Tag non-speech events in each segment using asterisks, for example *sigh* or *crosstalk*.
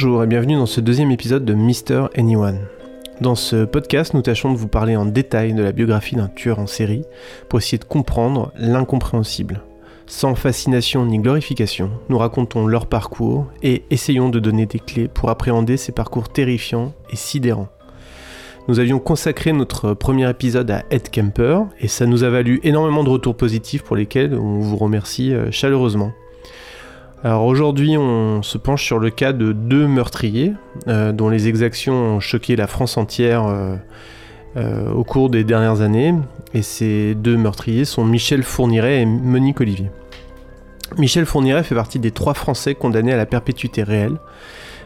Bonjour et bienvenue dans ce deuxième épisode de Mister Anyone. Dans ce podcast, nous tâchons de vous parler en détail de la biographie d'un tueur en série pour essayer de comprendre l'incompréhensible. Sans fascination ni glorification, nous racontons leur parcours et essayons de donner des clés pour appréhender ces parcours terrifiants et sidérants. Nous avions consacré notre premier épisode à Ed Kemper et ça nous a valu énormément de retours positifs pour lesquels on vous remercie euh, chaleureusement. Alors aujourd'hui, on se penche sur le cas de deux meurtriers euh, dont les exactions ont choqué la France entière euh, euh, au cours des dernières années. Et ces deux meurtriers sont Michel Fourniret et Monique Olivier. Michel Fourniret fait partie des trois Français condamnés à la perpétuité réelle,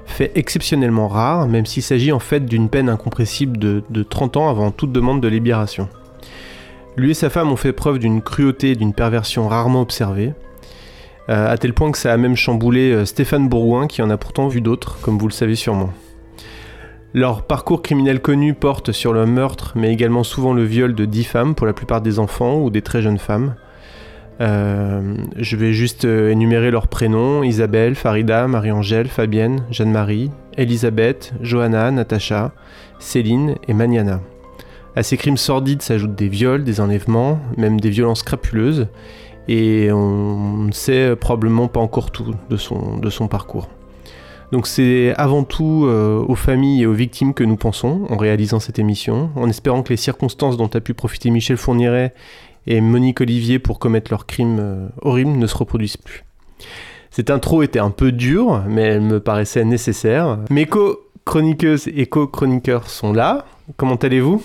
fait exceptionnellement rare, même s'il s'agit en fait d'une peine incompressible de, de 30 ans avant toute demande de libération. Lui et sa femme ont fait preuve d'une cruauté et d'une perversion rarement observées. Euh, à tel point que ça a même chamboulé euh, Stéphane Bourgoin, qui en a pourtant vu d'autres, comme vous le savez sûrement. Leur parcours criminel connu porte sur le meurtre, mais également souvent le viol de 10 femmes, pour la plupart des enfants ou des très jeunes femmes. Euh, je vais juste énumérer leurs prénoms Isabelle, Farida, Marie-Angèle, Fabienne, Jeanne-Marie, Elisabeth, Johanna, Natacha, Céline et Maniana. À ces crimes sordides s'ajoutent des viols, des enlèvements, même des violences crapuleuses, et on ne sait probablement pas encore tout de son, parcours. Donc c'est avant tout euh, aux familles et aux victimes que nous pensons en réalisant cette émission, en espérant que les circonstances dont a pu profiter Michel Fourniret et Monique Olivier pour commettre leurs crimes euh, horribles ne se reproduisent plus. Cette intro était un peu dure, mais elle me paraissait nécessaire. Mes co-chroniqueuses et co-chroniqueurs sont là. Comment allez-vous?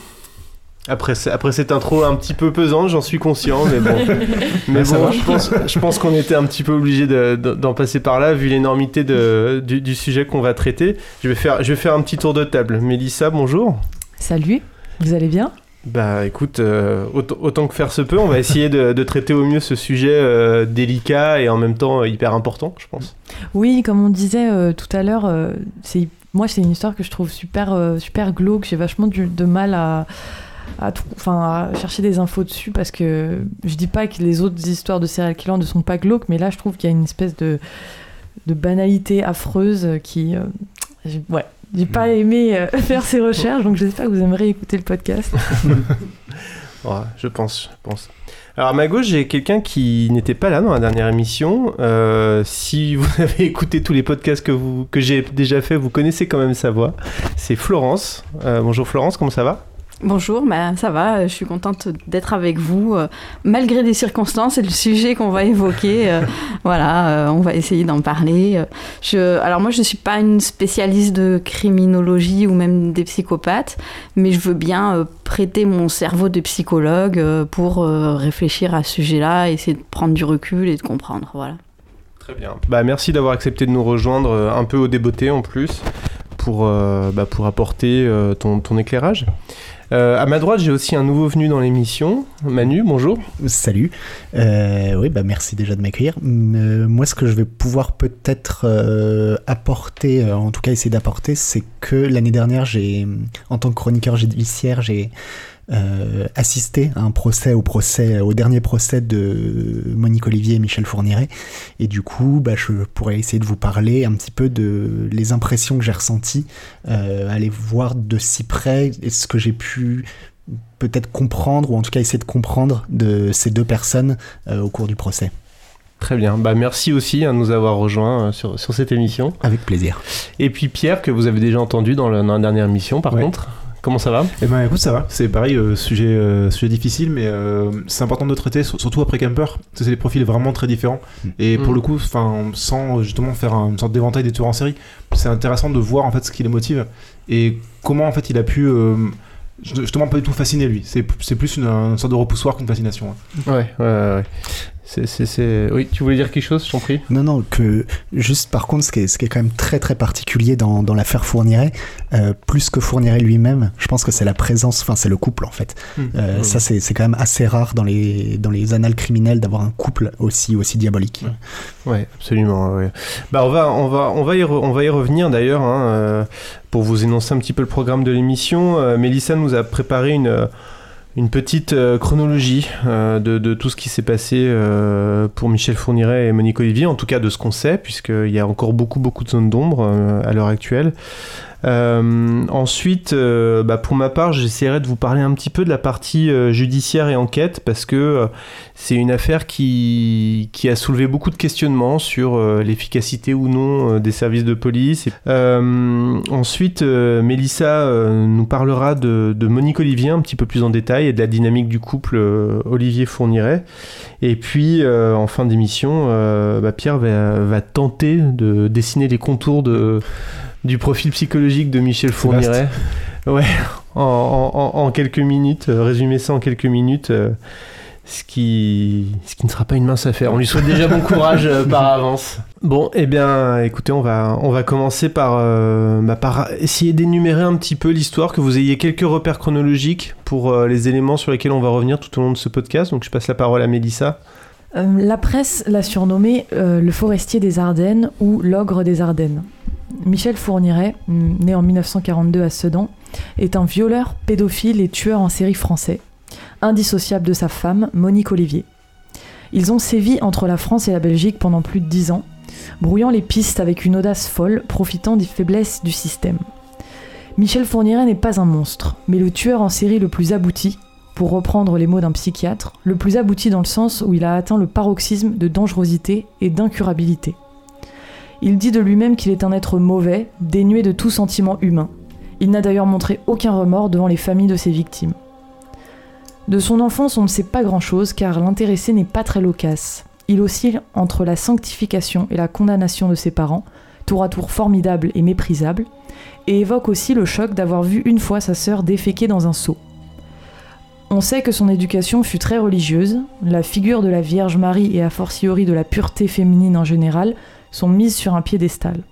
Après, après cette intro un petit peu pesante, j'en suis conscient, mais bon, *laughs* mais bon je pense, je pense qu'on était un petit peu obligé d'en passer par là, vu l'énormité du, du, sujet qu'on va traiter. Je vais, faire, je vais faire un petit tour de table. Mélissa, bonjour. Salut, vous allez bien? Bah écoute, euh, autant, que faire se peut, on va essayer de, de traiter au mieux ce sujet euh, délicat et en même temps euh, hyper important, je pense. Oui, comme on disait tout à l'heure, c'est moi c'est une histoire que je trouve super, super glauque, j'ai vachement du, de mal à à, enfin, chercher des infos dessus parce que je dis pas que les autres histoires de serial killer ne sont pas glauques, mais là je trouve qu'il y a une espèce de, de banalité affreuse qui. Euh, ouais, j'ai pas mm. aimé euh, *laughs* faire ces recherches, donc j'espère que vous aimeriez écouter le podcast. *laughs* ouais, je pense, je pense. Alors à ma gauche, j'ai quelqu'un qui n'était pas là dans la dernière émission. Euh, si *laughs* vous avez écouté tous les podcasts que, vous, que j'ai déjà fait, vous connaissez quand même sa voix. C'est Florence. bonjour Florence, comment ça va? Bonjour, bah, ça va, je suis contente d'être avec vous, euh, malgré les circonstances et le sujet qu'on va évoquer. Euh, *laughs* voilà, euh, on va essayer d'en parler. Je, alors moi, je ne suis pas une spécialiste de criminologie ou même des psychopathes, mais je veux bien prêter mon cerveau de psychologue pour réfléchir à ce sujet-là, essayer de prendre du recul et de comprendre. Voilà. Très bien. Bah, merci d'avoir accepté de nous rejoindre un peu au débeauté en plus pour, bah, pour apporter ton, ton éclairage. Euh, à ma droite, j'ai aussi un nouveau venu dans l'émission. Manu, bonjour. Salut. Euh, oui, bah merci déjà de m'accueillir. Euh, moi, ce que je vais pouvoir peut-être apporter, en tout cas essayer d'apporter, c'est que l'année dernière, j'ai, en tant que chroniqueur judiciaire, j'ai euh, assister à un procès, au procès, au dernier procès de Monique Olivier et Michel Fourniret. Et du coup, bah, je pourrais essayer de vous parler un petit peu de les impressions que j'ai ressenties, euh, aller voir de si près ce que j'ai pu peut-être comprendre, ou en tout cas essayer de comprendre de ces deux personnes euh, au cours du procès. Très bien, bah merci aussi hein, de nous avoir rejoints sur, sur, cette émission. Avec plaisir. Et puis Pierre, que vous avez déjà entendu dans, la dernière émission par contre. Comment ça va? Eh ben écoute, ça va. C'est pareil, euh, sujet, euh, sujet difficile, mais euh, c'est important de traiter, surtout après Camper. C'est des profils vraiment très différents. Mm. Et pour mm. le coup, sans justement faire une sorte d'éventail des tueurs en série, c'est intéressant de voir en fait ce qui les motive et comment en fait il a pu justement pas du tout fasciner lui. C'est plus une, sorte de repoussoir qu'une fascination. Hein. Ouais, ouais, ouais. C'est, Oui, tu voulais dire quelque chose, je t'en prie? Non, non, que juste par contre, ce qui est, ce qui est quand même très très particulier dans, dans l'affaire Fourniret, euh, plus que Fourniret lui-même, je pense que c'est la présence, enfin c'est le couple en fait. Mmh. Euh, ça c'est, c'est quand même assez rare dans les, dans les annales criminelles d'avoir un couple aussi, aussi diabolique. Ouais, absolument. Bah, on, va, on, va, on, va y on va y revenir d'ailleurs, hein, euh, pour vous énoncer un petit peu le programme de l'émission. Mélissa nous a préparé une une petite chronologie de, de, tout ce qui s'est passé pour Michel Fourniret et Monique Olivier, en tout cas de ce qu'on sait, puisqu'il y a encore beaucoup beaucoup de zones d'ombre à l'heure actuelle. Euh, ensuite, euh, bah, pour ma part, j'essaierai de vous parler un petit peu de la partie euh, judiciaire et enquête parce que c'est une affaire qui, a soulevé beaucoup de questionnements sur l'efficacité ou non des services de police. ensuite, Mélissa nous parlera de, Monique Olivier un petit peu plus en détail et de la dynamique du couple Olivier Fourniret. Et puis, en fin d'émission, bah, Pierre va, tenter de dessiner les contours de du profil psychologique de Michel Fourniret. Ouais, en, quelques minutes, euh, résumer ça en quelques minutes, euh, ce, qui, ce qui ne sera pas une mince affaire. On lui souhaite déjà bon courage euh, par *laughs* avance. Bon, eh bien, écoutez, on va, on va commencer par, bah, par essayer d'énumérer un petit peu l'histoire, que vous ayez quelques repères chronologiques pour les éléments sur lesquels on va revenir tout au long de ce podcast. Donc, je passe la parole à Mélissa. la presse l'a surnommé le forestier des Ardennes ou l'ogre des Ardennes. Michel Fourniret, né en 1942 à Sedan, est un violeur, pédophile et tueur en série français, indissociable de sa femme, Monique Olivier. Ils ont sévi entre la France et la Belgique pendant plus de dix ans, brouillant les pistes avec une audace folle, profitant des faiblesses du système. Michel Fourniret n'est pas un monstre, mais le tueur en série le plus abouti, pour reprendre les mots d'un psychiatre, le plus abouti dans le sens où il a atteint le paroxysme de dangerosité et d'incurabilité. Il dit de lui-même qu'il est un être mauvais, dénué de tout sentiment humain. Il n'a d'ailleurs montré aucun remords devant les familles de ses victimes. De son enfance, on ne sait pas grand-chose car l'intéressé n'est pas très loquace. Il oscille entre la sanctification et la condamnation de ses parents, tour à tour formidable et méprisable, et évoque aussi le choc d'avoir vu une fois sa sœur déféquer dans un seau. On sait que son éducation fut très religieuse, la figure de la Vierge Marie et a fortiori de la pureté féminine en général sont mises sur un piédestal.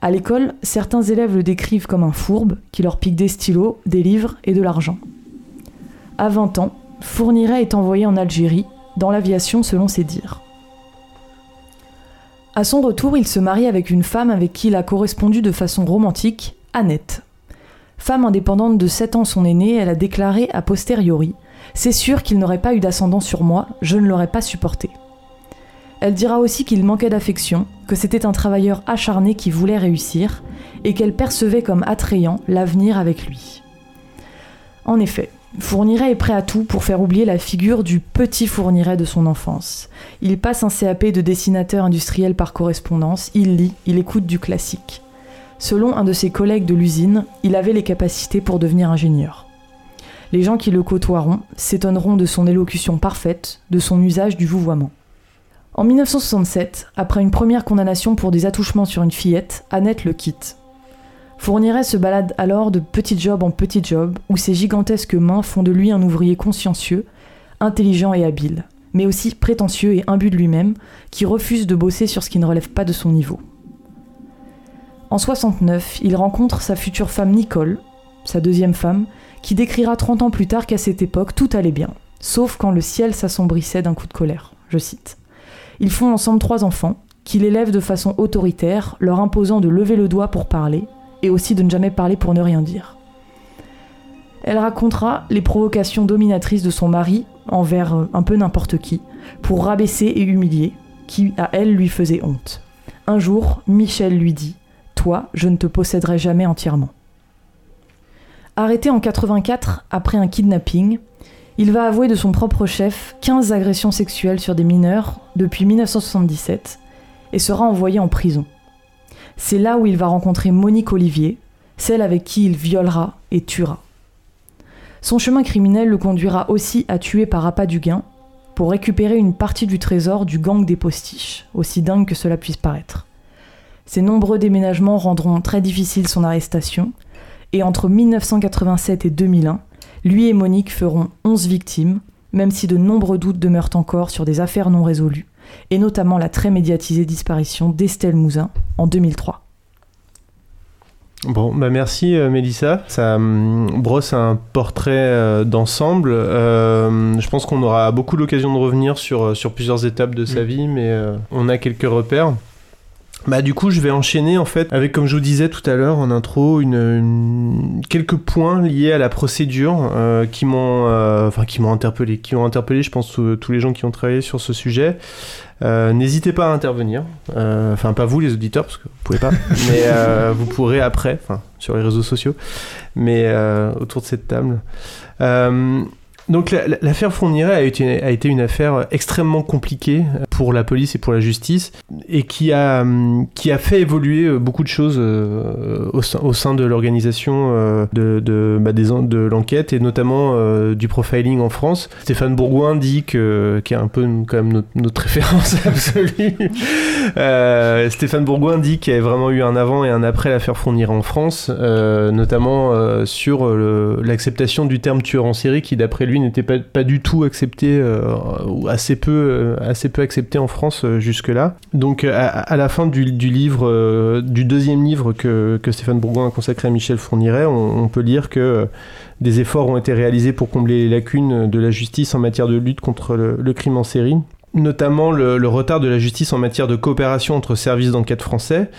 À l'école, certains élèves le décrivent comme un fourbe qui leur pique des stylos, des livres et de l'argent. À 20 ans, Fourniret est envoyé en Algérie, dans l'aviation selon ses dires. À son retour, il se marie avec une femme avec qui il a correspondu de façon romantique, Annette. Femme indépendante de 7 ans son aînée, elle a déclaré a posteriori C'est sûr qu'il n'aurait pas eu d'ascendant sur moi, je ne l'aurais pas supporté. Elle dira aussi qu'il manquait d'affection, que c'était un travailleur acharné qui voulait réussir, et qu'elle percevait comme attrayant l'avenir avec lui. En effet, Fourniret est prêt à tout pour faire oublier la figure du petit Fourniret de son enfance. Il passe un CAP de dessinateur industriel par correspondance, il lit, il écoute du classique. Selon un de ses collègues de l'usine, il avait les capacités pour devenir ingénieur. Les gens qui le côtoieront s'étonneront de son élocution parfaite, de son usage du vouvoiement. En 1967, après une première condamnation pour des attouchements sur une fillette, Annette le quitte. Fourniret se balade alors de petit job en petit job, où ses gigantesques mains font de lui un ouvrier consciencieux, intelligent et habile, mais aussi prétentieux et imbu de lui-même, qui refuse de bosser sur ce qui ne relève pas de son niveau. En 69, il rencontre sa future femme Nicole, sa deuxième femme, qui décrira 30 ans plus tard qu'à cette époque tout allait bien, sauf quand le ciel s'assombrissait d'un coup de colère. Je cite. Ils font ensemble trois enfants, qu'il élève de façon autoritaire, leur imposant de lever le doigt pour parler, et aussi de ne jamais parler pour ne rien dire. Elle racontera les provocations dominatrices de son mari envers euh, un peu n'importe qui, pour rabaisser et humilier, qui à elle lui faisait honte. Un jour, Michel lui dit Toi, je ne te posséderai jamais entièrement. Arrêté en 84 après un kidnapping, il va avouer de son propre chef 15 agressions sexuelles sur des mineurs depuis 1977 et sera envoyé en prison. C'est là où il va rencontrer Monique Olivier, celle avec qui il violera et tuera. Son chemin criminel le conduira aussi à tuer par appât du gain pour récupérer une partie du trésor du gang des postiches, aussi dingue que cela puisse paraître. Ses nombreux déménagements rendront très difficile son arrestation, et entre 1987 et 2001, lui et Monique feront 11 victimes, même si de nombreux doutes demeurent encore sur des affaires non résolues, et notamment la très médiatisée disparition d'Estelle Mouzin en 2003. Bon, bah merci euh, Mélissa. Ça hum, brosse un portrait euh, d'ensemble. Euh, je pense qu'on aura beaucoup l'occasion de revenir sur, sur plusieurs étapes de sa mm. vie, mais on a quelques repères. Bah du coup je vais enchaîner en fait avec comme je vous disais tout à l'heure en intro une, une- quelques points liés à la procédure euh, qui m'ont euh, enfin qui m'ont interpellé qui ont interpellé je pense tous- les gens qui ont travaillé sur ce sujet. Euh, n'hésitez pas à intervenir. Euh, enfin pas vous les auditeurs parce que vous pouvez pas *laughs* mais euh, vous pourrez après enfin sur les réseaux sociaux mais euh, autour de cette table. Euh, donc la- la- l'affaire Fourniret a été, a été une affaire extrêmement compliquée pour la police et pour la justice et qui a, hum, qui a fait évoluer euh, beaucoup de choses euh, au, sein, au sein de l'organisation euh, de, bah, de l'enquête et notamment euh, du profiling en France. Stéphane Bourgoin dit que, qui est un peu quand même notre, *laughs* référence absolue. Euh, Stéphane Bourgoin dit qu'il y a vraiment eu un avant et un après l'affaire Fourniret en France, euh, notamment euh, sur euh, l'acceptation du terme tueur en série qui d'après lui n'était pas, du tout accepté euh, ou assez peu, euh, assez peu accepté en France euh, jusque-là. Donc à, la fin du, livre, du deuxième livre que, que Stéphane Bourgoin a consacré à Michel Fourniret, on, peut lire que des efforts ont été réalisés pour combler les lacunes de la justice en matière de lutte contre le, crime en série, notamment le retard de la justice en matière de coopération entre services d'enquête français.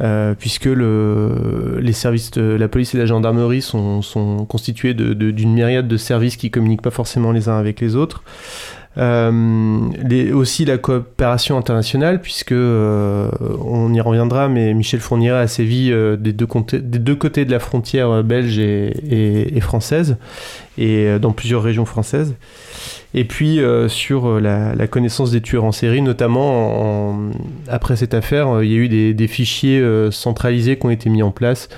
Euh, puisque le, les services de la police et la gendarmerie sont, sont constitués de- de- d'une myriade de services qui communiquent pas forcément les uns avec les autres. Euh, aussi la coopération internationale, puisque euh, on y reviendra, mais Michel Fourniret a sévi euh, des, deux côtés, des deux côtés de la frontière belge et, française, et dans plusieurs régions françaises. Et puis sur la, connaissance des tueurs en série, notamment en- après cette affaire, il y a eu des, fichiers centralisés qui ont été mis en place.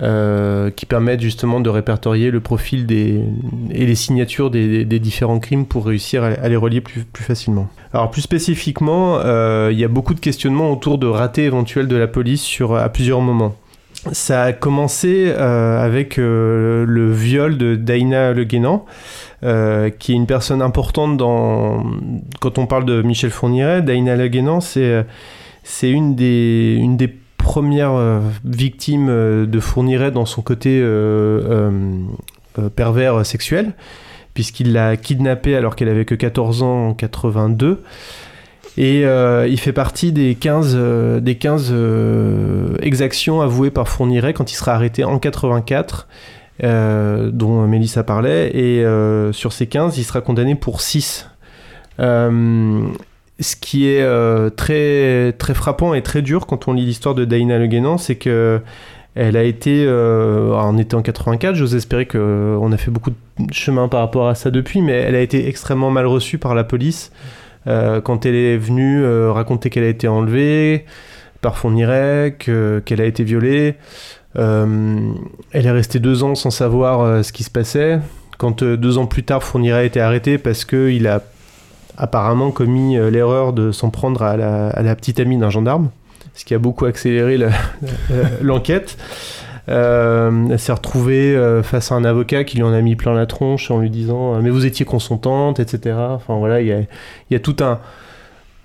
Euh, qui permettent justement de répertorier le profil des, et les signatures des, différents crimes pour réussir à, les relier plus, plus facilement. Alors plus spécifiquement, euh, il y a beaucoup de questionnements autour de ratés éventuels de la police sur, à plusieurs moments. Ça a commencé euh, avec le viol de Daina Le Guénan, qui est une personne importante dans... Quand on parle de Michel Fourniret, Daina Le Guénan, c'est, c'est une, des, une des premières euh, victimes euh, de Fourniret dans son côté euh, pervers sexuel, puisqu'il l'a kidnappée alors qu'elle avait que 14 ans en 82. Et il fait partie des 15, euh, des 15 euh, exactions avouées par Fourniret quand il sera arrêté en 84, euh, dont Mélissa parlait. Et sur ces 15, il sera condamné pour 6. Ce qui est euh, très, très frappant et très dur quand on lit l'histoire de Daina Le Guénan, c'est que elle a été, euh, on était en 84, j'ose espérer qu'on a fait beaucoup de chemin par rapport à ça depuis, mais elle a été extrêmement mal reçue par la police euh, quand elle est venue euh, raconter qu'elle a été enlevée par Fourniret, que- qu'elle a été violée. Elle est restée deux ans sans savoir ce qui se passait. Quand deux ans plus tard, Fourniret a été arrêté parce qu'il a apparemment commis euh, l'erreur de s'en prendre à la, petite amie d'un gendarme, ce qui a beaucoup accéléré la- *laughs* l'enquête. Euh, elle s'est retrouvée euh, face à un avocat qui lui en a mis plein la tronche en lui disant euh, mais vous étiez consentante, etc. Enfin voilà, il y a, tout un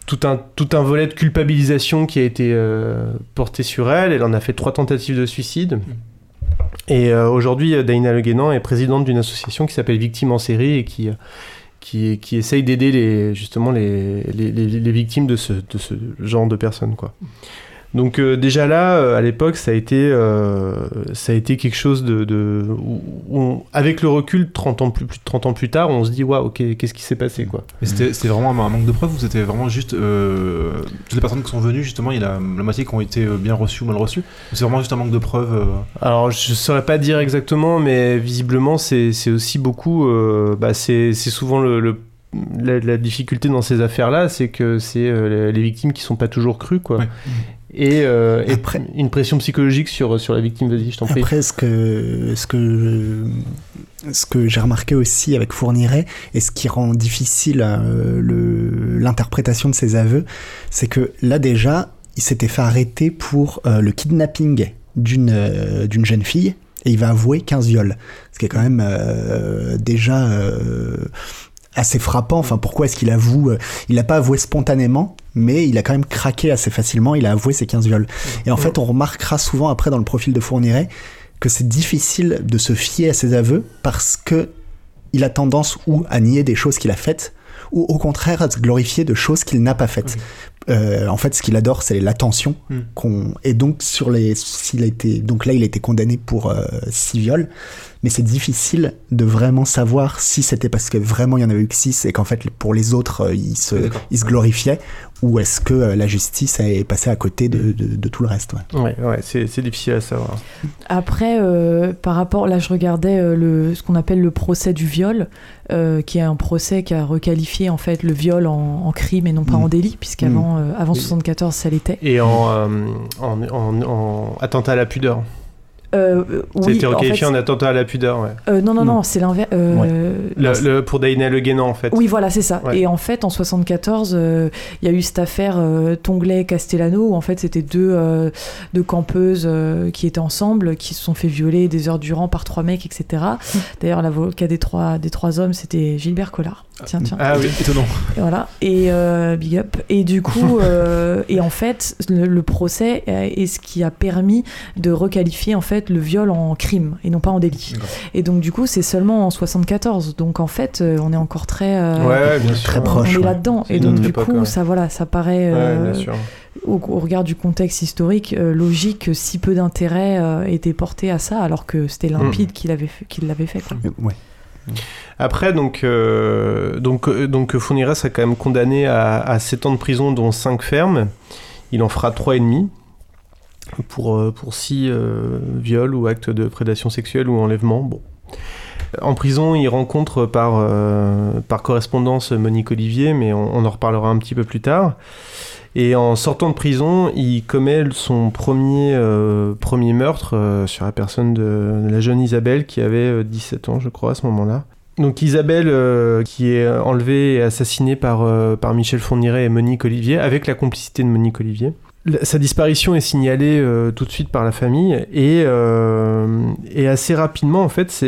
tout un, volet de culpabilisation qui a été euh, porté sur elle. Elle en a fait trois tentatives de suicide. Et euh, aujourd'hui, euh, Daina Le Guénan est présidente d'une association qui s'appelle Victimes en série et qui, euh, qui, qui essaye d'aider les, justement les, les, les- victimes de ce, de ce genre de personnes. Quoi. Donc euh, déjà là, euh, à l'époque, ça a été, euh, ça a été quelque chose de, de où on- avec le recul, 30 ans plus, plus de 30 ans plus tard, on se dit waouh, ok, qu'est-ce qui s'est passé quoi. C'était vraiment un, manque de preuves ou c'était vraiment juste. toutes les personnes qui sont venues, justement, il y a la, la moitié qui ont été bien reçues ou mal reçues c'est vraiment juste un manque de preuves Alors, je saurais pas dire exactement, mais visiblement, c'est aussi beaucoup. bah, c'est c'est souvent le, le- la, la difficulté dans ces affaires-là, c'est que c'est euh, les, victimes qui sont pas toujours crues, quoi. Ouais. Et, euh, et Après- une pression psychologique sur, sur la victime. Vas-y, je t'en prie. Après, ce que, ce que, ce que j'ai remarqué aussi avec Fourniret, et ce qui rend difficile euh, le- l'interprétation de ses aveux, c'est que là déjà, il s'était fait arrêter pour euh, le kidnapping d'une euh, d'une jeune fille, et il va avouer 15 viols. Ce qui est quand même euh, déjà euh, assez frappant. Enfin, pourquoi est-ce qu'il avoue euh, Il n'a pas avoué spontanément, mais il a quand même craqué assez facilement. Il a avoué ses 15 viols. Et en fait, on remarquera souvent après dans le profil de Fourniret que c'est difficile de se fier à ses aveux parce que il a tendance ou à nier des choses qu'il a faites ou au contraire à se glorifier de choses qu'il n'a pas faites. Euh, en fait, ce qu'il adore, c'est l'attention. Hmm. qu'on Et donc, sur les, s'il a été, donc là, il a été condamné pour euh, six viols, mais c'est difficile de vraiment savoir si c'était parce que vraiment il y en avait eu que six et qu'en fait, pour les autres, euh, il se, d'accord. il se glorifiait, ou est-ce que euh, la justice est passée à côté de, de- de tout le reste. ouais. Ouais, ouais, c'est c'est difficile à savoir. Après, euh, par rapport, là, je regardais euh, le, ce qu'on appelle le procès du viol, euh, qui est un procès qui a requalifié en fait le viol en, en crime et non pas Mm. en délit, puisqu'avant, euh, avant 74, ça l'était. Et en, euh, en, en- en attentat à la pudeur. Euh, a oui, été en requalifié fait, en attentat à la pudeur, ouais. euh, non, non, non, Non. c'est l'inverse. euh, Le, le- pour Daina Le Guénan, en fait. Oui, voilà, c'est ça. Ouais. Et en fait, en 74, euh, il y a eu cette affaire euh, Tonglet-Castellano, où en fait, c'était deux, euh, deux campeuses euh, qui étaient ensemble, qui se sont fait violer des heures durant par trois mecs, etc. D'ailleurs, l'avocat des trois, des trois hommes, c'était Gilbert Collard. Tiens, tiens. Ah oui. Étonnant. Et voilà. Et euh, big up. Et du coup, *laughs* euh, et en fait, le, le procès est ce qui a permis de requalifier en fait le viol en crime et non pas en délit. Et donc du coup, c'est seulement en 74. Donc en fait, euh, on est encore très euh, Ouais, ouais, bien sûr. Très on proche, est ouais. là-dedans. Et donc du époque, coup, ouais. ça voilà, ça paraît Ouais, bien sûr. au, au regard du contexte historique euh, logique que si peu d'intérêt euh, était porté à ça, alors que c'était Hmm. limpide qu'il avait fait- qu'il l'avait fait. quoi. Après, donc, euh, donc, euh, donc Fourniret sera quand même condamné à, à 7 ans de prison, dont 5 fermes. Il en fera 3,5 pour, euh, pour 6 viols ou actes de prédation sexuelle ou enlèvement. Bon. En prison, il rencontre par, par correspondance Monique Olivier, mais on, on en reparlera un petit peu plus tard. Et en sortant de prison, il commet son premier, euh, premier meurtre euh, sur la personne de, la jeune Isabelle qui avait euh, 17 ans, je crois, à ce moment-là. Donc Isabelle, euh, qui est enlevée et assassinée par, euh, par Michel Fourniret et Monique Olivier, avec la complicité de Monique Olivier. Sa disparition est signalée euh, tout de suite par la famille et, euh, assez rapidement, en fait,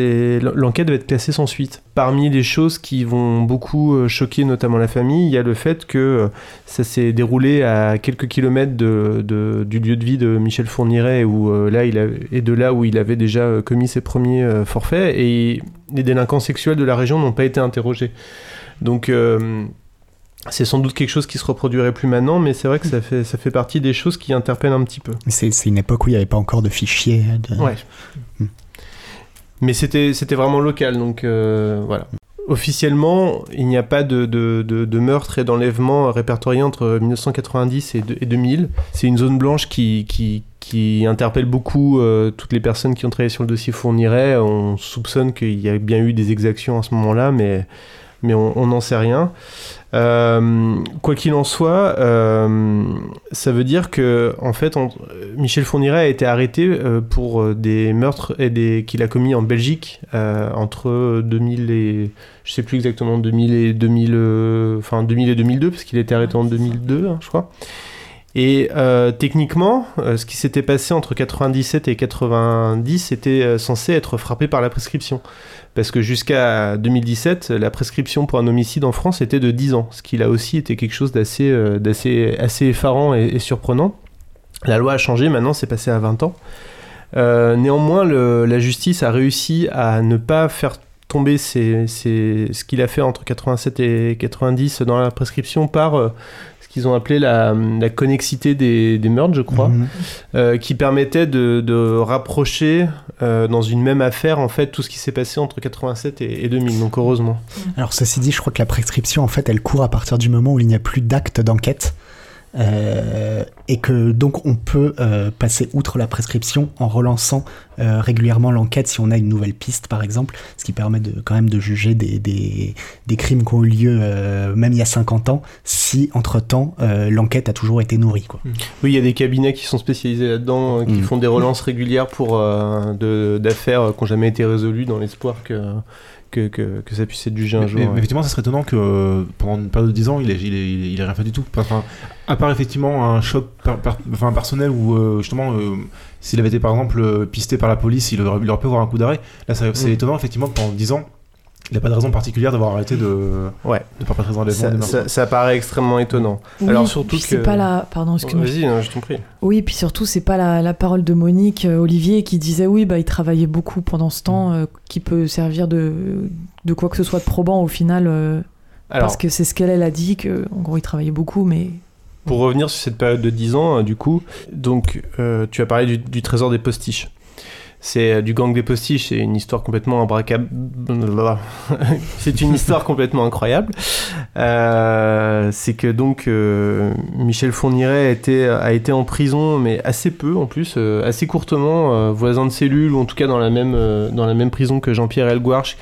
l'enquête va être classée sans suite. Parmi les choses qui vont beaucoup euh, choquer notamment la famille, il y a le fait que ça s'est déroulé à quelques kilomètres du lieu de vie de Michel Fourniret où là et de là où il avait déjà commis ses premiers forfaits et les délinquants sexuels de la région n'ont pas été interrogés. Donc c'est sans doute quelque chose qui se reproduirait plus maintenant, mais c'est vrai que ça fait, ça fait partie des choses qui interpellent un petit peu. Mais C'est une époque où il n'y avait pas encore de fichiers. de- Ouais. Hmm. Mais c'était c'était vraiment local, donc euh, voilà. Officiellement, il n'y a pas de, de, de, de meurtre et d'enlèvement répertorié entre 1990 et, de- et 2000. C'est une zone blanche qui, qui, qui interpelle beaucoup euh, toutes les personnes qui ont travaillé sur le dossier Fourniret. On soupçonne qu'il y a bien eu des exactions à ce moment-là, mais, mais on n'en sait rien. Euh, quoi qu'il en soit, euh, ça veut dire que en fait, on- Michel Fourniret a été arrêté euh, pour des meurtres et des qu'il a commis en Belgique entre 2000 et je sais plus exactement 2000 et 2000, euh, enfin 2000 et 2002 parce qu'il a été arrêté en 2002, hein, je crois. Et techniquement, ce qui s'était passé entre 97 et 90 était censé être frappé par la prescription. Parce que jusqu'à 2017, la prescription pour un homicide en France était de 10 ans, ce qui là aussi était quelque chose d'assez euh, d'assez assez effarant et, surprenant. La loi a changé, maintenant c'est passé à 20 ans. Euh, néanmoins, la justice a réussi à ne pas faire tomber ce qu'il a fait entre 87 et 90 dans la prescription par euh, qu'ils ont appelé la, la connexité des, des meurtres, je crois Mhm. euh, qui permettait de, de rapprocher euh, dans une même affaire en fait tout ce qui s'est passé entre 87 et, et 2000. Donc heureusement. Alors ceci dit, je crois que la prescription, en fait, elle court à partir du moment où il n'y a plus d'acte d'enquête. Euh, et que donc on peut euh, passer outre la prescription en relançant euh, régulièrement l'enquête si on a une nouvelle piste par exemple, ce qui permet de, quand même de juger des, des, des crimes qui ont eu lieu même il y a 50 ans si entre-temps l'enquête a toujours été nourrie. Quoi. Oui, il y a des cabinets qui sont spécialisés là-dedans, qui Mm. font des relances régulières pour d'affaires qui n'ont jamais été résolues dans l'espoir que, que, que, que ça puisse être jugé un Mais, jour. mais- ouais. mais effectivement, ça serait étonnant que euh, pendant une période de 10 ans, il ait, il ait- il ait rien fait du tout. Enfin, à part effectivement un choc per- per- enfin, personnel où euh, justement, euh, s'il avait été par exemple pisté par la police, il aurait, il aurait pu avoir un coup d'arrêt. Là, c'est Mm. étonnant effectivement que pendant 10 ans, il n'a pas de raison particulière d'avoir arrêté de, Ouais. de perpétrer enlèvements. Ça, ça- ça paraît extrêmement étonnant. Oui, Alors, surtout puis c'est que- pas la. Pardon, excuse-moi. Vas-y, non, je t'en prie. Oui, puis surtout, c'est pas la, la parole de Monique euh, Olivier qui disait oui, bah, il travaillait beaucoup pendant ce temps, euh, qui peut servir de, de quoi que ce soit de probant au final, euh, Alors, parce que c'est ce qu'elle elle a dit, que en gros, il travaillait beaucoup, mais Pour revenir sur cette période de 10 ans, du coup, donc euh, tu as parlé du, du trésor des postiches. C'est euh, du gang des postiches, c'est une histoire complètement imbracable. *laughs* c'est une histoire complètement incroyable. Euh, c'est que donc euh, Michel Fourniret a été, a été en prison, mais assez peu en plus, euh, assez courtement, voisin de cellule, ou en tout cas dans la même, dans la même prison que Jean-Pierre Elguarch,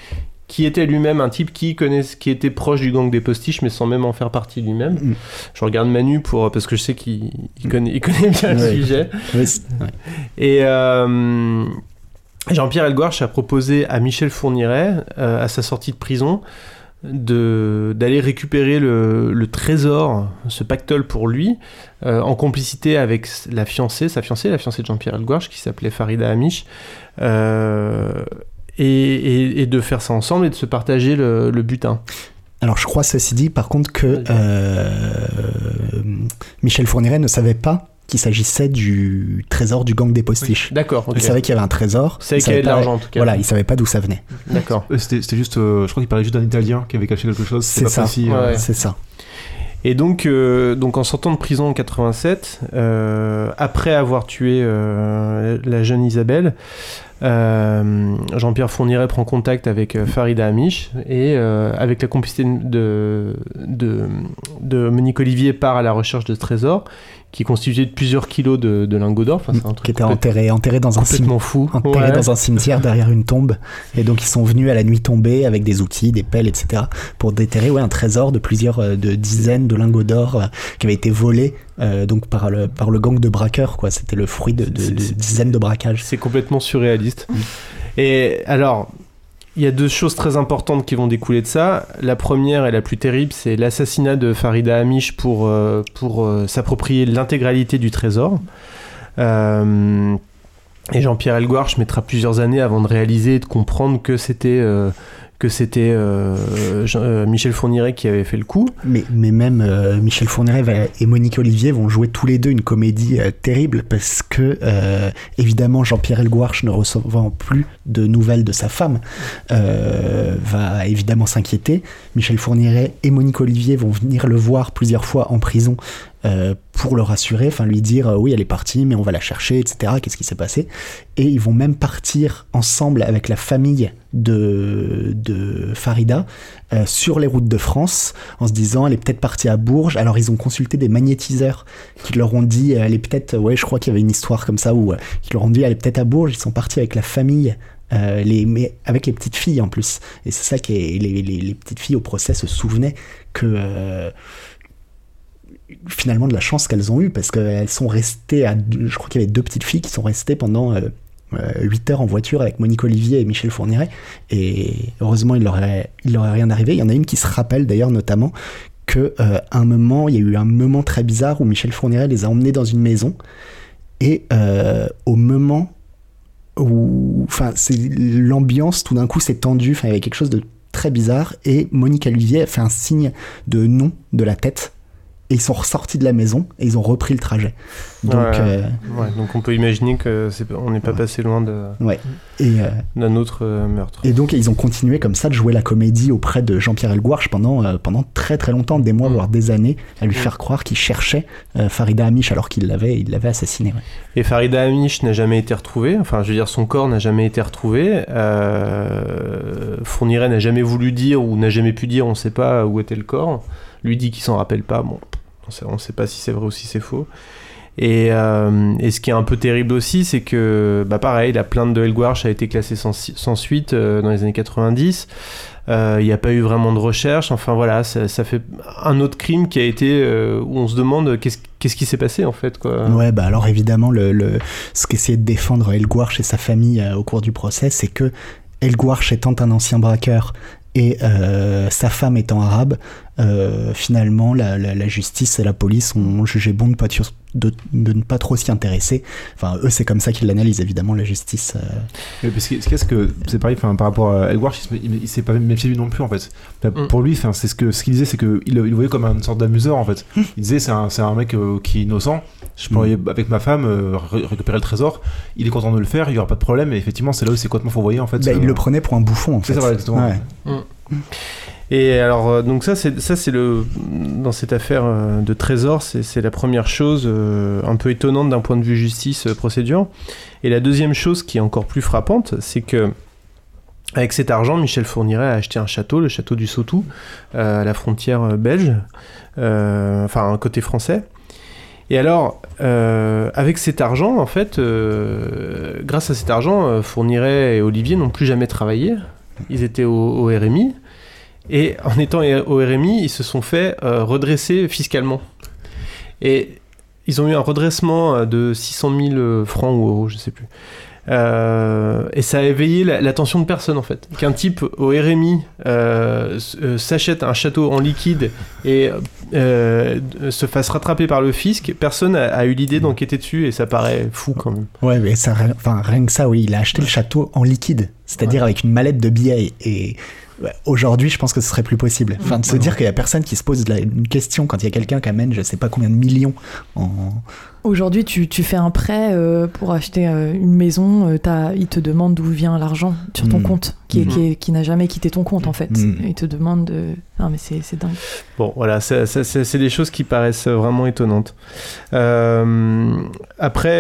qui était lui-même un type qui, connaît, qui était proche du gang des postiches, mais sans même en faire partie lui-même. Mm. Je regarde Manu pour, parce que je sais qu'il il connaît, il connaît bien le Ouais. sujet. Ouais. Et euh, Jean-Pierre Elguarch a proposé à Michel Fourniret, euh, à sa sortie de prison, de- d'aller récupérer le, le trésor, ce pactole pour lui, euh, en complicité avec la fiancée, sa fiancée, la fiancée de Jean-Pierre Elguarch, qui s'appelait Farida Amish, euh, et, et- et de faire ça ensemble et de se partager le, le butin. Alors je crois ceci dit par contre que Michel Fourniret ne savait pas qu'il s'agissait du trésor du gang des postiches. D'accord, ok. Il savait qu'il y avait un trésor. C'est il qu'il y avait savait de l'argent en tout cas. Voilà, il savait pas d'où ça venait. D'accord. Euh, C'était juste, euh, je crois qu'il parlait juste d'un Italien qui avait caché quelque chose. C'est ça. euh, ouais. C'est ça. Et donc, euh, donc en sortant de prison en 87, euh, après avoir tué euh, la jeune Isabelle, euh, Jean-Pierre Fourniret prend contact avec euh, Farida Amish et euh, avec la complicité de, de, de Monique Olivier part à la recherche de ce trésor qui est constitué de plusieurs kilos de, de lingots d'or. Enfin, c'est un truc qui était enterré, enterré dans un cimetière. complètement fou. enterré Ouais. dans un cimetière derrière une tombe. Et donc ils sont venus à la nuit tombée avec des outils, des pelles, etc. pour déterrer ouais, un trésor de plusieurs euh, de dizaines de lingots d'or euh, qui avait été volé euh, donc par le, par le gang de braqueurs. quoi. C'était le fruit de, dizaines de braquages. C'est complètement surréaliste. Et alors, il y a deux choses très importantes qui vont découler de ça. La première et la plus terrible, c'est l'assassinat de Farida Amish pour, euh, euh, s'approprier l'intégralité du trésor. Euh, et Jean-Pierre Elguarch mettra plusieurs années avant de réaliser et de comprendre que c'était que c'était euh, euh, Michel Fourniret qui avait fait le coup. Mais, même euh, Michel Fourniret et Monique Olivier vont jouer tous les deux une comédie terrible parce que, évidemment, Jean-Pierre Elguarch, ne recevant plus de nouvelles de sa femme, va évidemment s'inquiéter. Michel Fourniret et Monique Olivier vont venir le voir plusieurs fois en prison euh, pour le rassurer, enfin lui dire euh, oui, elle est partie, mais on va la chercher, etc. Qu'est-ce qui s'est passé Et ils vont même partir ensemble avec la famille de, de Farida euh, sur les routes de France en se disant elle est peut-être partie à Bourges. Alors ils ont consulté des magnétiseurs qui leur ont dit elle est peut-être, ouais, je crois qu'il y avait une histoire comme ça où qui leur ont dit elle est peut-être à Bourges. Ils sont partis avec la famille. les, mais avec les petites filles en plus. Et c'est ça qui. Les, petites filles au procès se souvenaient que. Finalement de la chance qu'elles ont eue parce qu'elles sont restées à je crois qu'il y avait deux petites filles qui sont restées pendant euh, 8 heures en voiture avec Monique Olivier et Michel Fourniret. Et heureusement il leur est, il leur est rien arrivé. Il y en a une qui se rappelle d'ailleurs notamment que euh, moment il y a eu un moment très bizarre où Michel Fourniret les a emmenés dans une maison. Et euh, au moment où enfin c'est l'ambiance tout d'un coup s'est tendue. Enfin il y avait quelque chose de très bizarre. Et Monique Olivier a fait un signe de non de la tête et ils sont ressortis de la maison et ils ont repris le trajet donc Ouais. euh, Ouais, donc on peut imaginer que c'est- on n'est pas Ouais. passé loin de- et euh, d'un autre euh, meurtre. Et donc ils ont continué comme ça de jouer la comédie auprès de Jean-Pierre Elguarch pendant, euh, pendant très très longtemps, des mois Mm. voire des années, à lui Mm. faire croire qu'il cherchait Farida Amish alors qu'il l'avait il l'avait assassiné. Et Farida Amish n'a jamais été retrouvée, enfin je veux dire son corps n'a jamais été retrouvé. Fourniret n'a jamais voulu dire ou n'a jamais pu dire, on ne sait pas où était le corps. Lui dit qu'il s'en rappelle pas, bon, on on sait pas si c'est vrai ou si c'est faux. Et, euh, et ce qui est un peu terrible aussi, c'est que, bah pareil, la plainte de Elguarch a été classée sans, suite euh, dans les années 90. Euh, Il n'y a pas eu vraiment de recherche. Enfin voilà, ça, fait un autre crime qui a été où on se demande qu'est-ce qu'est-ce qui s'est passé en fait. Quoi. Ouais, bah alors évidemment, le, ce qu'essayait de défendre Elguarch et sa famille au cours du procès, c'est que Elguarch étant un ancien braqueur et sa femme étant arabe, euh, finalement la, la- la justice et la police ont jugé bon de, pas, tu- de, de ne pas trop s'y intéresser. Enfin, eux, c'est comme ça qu'ils l'analysent, évidemment, la justice. euh, Mais parce que- ce qu'est-ce que c'est pareil enfin, par rapport à Elguarch, il, il, il s'est pas méfié lui non plus en fait. Enfin, Mm. Pour lui, enfin, c'est ce qu'il disait, c'est que il, il le voyait comme une sorte d'amuseur en fait. Mm. Il disait c'est un, c'est un mec euh, qui est innocent. Je pourrais avec ma femme euh, ré- récupérer le trésor. Il est content de le faire, il y aura pas de problème. Et effectivement, c'est là où c'est complètement fourvoyé en fait. bah, il le prenait pour un bouffon, en C'est fait. ça, voilà, exactement. Ouais. Et alors, euh, donc ça, c'est ça, c'est le dans cette affaire euh, de trésor, c'est la première chose euh, un peu étonnante d'un point de vue justice procédure. Et la deuxième chose qui est encore plus frappante, c'est que avec cet argent, Michel Fourniret a acheté un château, le château du Sautou, à la frontière belge, enfin côté français. Et alors, avec cet argent, en fait, grâce à cet argent, Fourniret et Olivier n'ont plus jamais travaillé. Ils étaient au, au RMI. Et en étant au RMI, ils se sont fait euh, redresser fiscalement. Et ils ont eu un redressement euh, de 600 000 francs ou euros, je sais plus. Euh, et ça a éveillé la- l'attention de personne en fait. Qu'un type au RMI euh, euh, s'achète un château en liquide et euh, se fasse rattraper par le fisc, personne a, a eu l'idée d'enquêter dessus et ça paraît fou quand même. Ouais, mais ça, enfin, rien que ça, oui, il a acheté le château en liquide, c'est-à-dire avec une mallette de billets. Et aujourd'hui, je pense que ce serait plus possible. Enfin, de se dire qu'il y a personne qui se pose la- une question quand il y a quelqu'un qui amène, je sais pas combien de millions en. Aujourd'hui, tu, tu fais un prêt euh, pour acheter euh, une maison, euh, t'as- il te demande d'où vient l'argent sur ton Mm. compte, qui, Mm. qui, qui n'a jamais quitté ton compte en fait. Mm. Il te demande de. Non, mais c'est dingue. Bon, voilà, c'est des choses qui paraissent vraiment étonnantes. Euh, après,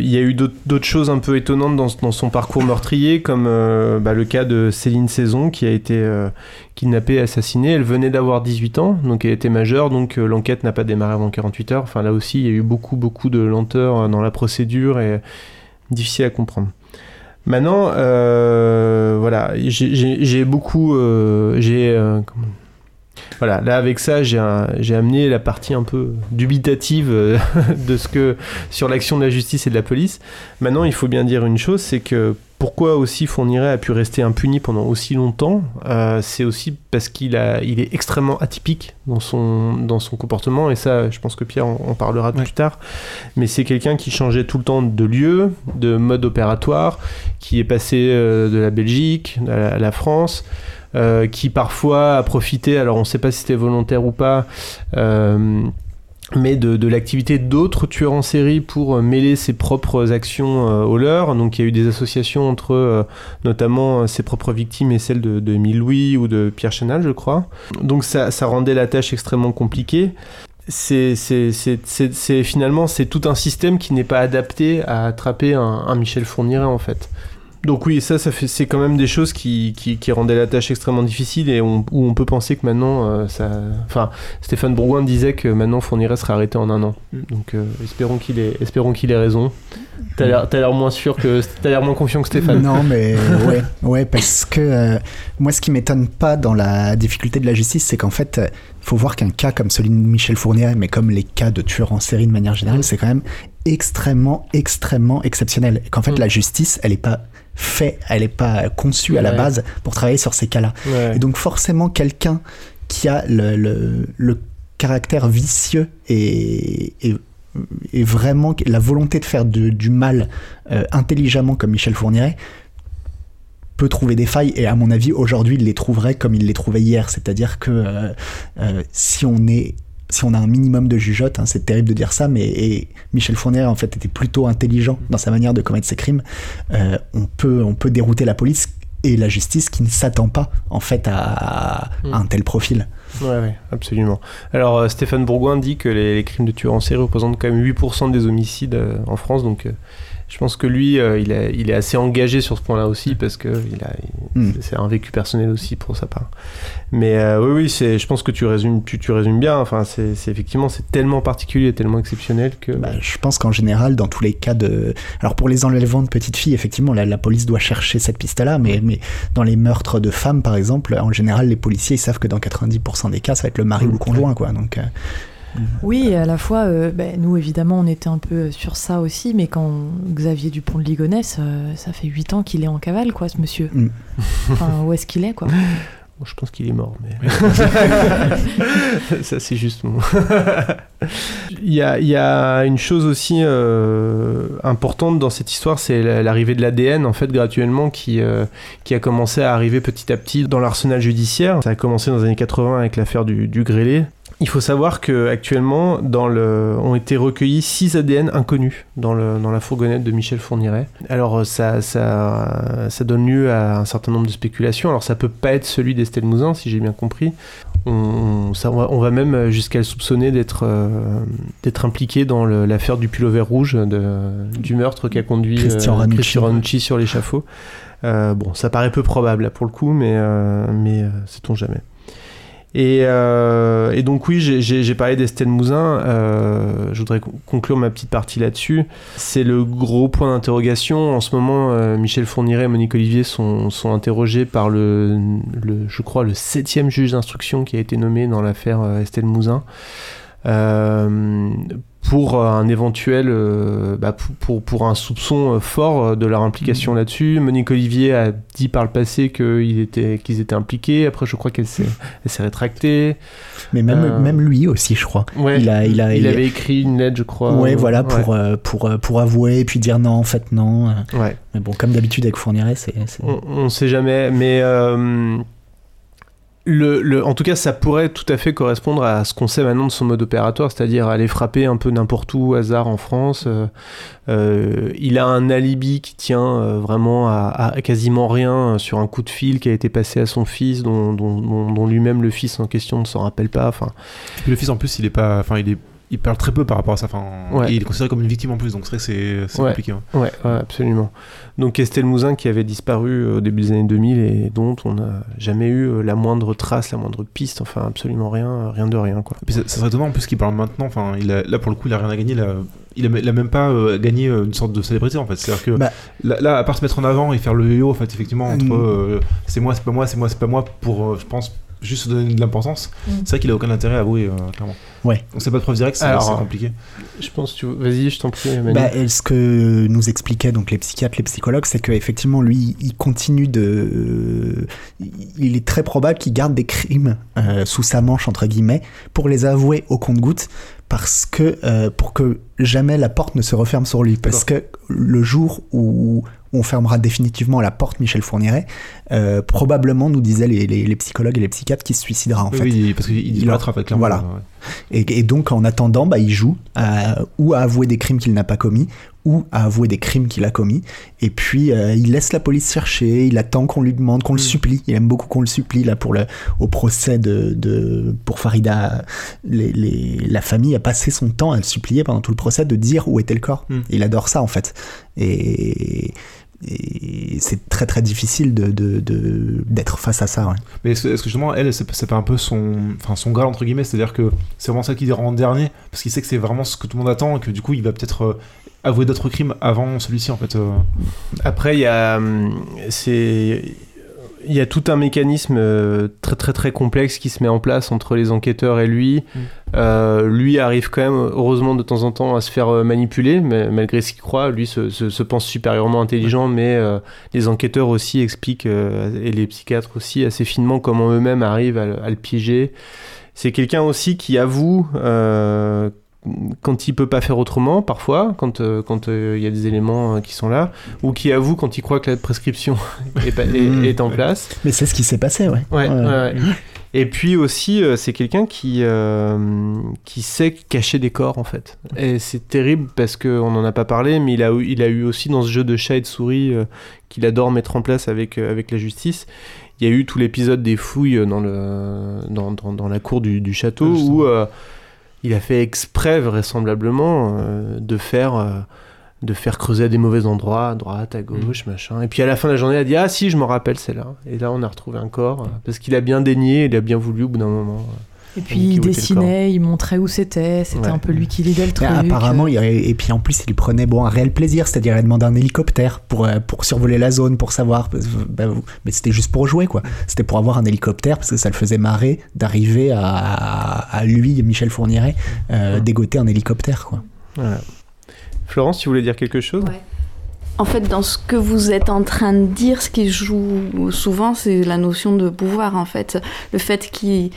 il y a eu d'autres choses un peu étonnantes dans, dans son parcours meurtrier, comme bah, le cas de Céline Saison, qui a été kidnappée assassinée. Elle venait d'avoir 18 ans, donc elle était majeure, donc euh, l'enquête n'a pas démarré avant 48 heures. Enfin, là aussi, il y a eu beaucoup, beaucoup de lenteur euh, dans la procédure et difficile à comprendre. Maintenant, euh, voilà, j'ai- beaucoup, euh, j'ai, voilà, là avec ça, j'ai amené la partie un peu dubitative *laughs* de ce que sur l'action de la justice et de la police. Maintenant, il faut bien dire une chose, c'est que pourquoi aussi Fourniret a pu rester impuni pendant aussi longtemps, euh, c'est aussi parce qu'il a, il est extrêmement atypique dans son dans son comportement et ça, je pense que Pierre en, en parlera Ouais. plus tard. Mais c'est quelqu'un qui changeait tout le temps de lieu, de mode opératoire, qui est passé euh, de la Belgique à la, à la France. euh, qui parfois a profité, alors on ne sait pas si c'était volontaire ou pas, mais de, de l'activité d'autres tueurs en série pour euh, mêler ses propres actions euh, aux leurs. Donc il y a eu des associations entre euh, notamment ses propres victimes et celles de, de Louis ou de Pierre Chenal, je crois. Donc ça, ça rendait la tâche extrêmement compliquée. C'est- finalement c'est tout un système qui n'est pas adapté à attraper un, un Michel Fourniret en fait. Donc oui, ça, ça fait, c'est quand même des choses qui, qui, qui rendaient la tâche extrêmement difficile et on- où on peut penser que maintenant, euh, ça, enfin, Stéphane Bourgoin disait que maintenant Fourniret serait arrêté en un an. Donc euh, espérons qu'il ait, espérons qu'il ait raison. T'as l'air, t'as l'air moins sûr que, t'as l'air moins confiant que Stéphane. Non, mais *laughs* ouais, ouais, parce que euh, moi, ce qui m'étonne pas dans la difficulté de la justice, c'est qu'en fait, il faut voir qu'un cas comme celui de Michel Fournier, mais comme les cas de tueurs en série de manière générale, c'est quand même extrêmement, extrêmement exceptionnel. Et qu'en fait, Mm. la justice, elle est pas faite, elle est pas conçue à la Ouais. base pour travailler sur ces cas-là. Ouais. Et donc forcément, quelqu'un qui a le, le- le caractère vicieux et, et, et vraiment la volonté de faire de- du mal euh, intelligemment comme Michel Fourniret peut trouver des failles et à mon avis aujourd'hui il les trouverait comme il les trouvait hier c'est-à-dire que euh, euh, si on est si on a un minimum de jugeote, hein, c'est terrible de dire ça, mais et Michel Fournier en fait était plutôt intelligent dans sa manière de commettre ses crimes. euh, on peut on peut dérouter la police et la justice qui ne s'attend pas en fait à, à un tel profil. Ouais, ouais, absolument. Alors, euh, Stéphane Bourgoin dit que les, les crimes de tueurs en série représentent quand même 8% des homicides euh, en France, donc je pense que lui, euh, il, a- il est assez engagé sur ce point-là aussi, parce que il a, il- Mm. c'est un vécu personnel aussi pour sa part. Mais euh, oui, oui, c'est, je pense que tu résumes, tu, tu résumes bien. Enfin, c'est, c'est effectivement, c'est tellement particulier, tellement exceptionnel que. Bah, je pense qu'en général, dans tous les cas de. Alors pour les enlèvements de petites filles, effectivement, la, la police doit chercher cette piste-là, mais, mais dans les meurtres de femmes, par exemple, en général, les policiers ils savent que dans 90% des cas, ça va être le mari ou le conjoint, quoi. Donc, euh, Oui, et à la fois, euh, ben, nous évidemment, on était un peu sur ça aussi, mais quand Xavier Dupont de Ligonnès, euh, ça fait 8 ans qu'il est en cavale, quoi, ce monsieur. Mm. Enfin, où est-ce qu'il est, quoi? Bon, je pense qu'il est mort, mais. *laughs* ça, c'est juste mon. *laughs* il, y a, il y a une chose aussi euh, importante dans cette histoire, c'est la- l'arrivée de l'ADN, en fait, graduellement, qui, euh, qui a commencé à arriver petit à petit dans l'arsenal judiciaire. Ça a commencé dans les années 80 avec l'affaire du, du grêlé. Il faut savoir que actuellement, dans le, ont été recueillis 6 ADN inconnus dans, le, dans la fourgonnette de Michel Fourniret. Alors ça, ça, ça donne lieu à un certain nombre de spéculations. Alors ça peut pas être celui d'Estelle Mouzin, si j'ai bien compris. On, ça, on, va, même jusqu'à le soupçonner d'être euh, d'être impliqué dans l'affaire du pullover rouge, de, du meurtre qui a conduit Christian euh. Christian Ranucci sur l'échafaud. Euh, bon, ça paraît peu probable là, pour le coup, mais, euh, mais euh, sait-on jamais. Et, euh, et donc oui, j'ai- parlé d'Estelle Mouzin. euh, je voudrais con- conclure ma petite partie là-dessus. C'est le gros point d'interrogation. En ce moment, euh, Michel Fourniret et Monique Olivier sont, sont interrogés par le, le, je crois, le septième juge d'instruction qui a été nommé dans l'affaire euh, Estelle Mouzin. Euh, pour un éventuel, euh, bah, pour, pour, pour un soupçon euh, fort de leur implication là-dessus. Monique Olivier a dit par le passé qu'ils étaient, qu'ils étaient impliqués. Après, je crois qu'elle s'est, rétractée. Mais même, Euh, même lui aussi, je crois. Ouais, Il a- il a- il- avait écrit une lettre, je crois. ouais, voilà, ouais. pour, euh, pour, pour avouer et puis dire non, en fait, non. Ouais. Mais bon, comme d'habitude avec Fourniret, c'est. On, on sait jamais, mais euh, en tout cas, ça pourrait tout à fait correspondre à ce qu'on sait maintenant de son mode opératoire, c'est-à-dire aller frapper un peu n'importe où hasard en France. Euh, euh, il a un alibi qui tient euh, vraiment à, quasiment rien sur un coup de fil qui a été passé à son fils, dont, dont- lui-même le fils en question ne s'en rappelle pas. Enfin, le fils en plus, il est pas, enfin il est, il parle très peu par rapport à ça. Enfin, Ouais. et il est considéré comme une victime en plus, donc c'est vrai que c'est c'est Ouais. compliqué. hein. Ouais, ouais, absolument. Donc Estelle Mouzin qui avait disparu euh, au début des années 2000 et dont on n'a jamais eu euh, la moindre trace, la moindre piste, enfin absolument rien, euh, rien de rien quoi. Et puis ça, ça serait étonnant en plus qu'il parle maintenant. Enfin, il a- là pour le coup, il a rien à gagner. Il a, il a, il a même pas euh, gagné une sorte de célébrité en fait. C'est-à-dire que Bah. là, là, à part se mettre en avant et faire le yo-yo, en fait, effectivement, entre Mm. euh, c'est moi, c'est pas moi, c'est moi, c'est pas moi, pour, euh, je pense, juste se donner de l'importance. Mm. C'est vrai qu'il a aucun intérêt à avouer, euh, clairement. Ouais. Donc c'est pas de preuve directe, c'est compliqué. Je pense, tu... vas-y, je t'en prie. Bah, ce que nous expliquaient donc les psychiatres, les psychologues, c'est qu'effectivement, lui, il continue de. Il est très probable qu'il garde des crimes euh, sous sa manche, entre guillemets, pour les avouer au compte-goutte, parce que. euh, pour que jamais la porte ne se referme sur lui. Parce que le jour où on fermera définitivement la porte Michel Fourniret, euh, probablement, nous disaient les, les- les psychologues et les psychiatres, qu'il se suicidera en oui, fait. oui, parce qu'il il disparaîtra, en fait, voilà. ouais. Et, et donc, en attendant, bah, il joue à- ou à avouer des crimes qu'il n'a pas commis, ou à avouer des crimes qu'il a commis. Et puis, euh, il laisse la police chercher, il attend qu'on lui demande, qu'on le Mm. supplie. Il aime beaucoup qu'on le supplie, là, pour le, au procès de, de pour Farida. Les, les- la famille a passé son temps à le supplier pendant tout le procès de dire où était le corps. Mm. Il adore ça, en fait. Et. Et c'est très très difficile de, de- de- d'être face à ça. ouais. Mais est-ce que, justement, elle, c'est, pas un peu son, enfin, son graal entre guillemets, c'est-à-dire que c'est vraiment ça qu'il dira en dernier, parce qu'il sait que c'est vraiment ce que tout le monde attend et que du coup, il va peut-être euh, avouer d'autres crimes avant celui-ci en fait. euh. Après, il y a, hum, c'est, il y a tout un mécanisme euh, très très très complexe qui se met en place entre les enquêteurs et lui. Mm. Euh, lui arrive quand même, heureusement, de temps en temps à se faire euh, manipuler, mais malgré ce qu'il croit, lui se, se- se pense supérieurement intelligent, mais euh, les enquêteurs aussi expliquent, et les psychiatres aussi, assez finement comment eux-mêmes arrivent à, le- à le piéger. C'est quelqu'un aussi qui avoue quand il peut pas faire autrement, parfois, quand euh, quand euh, il y a des éléments euh, qui sont là, ou qui avoue quand il croit que la prescription *laughs* est, pas- est- Mm. est en place. Mais c'est ce qui s'est passé, ouais. Ouais, Ouais. ouais, ouais. Et puis aussi, euh, c'est quelqu'un qui, euh, qui sait cacher des corps, en fait. Et c'est terrible parce qu'on n'en a pas parlé, mais il a, eu- il a eu aussi dans ce jeu de chat et de souris euh, qu'il adore mettre en place avec, euh, avec la justice. Il y a eu tout l'épisode des fouilles dans, le, dans, dans, dans la cour du, du château justement. où euh, il a fait exprès, vraisemblablement, euh, de faire. euh, de faire creuser à des mauvais endroits, à droite, à gauche, machin. Et puis à la fin de la journée, il a dit Ah si, je me rappelle, c'est là. Et là, on a retrouvé un corps. euh, Parce qu'il a bien daigné, il a bien voulu au bout d'un moment. Et puis il dessinait, il montrait où c'était, c'était Ouais. un peu lui qui lidait le Mais truc. apparemment, euh. il et puis en plus, il prenait bon, un réel plaisir, c'est-à-dire il demandait un hélicoptère pour, euh, pour survoler la zone, pour savoir. bah, mais c'était juste pour jouer, quoi. C'était pour avoir un hélicoptère, parce que ça le faisait marrer d'arriver à, à lui, Michel Fourniret, euh, dégoter un hélicoptère, quoi. Voilà. Florence, tu voulais dire quelque chose? Ouais. En fait, dans ce que vous êtes en train de dire, ce qui joue souvent, c'est la notion de pouvoir, en fait. Le fait qu'il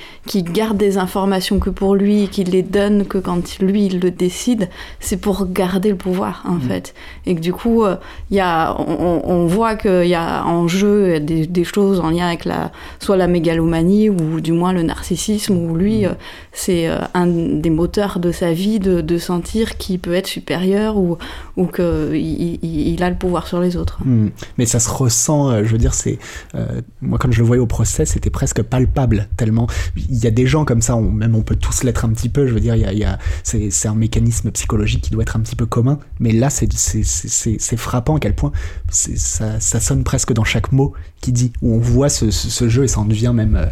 garde des informations que pour lui, qu'il les donne que quand lui, il le décide, c'est pour garder le pouvoir, en mm. fait. Et que du coup, euh, il y a, on, voit qu'il y a en jeu des, choses en lien avec la, soit la mégalomanie ou du moins le narcissisme, où lui, mm. euh, c'est euh, un des moteurs de sa vie de, de sentir qu'il peut être supérieur ou, ou qu'il il a le pouvoir sur les autres. Hmm. Mais ça se ressent, euh, je veux dire, c'est. Euh, moi, comme je le voyais au procès, c'était presque palpable, tellement. Il y a des gens comme ça, même on peut tous l'être un petit peu, je veux dire, y a, c'est un mécanisme psychologique qui doit être un petit peu commun, mais là, c'est frappant à quel point ça, ça, sonne presque dans chaque mot qui dit, où on voit ce, ce, jeu et ça en devient même. Euh,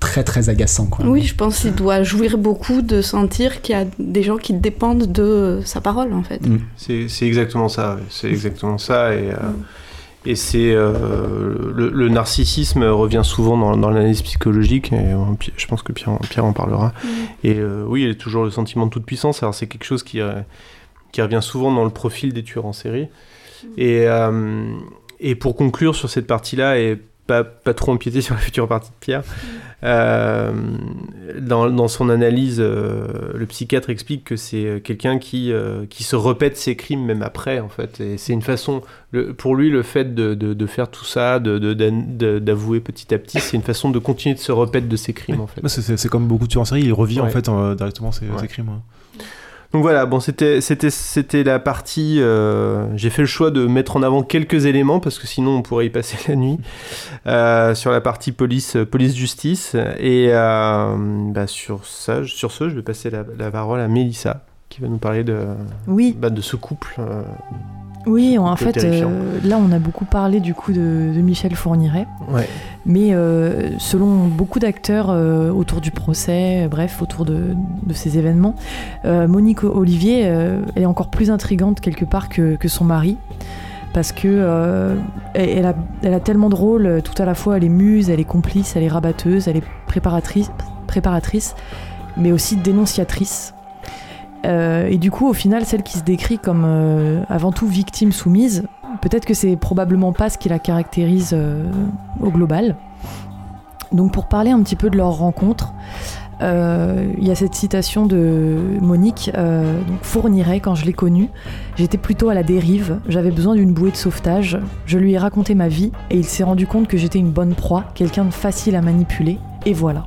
très très agaçant. Quoi. Oui, je pense qu'il doit jouir beaucoup de sentir qu'il y a des gens qui dépendent de sa parole en fait. Mm. C'est exactement ça, c'est exactement ça et, euh, et c'est euh, le, narcissisme revient souvent dans, dans l'analyse psychologique et je pense que Pierre, Pierre en parlera. Mm. Et euh, oui, il y a toujours le sentiment de toute puissance. Alors c'est quelque chose qui, qui revient souvent dans le profil des tueurs en série. Mm. Et, et pour conclure sur cette partie-là et pas, pas, trop empiéter *laughs* sur la future partie de Pierre. Euh, dans, dans, son analyse, euh, le psychiatre explique que c'est quelqu'un qui, euh, qui se répète ses crimes même après, en fait. Et c'est une façon, le, pour lui, le fait de, de, de faire tout ça, d'avouer petit à petit, c'est une façon de continuer de se répéter de ses crimes, en fait. C'est comme beaucoup de tueurs en série, il revient en fait directement ses, ses crimes. Donc voilà, bon, c'était, c'était, c'était la partie. Euh, j'ai fait le choix de mettre en avant quelques éléments parce que sinon on pourrait y passer *laughs* la nuit euh, sur la partie police, police justice. Et euh, bah, sur ça, sur ce, je vais passer la, la parole à Mélissa qui va nous parler de, oui. bah, de ce couple. Oui, en fait, euh, là, on a beaucoup parlé du coup de, Michel Fourniret. Mais euh, selon beaucoup d'acteurs euh, autour du procès, bref, autour de, ces événements, Monique Olivier, est encore plus intrigante quelque part que, son mari. Parce que elle, a, elle a tellement de rôles, tout à la fois elle est muse, elle est complice, elle est rabatteuse, elle est préparatrice, préparatrice mais aussi dénonciatrice. Euh, et du coup, au final, celle qui se décrit comme euh, avant tout victime soumise, peut-être que c'est probablement pas ce qui la caractérise euh, au global. Donc, pour parler un petit peu de leur rencontre, il y a cette citation de Monique donc quand je l'ai connue. J'étais plutôt à la dérive, j'avais besoin d'une bouée de sauvetage. Je lui ai raconté ma vie et il s'est rendu compte que j'étais une bonne proie, quelqu'un de facile à manipuler. Et voilà.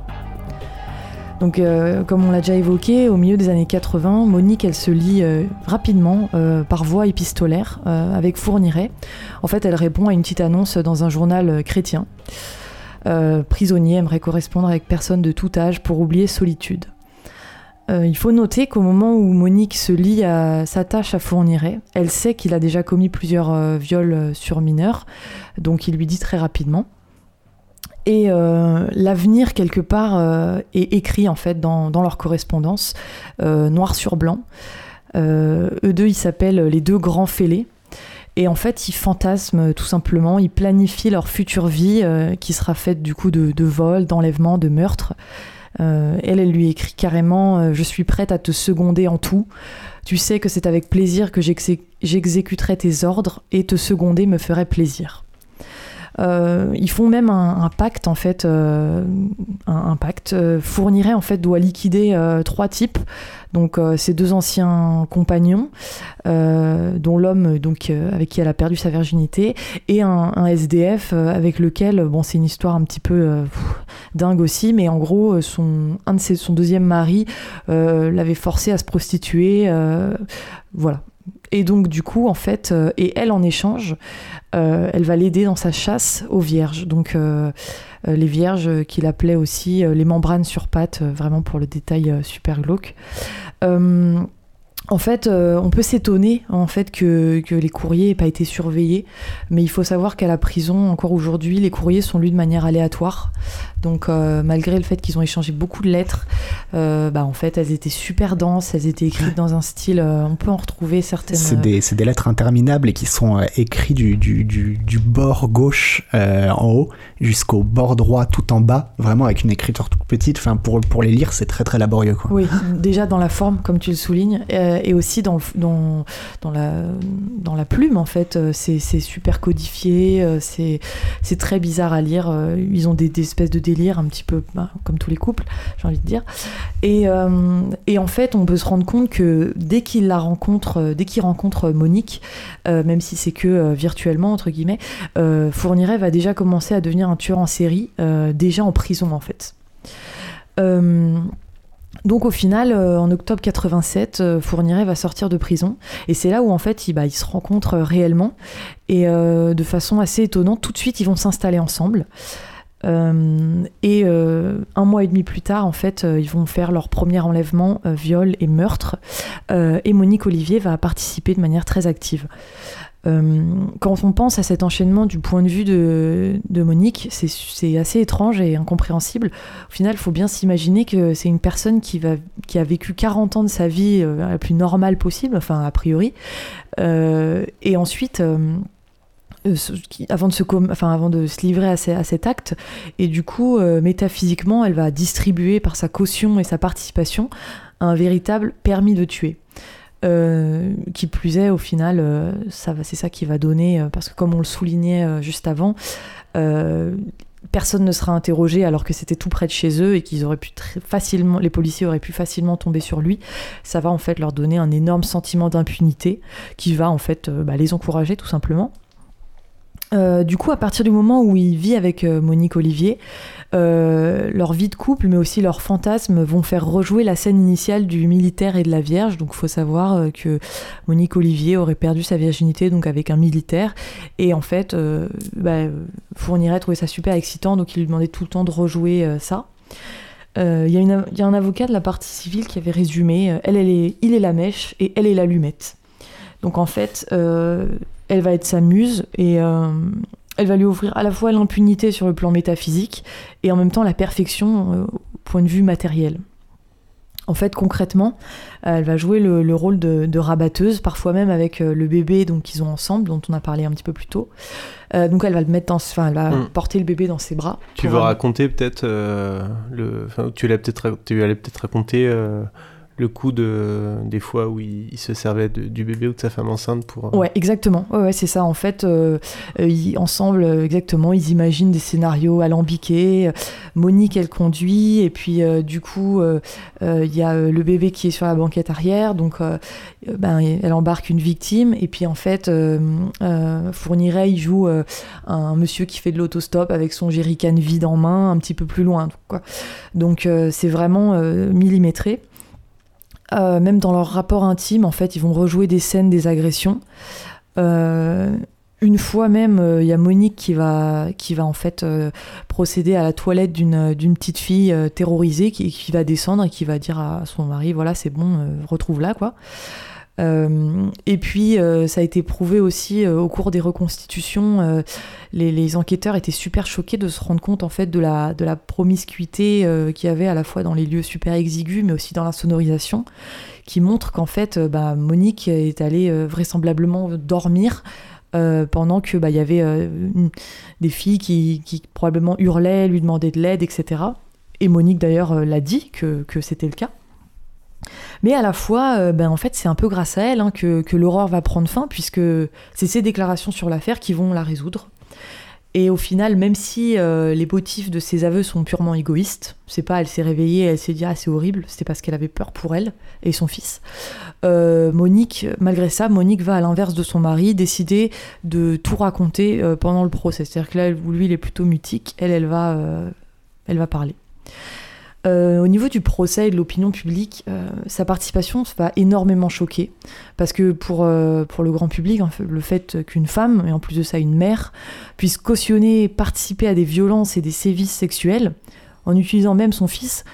Donc, euh, comme on l'a déjà évoqué, au milieu des années 80, Monique, elle se lie euh, rapidement euh, par voie épistolaire avec Fourniret. En fait, elle répond à une petite annonce dans un journal chrétien. prisonnier aimerait correspondre avec personne de tout âge pour oublier solitude. il faut noter qu'au moment où Monique se lie à sa tâche à Fourniret, elle sait qu'il a déjà commis plusieurs viols sur mineurs, donc il lui dit très rapidement. Et euh, l'avenir, quelque part, euh, est écrit en fait dans, leur correspondance, euh, noir sur blanc. eux deux, ils s'appellent les deux grands fêlés. Et en fait, ils fantasment tout simplement, ils planifient leur future vie qui sera faite du coup de, de vols, d'enlèvements, de meurtres. elle, elle lui écrit carrément Je suis prête à te seconder en tout. Tu sais que c'est avec plaisir que j'exécuterai tes ordres et te seconder me ferait plaisir. Euh, ils font même un, pacte en fait, euh, un, pacte. Euh, fournirait en fait doit liquider trois types. Donc ses deux anciens compagnons, dont l'homme donc avec qui elle a perdu sa virginité, et un, SDF avec lequel bon c'est une histoire un petit peu dingue aussi, mais en gros son un de ses, son deuxième mari l'avait forcé à se prostituer, voilà. Et donc, du coup, en fait, euh, et elle, en échange, euh, elle va l'aider dans sa chasse aux vierges. Donc, euh, les vierges qu'il appelait aussi les membranes sur pattes, vraiment pour le détail super glauque. En fait, on peut s'étonner en fait que, que, les courriers n'aient pas été surveillés, mais il faut savoir qu'à la prison, encore aujourd'hui, les courriers sont lus de manière aléatoire. Donc euh, malgré le fait qu'ils ont échangé beaucoup de lettres, euh, bah, en fait elles étaient super denses, elles étaient écrites dans un style, euh, on peut en retrouver certaines. C'est des, des, lettres interminables et qui sont écrites du, du, du, du, bord gauche en haut jusqu'au bord droit tout en bas, vraiment avec une écriture toute petite. Enfin pour, pour les lire c'est très très laborieux. Quoi. Oui, déjà dans la forme comme tu le soulignes, et aussi dans, dans, la, dans la plume, en fait. C'est super codifié, c'est très bizarre à lire. Ils ont des, espèces de délires, un petit peu bah, comme tous les couples, j'ai envie de dire. Et, et, en fait, on peut se rendre compte que dès qu'il la rencontre, dès qu'il rencontre Monique, même si c'est que virtuellement, entre guillemets, Fourniret va déjà commencer à devenir un tueur en série, déjà en prison, en fait. Euh, donc au final, euh, en octobre 87, euh, Fourniret va sortir de prison. Et c'est là où en fait, il, bah, se rencontrent réellement. Et de façon assez étonnante, tout de suite, ils vont s'installer ensemble. et un mois et demi plus tard, en fait, ils vont faire leur premier enlèvement, viol et meurtre. et Monique Olivier va participer de manière très active. Euh, quand on pense à cet enchaînement du point de vue de, Monique, c'est assez étrange et incompréhensible. Au final, il faut bien s'imaginer que c'est une personne qui, a vécu 40 ans de sa vie euh, la plus normale possible, enfin a priori, euh, et ensuite... avant de, se livrer à, cet acte. Et du coup, métaphysiquement, elle va distribuer par sa caution et sa participation un véritable permis de tuer. Euh, qui plus est, au final, euh, ça c'est ça qui va donner, euh, parce que comme on le soulignait juste avant, personne ne sera interrogé alors que c'était tout près de chez eux et qu'ils auraient pu facilement, les policiers auraient pu facilement tomber sur lui. Ça va en fait leur donner un énorme sentiment d'impunité qui va en fait bah, les encourager tout simplement. Du coup, à partir du moment où il vit avec Monique Olivier, euh, leur vie de couple, mais aussi leurs fantasmes vont faire rejouer la scène initiale du militaire et de la Vierge. Donc, il faut savoir euh, que Monique Olivier aurait perdu sa virginité donc avec un militaire, et en fait, euh, bah, Fourniret trouvait ça super excitant, donc il lui demandait tout le temps de rejouer ça. Il y, a un avocat de la partie civile qui avait résumé elle est, il est la mèche et elle est l'allumette. Donc en fait, elle va être sa muse et elle va lui offrir à la fois l'impunité sur le plan métaphysique et en même temps la perfection euh, au point de vue matériel. En fait, concrètement, euh, elle va jouer le, rôle de, rabatteuse, parfois même avec euh, le bébé donc qu'ils ont ensemble, dont on a parlé un petit peu plus tôt. donc elle va le mettre dans, enfin, elle va hmm. porter le bébé dans ses bras. Tu veux raconter peut-être le, tu allais peut-être, tu allais peut-être raconter le coup de des fois où il, se servait du bébé ou de sa femme enceinte pour. Euh, ouais, exactement. Ouais, c'est ça. En fait, euh, ils, ensemble, exactement, ils imaginent des scénarios alambiqués. Monique, elle conduit, et puis euh, du coup, il y a le bébé qui est sur la banquette arrière, donc ben, elle embarque une victime, et puis en fait, Fourniret, il joue un monsieur qui fait de l'autostop avec son jerrycan vide en main, un petit peu plus loin. Donc c'est vraiment millimétré. Euh, même dans leur rapport intime, en fait, ils vont rejouer des scènes des agressions. Euh, une fois même, euh, il y a Monique qui va, en fait procéder à la toilette d'une petite fille terrorisée qui, qui, va descendre et qui va dire à son mari voilà c'est bon retrouve-la quoi. Euh, et puis, euh, ça a été prouvé aussi euh, au cours des reconstitutions. Les, enquêteurs étaient super choqués de se rendre compte en fait de la, promiscuité qu'il y avait à la fois dans les lieux super exigus, mais aussi dans la sonorisation, qui montre qu'en fait, bah, Monique est allée vraisemblablement dormir. pendant que bah, y avait des filles qui, probablement hurlaient, lui demandaient de l'aide, etc. Et Monique d'ailleurs l'a dit que c'était le cas. Mais à la fois, euh, ben, en fait, c'est un peu grâce à elle hein, que, l'aurore va prendre fin, puisque c'est ses déclarations sur l'affaire qui vont la résoudre. Et au final, même si euh, les motifs de ses aveux sont purement égoïstes, c'est pas elle s'est réveillée, elle s'est dit ah c'est horrible, c'était parce qu'elle avait peur pour elle et son fils. Euh, Monique, malgré ça, Monique va à l'inverse de son mari, décider de tout raconter pendant le procès. C'est-à-dire que là, lui, il est plutôt mutique, elle, elle va, elle va parler. Euh, au niveau du procès et de l'opinion publique, euh, sa participation va énormément choquer. Parce que pour, euh, pour le grand public, le fait qu'une femme, et en plus de ça une mère, puisse cautionner, participer à des violences et des sévices sexuels, en utilisant même son fils,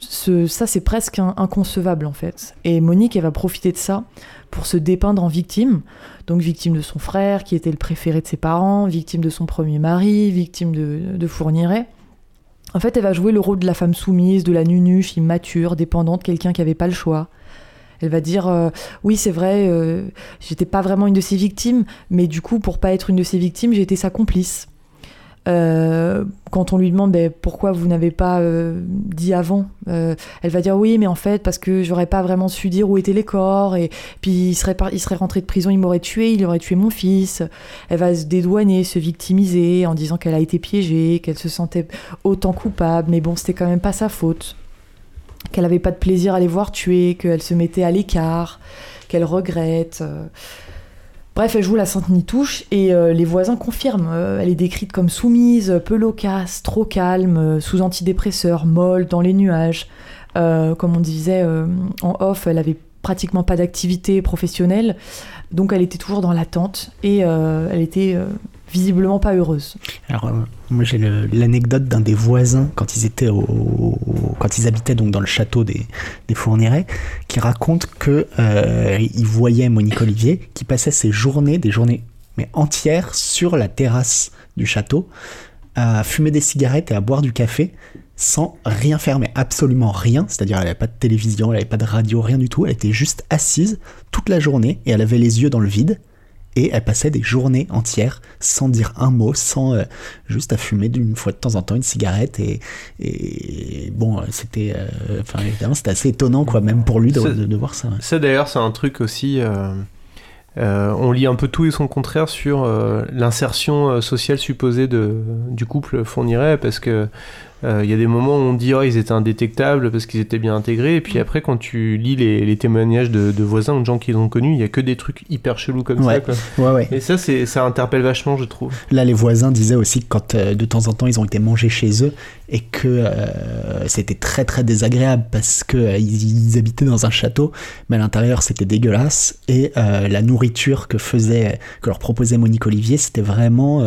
ça c'est presque inconcevable en fait. Et Monique, elle va profiter de ça pour se dépeindre en victime. Donc victime de son frère, qui était le préféré de ses parents, victime de son premier mari, victime de, de Fourniret. En fait, elle va jouer le rôle de la femme soumise, de la nunuche, immature, dépendante, quelqu'un qui n'avait pas le choix. Elle va dire euh, oui c'est vrai euh, j'étais pas vraiment une de ses victimes mais du coup pour pas être une de ses victimes j'ai été sa complice Euh, quand on lui demande ben, pourquoi vous n'avez pas euh, dit avant, euh, elle va dire oui, mais en fait, parce que j'aurais pas vraiment su dire où étaient les corps, et puis il serait, il serait rentré de prison, il m'aurait tué, il aurait tué mon fils. Elle va se dédouaner, se victimiser en disant qu'elle a été piégée, qu'elle se sentait autant coupable, mais bon, c'était quand même pas sa faute. Qu'elle avait pas de plaisir à les voir tuer, qu'elle se mettait à l'écart, qu'elle regrette. Bref, elle joue la sainte nitouche et euh, les voisins confirment. Euh, elle est décrite comme soumise, peu loquace, trop calme, euh, sous antidépresseur, molle, dans les nuages. comme on disait en off, elle avait pratiquement pas d'activité professionnelle, donc elle était toujours dans l'attente et elle était visiblement pas heureuse. Alors, euh, moi j'ai l'anecdote d'un des voisins quand ils étaient au, quand ils habitaient donc dans le château des, des qui raconte que euh, il voyait Monique Olivier qui passait ses journées, des journées mais entières sur la terrasse du château, à fumer des cigarettes et à boire du café sans rien faire, mais absolument rien. C'est-à-dire, elle n'avait pas de télévision, elle n'avait pas de radio, rien du tout. Elle était juste assise toute la journée et elle avait les yeux dans le vide et elle passait des journées entières sans dire un mot, sans euh, juste à fumer d'une fois de temps en temps une cigarette et, et bon, c'était, euh, enfin évidemment c'était assez étonnant quoi, même pour lui de, de, voir ça. Ça d'ailleurs c'est un truc aussi. Euh, on lit un peu tout et son contraire sur l'insertion sociale supposée de, du couple fournirait parce que euh, il y a des moments où on dit oh, ils étaient indétectables parce qu'ils étaient bien intégrés, et puis après, quand tu lis les, témoignages de, voisins ou de gens qu'ils ont connus, il y a que des trucs hyper chelous comme ça. Ouais, ouais. Et ça, ça interpelle vachement, je trouve. Là, les voisins disaient aussi que quand euh, de temps en temps ils ont été mangés chez eux et que euh, c'était très très désagréable parce que ils, habitaient dans un château, mais à l'intérieur c'était dégueulasse et la nourriture que faisait, que leur proposait Monique Olivier, c'était vraiment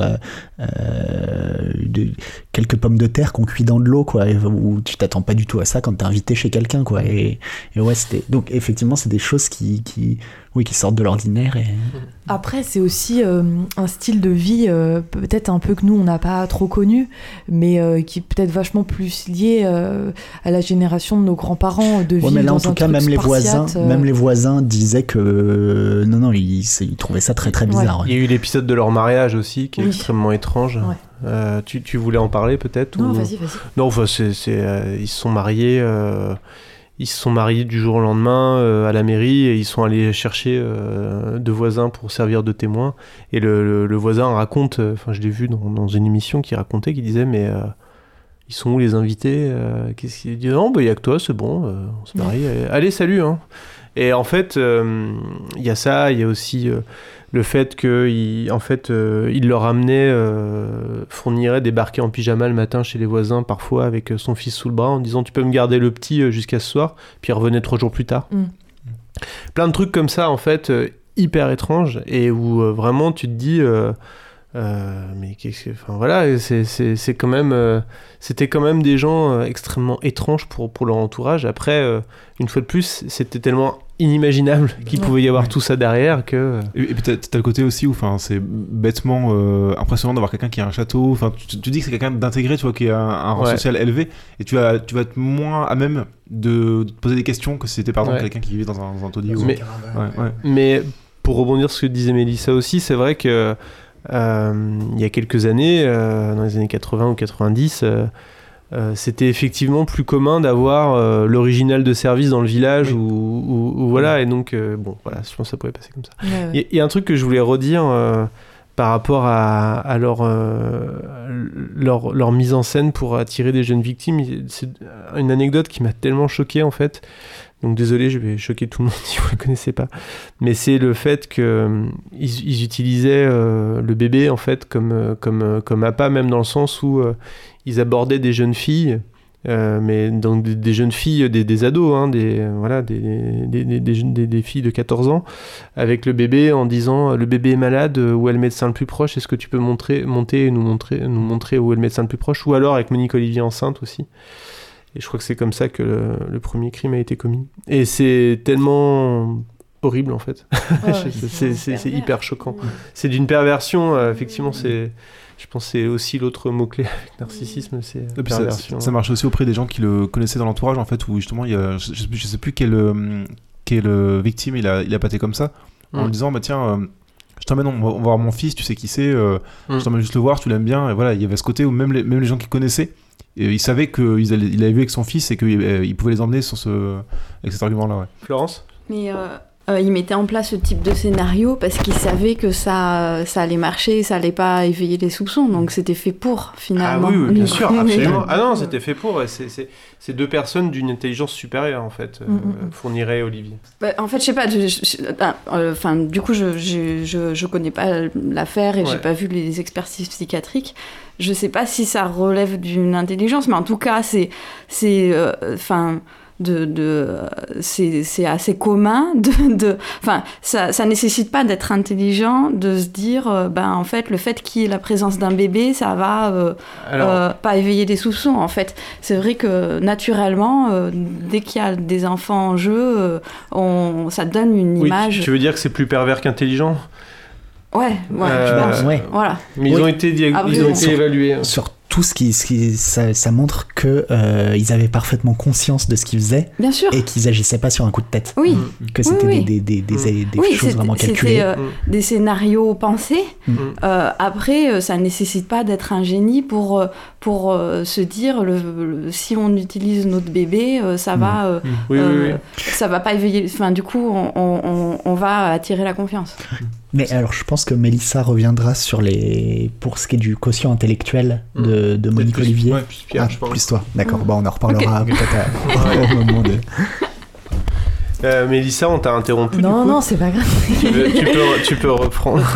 de, quelques pommes de terre qu'on cuit dans de l'eau, quoi, où tu t'attends pas du tout à ça quand t'es invité chez quelqu'un, quoi. Et, ouais, c'était. Donc, effectivement, c'est des choses qui, oui, qui sortent de l'ordinaire. Et... Après, c'est aussi euh, un style de vie, euh, peut-être un peu que nous, on n'a pas trop connu, mais euh, qui est peut-être vachement plus lié à la génération de nos grands-parents, de ouais, mais là, en tout cas, même les, voisins, même les voisins disaient que non, non, ils, ils trouvaient ça très, très bizarre. Il y a eu l'épisode de leur mariage aussi, qui est extrêmement étrange. Tu, tu, voulais en parler peut-être Non, vas-y, vas-y. Non, enfin, c'est, ils se sont mariés ils se sont mariés du jour au lendemain euh, à la mairie et ils sont allés chercher euh, deux voisins pour servir de témoins. Et le, voisin raconte, euh, enfin je l'ai vu dans, une émission qui racontait, qui disait mais ils sont où les invités Qu'est-ce qu'il dit Non, bah, il n'y a que toi, c'est bon, on se marie. Allez, salut. Hein. Et en fait, il y a ça, il y a aussi le fait qu'il en fait, euh, il leur amenait, euh, fournirait débarquer en pyjama le matin chez les voisins, parfois avec son fils sous le bras, en disant Tu peux me garder le petit euh, jusqu'à ce soir, puis il revenait trois jours plus tard. Mm. Plein de trucs comme ça, en fait, hyper étranges, et où vraiment tu te dis. Mais enfin voilà, c'est quand même, c'était quand même des gens extrêmement étranges pour, pour leur entourage. Après, une fois de plus, c'était tellement inimaginable *laughs* qu'il pouvait y avoir tout ça derrière que et, puis t'as, as le côté aussi où enfin c'est bêtement euh, impressionnant d'avoir quelqu'un qui a un château. Enfin tu, dis que c'est quelqu'un d'intégré tu vois qui a un, rang social élevé. Et tu vas tu vas être moins à même de, te poser des questions que si c'était par exemple quelqu'un qui vivait dans un, dans un taudis mais, mais pour rebondir sur ce que disait Mélissa aussi c'est vrai que euh, il y a quelques années euh, dans les années 80 ou 90 euh, c'était effectivement plus commun d'avoir euh, l'original de service dans le village ou, voilà et donc euh, bon voilà je pense que ça pouvait passer comme ça. Il y, a un truc que je voulais redire par rapport à, leur, leur, leur, mise en scène pour attirer des jeunes victimes. C'est une anecdote qui m'a tellement choqué en fait donc désolé, je vais choquer tout le monde *laughs* si vous ne le connaissez pas. Mais c'est le fait qu'ils ils utilisaient le bébé en fait comme, comme, comme appât, même dans le sens où ils abordaient des jeunes filles, euh, mais donc des, jeunes filles, des, ados, hein, des, voilà, des, des, filles de 14 ans, avec le bébé en disant le bébé est malade, où est le médecin le plus proche? Est-ce que tu peux montrer, monter et nous montrer, nous montrer où est le médecin le plus proche? Ou alors avec Monique Olivier enceinte aussi. Et je crois que c'est comme ça que le, premier crime a été commis. Et c'est tellement horrible en fait. *laughs* c'est hyper choquant. C'est d'une perversion, euh, effectivement, c'est je pense que c'est aussi l'autre mot-clé avec narcissisme, c'est ça, ça, marche aussi auprès des gens qui le connaissaient dans l'entourage, en fait, où justement, il y a, je, sais plus quelle, quelle victime il a, il a pâté comme ça, en lui disant, bah tiens, euh, je t'emmène on va voir mon fils, tu sais qui c'est, euh, Mm. je t'emmène juste le voir, tu l'aimes bien. Et voilà, il y avait ce côté où même les, même les gens qui connaissaient, et ils savaient qu'il il avait vu avec son fils et qu'il pouvait les emmener sur ce, avec cet argument-là. Ouais. Florence? Mais euh, euh, il mettait en place ce type de scénario parce qu'il savait que ça, ça allait marcher, ça allait pas éveiller les soupçons. Donc c'était fait pour, Ah finalement. oui, oui, bien sûr, *laughs* absolument. Ah non, c'était fait pour. c'est deux personnes d'une intelligence supérieure, en fait, euh, Mm, mm, mm. fournirait Olivier. Bah, en fait, je sais pas. ah, euh, Enfin, du coup, je, je, je, je connais pas l'affaire et Ouais. j'ai pas vu les expertises psychiatriques. Je sais pas si ça relève d'une intelligence, mais en tout cas, c'est, c'est, euh, enfin. De, de c'est c'est assez commun de de enfin ça ça nécessite pas d'être intelligent de se dire euh, ben en fait le fait qu'il y ait la présence d'un bébé ça va euh, Alors, euh, pas éveiller des soupçons en fait c'est vrai que naturellement euh, dès qu'il y a des enfants en jeu euh, on ça donne une oui, image tu, veux dire que c'est plus pervers qu'intelligent? Ouais ouais Euh, je pense Ouais. voilà Mais ils Oui. ont été, Après, ils ont été sur- évalués. hein. Sur tout ce qui, ce qui ça, ça montre que euh, ils avaient parfaitement conscience de ce qu'ils faisaient bien sûr et qu'ils agissaient pas sur un coup de tête. oui Que c'était oui. des, des, des, des, des oui choses c'était vraiment c'était, calculées. euh, Mm. des scénarios pensés Mm. Euh, après euh, ça nécessite pas d'être un génie pour pour euh, se dire le, le- si on utilise notre bébé euh, ça Mm. va euh, Oui, oui, euh, oui. ça va pas éveiller enfin du coup on, on, on- on va attirer la confiance Mais alors, je pense que Mélissa reviendra sur les. pour ce qui est du quotient intellectuel de, de Monique Plus- Olivier. ouais, plus Pierre, Ah, je pense. plus toi, d'accord. Mm. Bon, on en reparlera peut-être à- *laughs* au moment de. Euh, Mélissa, on t'a interrompu. Non, du coup. non, c'est pas grave. tu, veux- tu peux, tu peux reprendre. *laughs*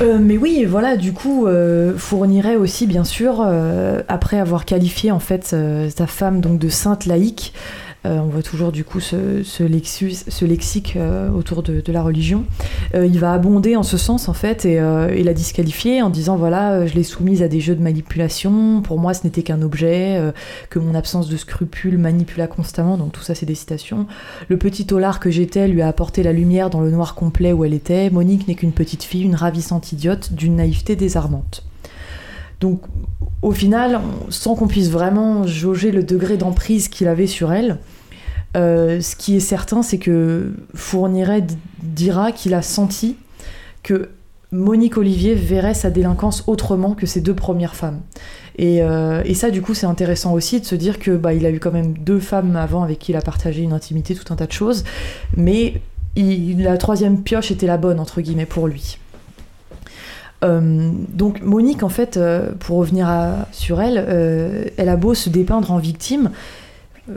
Euh, mais oui, voilà, du coup, euh, fournirait aussi, bien sûr, euh, après avoir qualifié en fait euh, sa femme donc de sainte laïque, euh, on voit toujours du coup ce, lexus- ce lexique euh, autour de, la religion. Euh, il va abonder en ce sens en fait et, euh, la disqualifier en disant voilà, euh, je l'ai soumise à des jeux de manipulation. Pour moi, ce n'était qu'un objet, euh, que mon absence de scrupules manipula constamment. Donc tout ça, c'est des citations. Le petit taulard que j'étais lui a apporté la lumière dans le noir complet où elle était. Monique n'est qu'une petite fille, une ravissante idiote, d'une naïveté désarmante. Donc, au final, sans qu'on puisse vraiment jauger le degré d'emprise qu'il avait sur elle, euh, ce qui est certain, c'est que Fourniret dira qu'il a senti que Monique Olivier verrait sa délinquance autrement que ses deux premières femmes. Et, euh, et ça, du coup, c'est intéressant aussi de se dire que bah, il a eu quand même deux femmes avant avec qui il a partagé une intimité, tout un tas de choses, mais la troisième pioche était la bonne entre guillemets pour lui. Euh, donc Monique, en fait, euh, pour revenir sur elle, euh, elle a beau se dépeindre en victime,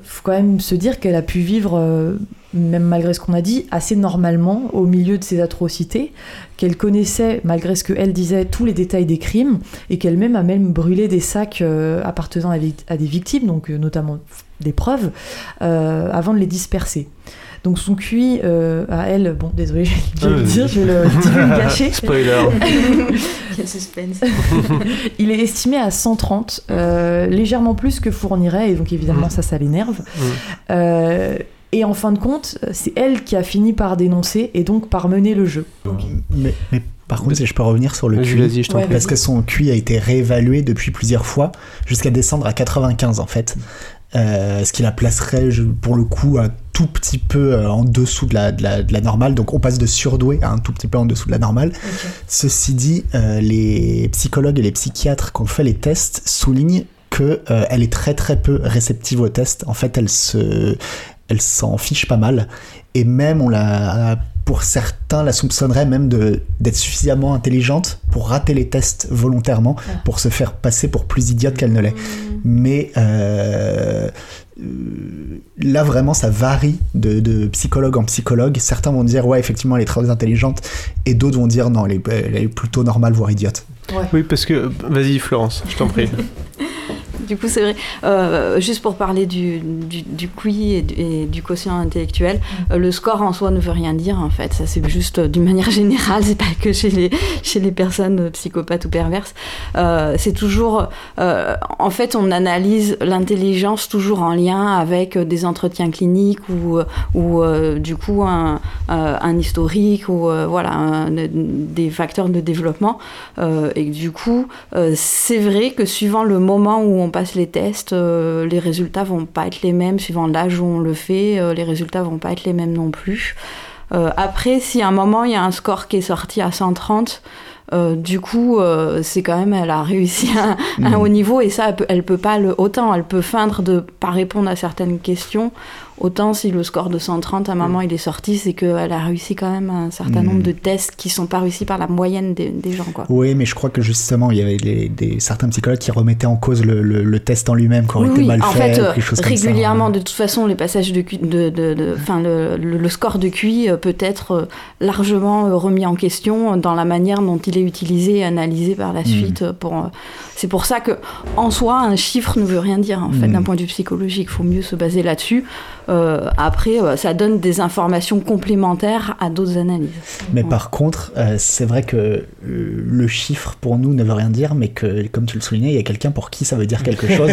faut quand même se dire qu'elle a pu vivre, même malgré ce qu'on a dit, assez normalement au milieu de ces atrocités, qu'elle connaissait, malgré ce qu'elle disait, tous les détails des crimes, et qu'elle-même a même brûlé des sacs appartenant à, à des victimes, donc notamment des preuves, avant de les disperser. Donc son QI euh, à elle, bon désolé, *laughs* je vais Ah, le vas-y. dire, je vais le, je vais le gâcher. *laughs* Spoiler. *laughs* quel suspense Il est estimé à 130, euh, légèrement plus que Fourniret, et donc évidemment Mm. ça, ça l'énerve. Mm. Euh, et en fin de compte, c'est elle qui a fini par dénoncer et donc par mener le jeu. Mais, mais par contre, si je peux revenir sur le Vas-y, QI. Ouais. Parce que son QI a été réévalué depuis plusieurs fois, jusqu'à descendre à 95 en fait. Euh, ce qui la placerait je- pour le coup un tout petit peu euh, en dessous de la, de, la, de la normale. Donc on passe de surdoué à un tout petit peu en dessous de la normale. Ceci dit, euh, les psychologues et les psychiatres qui ont fait les tests soulignent que elle est très très peu réceptive aux tests. En fait, elle se, elle s'en fiche pas mal. Et même, on la, pour certains, la soupçonnerait même de d'être suffisamment intelligente pour rater les tests volontairement, Ah. pour se faire passer pour plus idiote qu'elle ne l'est. Mais euh, euh, là, vraiment, ça varie de, de psychologue en psychologue. Certains vont dire, ouais, effectivement, elle est très intelligente, et d'autres vont dire, non, elle est, elle est plutôt normale, voire idiote. Oui, parce que. Vas-y, Florence, je t'en prie. *laughs* Du coup, c'est vrai. Euh, juste pour parler du, du, QI et du, quotient intellectuel, euh, le score en soi ne veut rien dire, en fait. Ça, c'est juste euh, d'une manière *laughs* générale, c'est pas que chez les, personnes psychopathes ou perverses. C'est toujours. en fait, on analyse l'intelligence toujours en lien avec des entretiens cliniques ou, du coup, un, historique ou voilà, des facteurs de développement. Et du coup, c'est vrai que suivant le moment où on passe les tests, euh, les résultats vont pas être les mêmes. Suivant l'âge où on le fait, euh, les résultats vont pas être les mêmes non plus. après, si à un moment il y a un score qui est sorti à 130, du coup, c'est quand même, elle a réussi à, un Mhm. haut niveau et ça, elle peut, elle peut pas le autant, elle peut feindre de pas répondre à certaines questions. Autant si le score de 130 à un moment il est sorti, c'est qu'elle a réussi quand même un certain nombre de tests qui sont pas réussis par la moyenne des, des gens, quoi. Oui, mais je crois que justement, il y avait des, des- certains psychologues qui remettaient en cause le, le- le test en lui-même, qui aurait Oui, été mal en fait, euh, comme ça. régulièrement, de toute façon, les passages de, de, de, le, score de QI euh, peut être euh, largement remis en question dans la manière dont il est utilisé et analysé par la Mm. suite. Pour, c'est pour ça que, en soi, un chiffre ne veut rien dire. En fait, Mm. d'un point de vue psychologique, il faut mieux se baser là-dessus. Euh, après, euh, ça donne des informations complémentaires à d'autres analyses. Mais Ouais. par contre, euh, c'est vrai que le chiffre pour nous ne veut rien dire, mais que, comme tu le soulignais, il y a quelqu'un pour qui ça veut dire quelque *laughs* chose.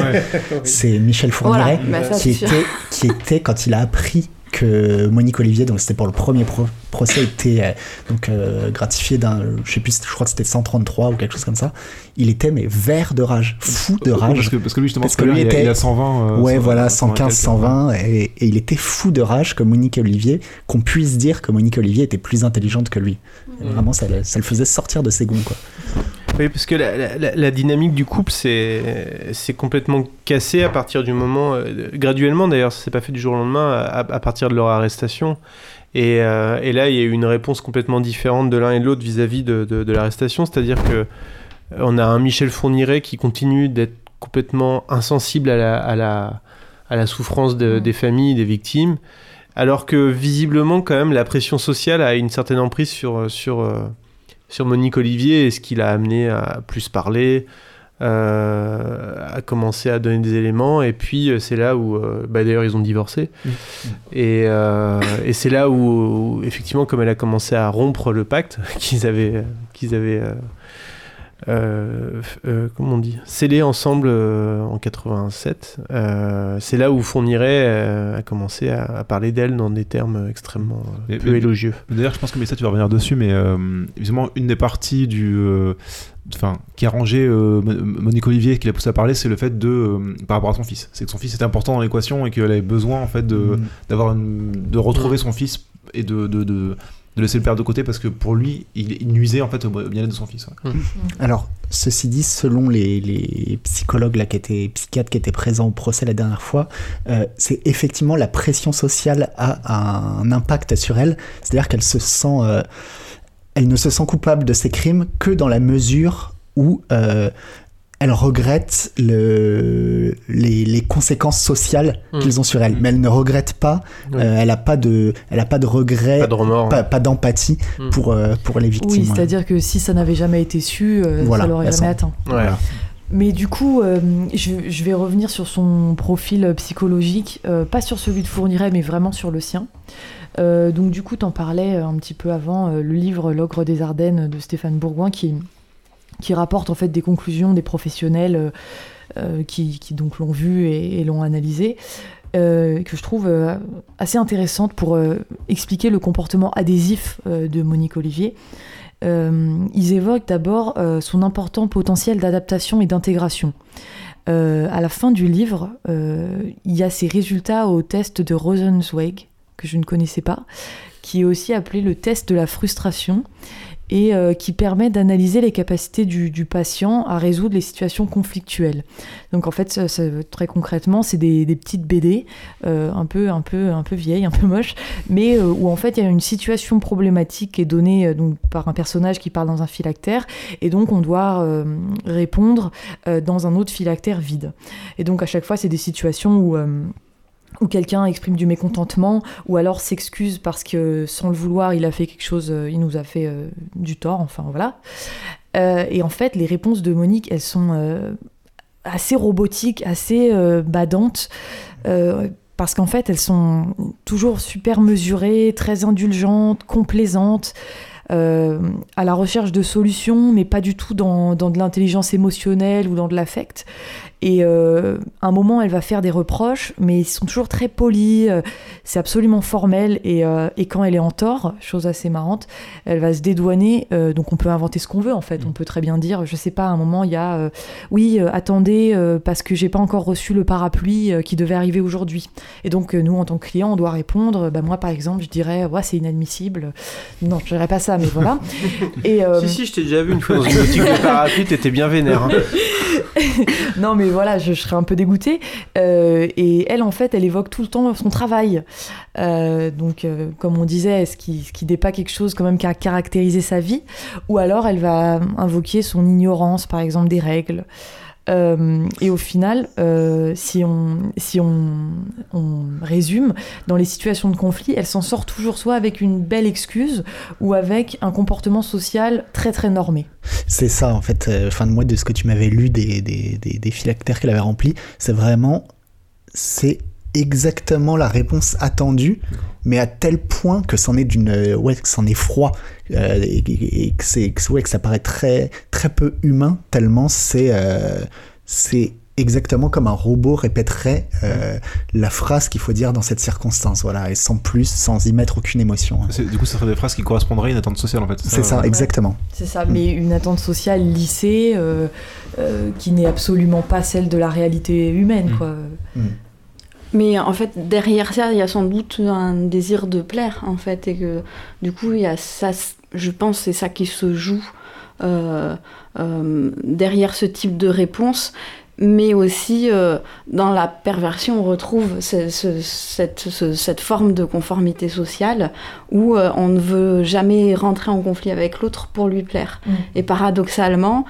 C'est Michel Fourniret, Voilà, bah, ça, qui, c'est sûr. était, qui était, quand il a appris que Monique Olivier, donc c'était pour le premier pro- procès, était euh, donc euh, gratifié d'un, je sais plus, je crois que c'était 133 ou quelque chose comme ça. Il était mais vert de rage, fou de rage. Parce que, parce que lui, justement, Parce que lui était- il a 120. euh, Ouais, 120, voilà, 120 115, quelques. 120, et, et il était fou de rage que Monique Olivier, qu'on puisse dire que Monique Olivier était plus intelligente que lui. Et Vraiment, ça, le- ça le faisait sortir de ses gonds, quoi. Oui, parce que la, la- la- la dynamique du couple c'est complètement cassée à partir du moment, euh, graduellement d'ailleurs, ça s'est pas fait du jour au lendemain, à, à partir de leur arrestation. Et, euh, et là, il y a eu une réponse complètement différente de l'un et de l'autre vis-à-vis de, de- de l'arrestation, c'est-à-dire que euh, on a un Michel Fourniret qui continue d'être complètement insensible à la, à la, à la souffrance de- Mm. des familles, des victimes, alors que visiblement, quand même, la pression sociale a une certaine emprise sur, sur, sur Monique Olivier et ce qui l'a amené à plus parler, euh, à commencer à donner des éléments. Et puis, euh, c'est là où, euh, bah, d'ailleurs, ils ont divorcé. Et, euh, et c'est là où, où, effectivement, comme elle a commencé à rompre le pacte *laughs* qu'ils avaient, qu'ils avaient euh, euh, comment on dit, scellé ensemble euh, en 87, euh, c'est là où Fourniret euh, a commencé à, à parler d'elle dans des termes extrêmement Mais- peu mais- élogieux. D'ailleurs, je pense que mais ça, tu vas revenir dessus, mais évidemment, une des parties du, enfin, qui a rangé euh, Mo- Monique Olivier, qui l'a poussé à parler, c'est le fait de, euh, par rapport à son fils, c'est que son fils était important dans l'équation et qu'elle avait besoin en fait de, Mm. d'avoir, une- de retrouver son fils et de, de, de, de laisser le père de côté parce que pour lui, il, il nuisait en fait au bien-être de son fils. ouais. Alors, ceci dit, selon les, les psychologues là, qui étaient, psychiatres qui étaient présents au procès la dernière fois, euh, c'est effectivement la pression sociale a un impact sur elle. C'est-à-dire qu'elle se sent, euh, elle ne se sent coupable de ses crimes que dans la mesure où euh, elle regrette le, les, les conséquences sociales Mm. qu'ils ont sur elle. Mais elle ne regrette pas, Oui. euh, elle n'a pas de, elle a pas de regret, Pas de remords. pas, pas d'empathie Mm. pour, euh, pour les victimes. Oui, ouais. c'est-à-dire que si ça n'avait jamais été su, euh, Voilà, ça l'aurait la jamais sang- atteint. Ouais. Voilà. Mais du coup, euh, je, je vais revenir sur son profil psychologique, euh, pas sur celui de Fourniret, mais vraiment sur le sien. Euh, donc du coup, t'en parlais un petit peu avant, euh, le livre L'ogre des Ardennes de Stéphane Bourgoin, qui, qui rapporte en fait des conclusions des professionnels euh, euh, qui, qui donc l'ont vu et, l'ont analysé. euh, que je trouve assez intéressante pour expliquer le comportement adhésif de Monique Olivier. Ils évoquent d'abord son important potentiel d'adaptation et d'intégration. À la fin du livre, il y a ses résultats au test de Rosenzweig, que je ne connaissais pas, qui est aussi appelé le test de la frustration et euh, qui permet d'analyser les capacités du, patient à résoudre les situations conflictuelles. Donc en fait, très concrètement, c'est des, petites BD, euh, un peu, un peu, un peu vieilles, un peu moches, mais euh, où en fait il y a une situation problématique qui est donnée donc par un personnage qui parle dans un phylactère, et donc on doit répondre dans un autre phylactère vide. Et donc à chaque fois, c'est des situations où où quelqu'un exprime du mécontentement ou alors s'excuse parce que sans le vouloir il a fait quelque chose, euh, il nous a fait euh, du tort, enfin voilà. Euh, et en fait les réponses de Monique elles sont assez robotiques, assez badantes. parce qu'en fait, elles sont toujours super mesurées, très indulgentes, complaisantes. à la recherche de solutions, mais pas du tout dans, dans de l'intelligence émotionnelle ou dans de l'affect. Et euh, à un moment, elle va faire des reproches, mais ils sont toujours très polis. Euh, c'est absolument formel. Et, euh, et, quand elle est en tort, chose assez marrante, elle va se dédouaner. donc on peut inventer ce qu'on veut en fait. On peut très bien dire, je sais pas, à un moment il y a, oui, attendez, parce que j'ai pas encore reçu le parapluie qui devait arriver aujourd'hui. Et donc nous, en tant que client, on doit répondre. Bah, moi, par exemple, je dirais, ouais, c'est inadmissible. Non, je dirais pas ça, mais voilà. *laughs* et si si, je t'ai déjà vu une fois dans une boutique de parapluie, t'étais bien vénère. Hein. *laughs* non, mais voilà, je, serais un peu dégoûtée. Euh, et elle, en fait, elle évoque tout le temps son travail. Euh, donc, euh, comme on disait, ce qui, ce qui n'est pas quelque chose quand même qui a caractérisé sa vie? Ou alors, elle va invoquer son ignorance, par exemple, des règles. Euh, et au final, euh, si, on, si on, on, résume, dans les situations de conflit, elle s'en sort toujours soit avec une belle excuse ou avec un comportement social très très normé. C'est ça en fait, euh, fin de mois de ce que tu m'avais lu des, des, des, des phylactères qu'elle avait remplis, c'est vraiment, c'est exactement la réponse attendue, mais à tel point que c'en est d'une, euh, ouais, que c'en est froid euh, et, que c'est, ouais, que ça paraît très, très peu humain tellement c'est, euh, c'est exactement comme un robot répéterait la phrase qu'il faut dire dans cette circonstance, voilà, et sans plus, sans y mettre aucune émotion. du coup, ça serait des phrases qui correspondraient à une attente sociale, en fait. C'est ça, exactement. C'est ça, mais une attente sociale lissée qui n'est absolument pas celle de la réalité humaine, mm. quoi. Mm. Mais en fait, derrière ça, il y a sans doute un désir de plaire, en fait, et que du coup, il y a ça, je pense, c'est ça qui se joue euh, euh, derrière ce type de réponse. Mais aussi, euh, dans la perversion, on retrouve cette, cette, forme de conformité sociale où on ne veut jamais rentrer en conflit avec l'autre pour lui plaire. Mmh. Et paradoxalement,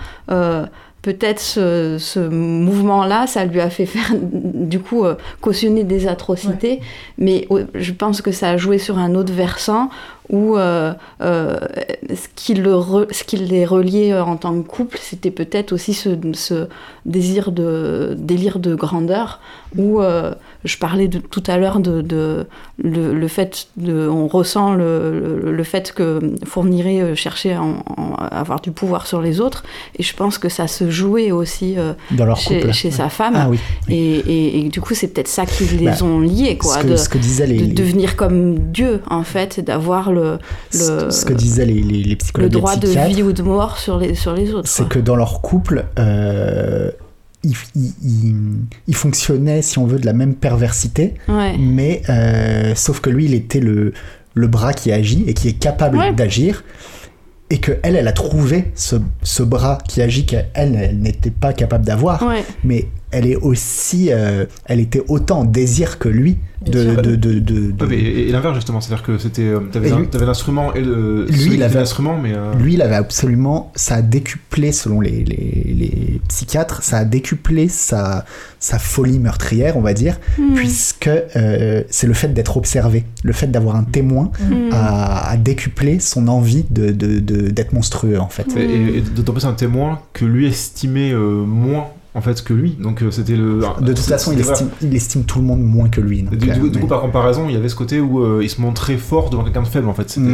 peut-être ce, mouvement-là, ça lui a fait faire, *laughs* du coup, euh, cautionner des atrocités, mais euh, je pense que ça a joué sur un autre versant où euh, ce, qui le ce qui les reliait en tant que couple, c'était peut-être aussi ce, ce, désir de délire de grandeur, où je parlais de, tout à l'heure de, de le, fait de, on ressent le, le, fait que Fourniret cherchait à, avoir du pouvoir sur les autres, et je pense que ça se jouait aussi euh, chez, chez, sa femme, ah Et, et, du coup c'est peut-être ça qui les bah, ont liés, quoi, de, de, devenir comme Dieu en fait, d'avoir le, le ce, que disaient les, les, psychologues, le droit de vie ou de mort sur les sur les autres. C'est que dans leur couple. Euh, il, fonctionnait, si on veut, de la même perversité, mais euh, sauf que lui, il était le, le bras qui agit et qui est capable d'agir, et que elle, elle a trouvé ce, ce bras qui agit qu'elle, elle, n'était pas capable d'avoir, mais elle est aussi, euh, elle était autant en désir que lui de, de, de, et, l'inverse justement, c'est-à-dire que c'était, euh, t'avais, l'instrument et le, lui, il avait l'instrument, mais euh, lui, il avait absolument, ça a décuplé selon les, les, les, psychiatres, ça a décuplé sa, sa folie meurtrière, on va dire, hmm. puisque c'est le fait d'être observé, le fait d'avoir un témoin hmm. a, décuplé son envie de, d'être monstrueux en fait. Et, d'autant plus un témoin que lui estimait moins en fait que lui. Donc euh, c'était le. De toute façon, il estime, il estime, tout le monde moins que lui. du, euh, coup, par comparaison, il y avait ce côté où euh, il se montrait fort devant quelqu'un de faible. En fait, c'était.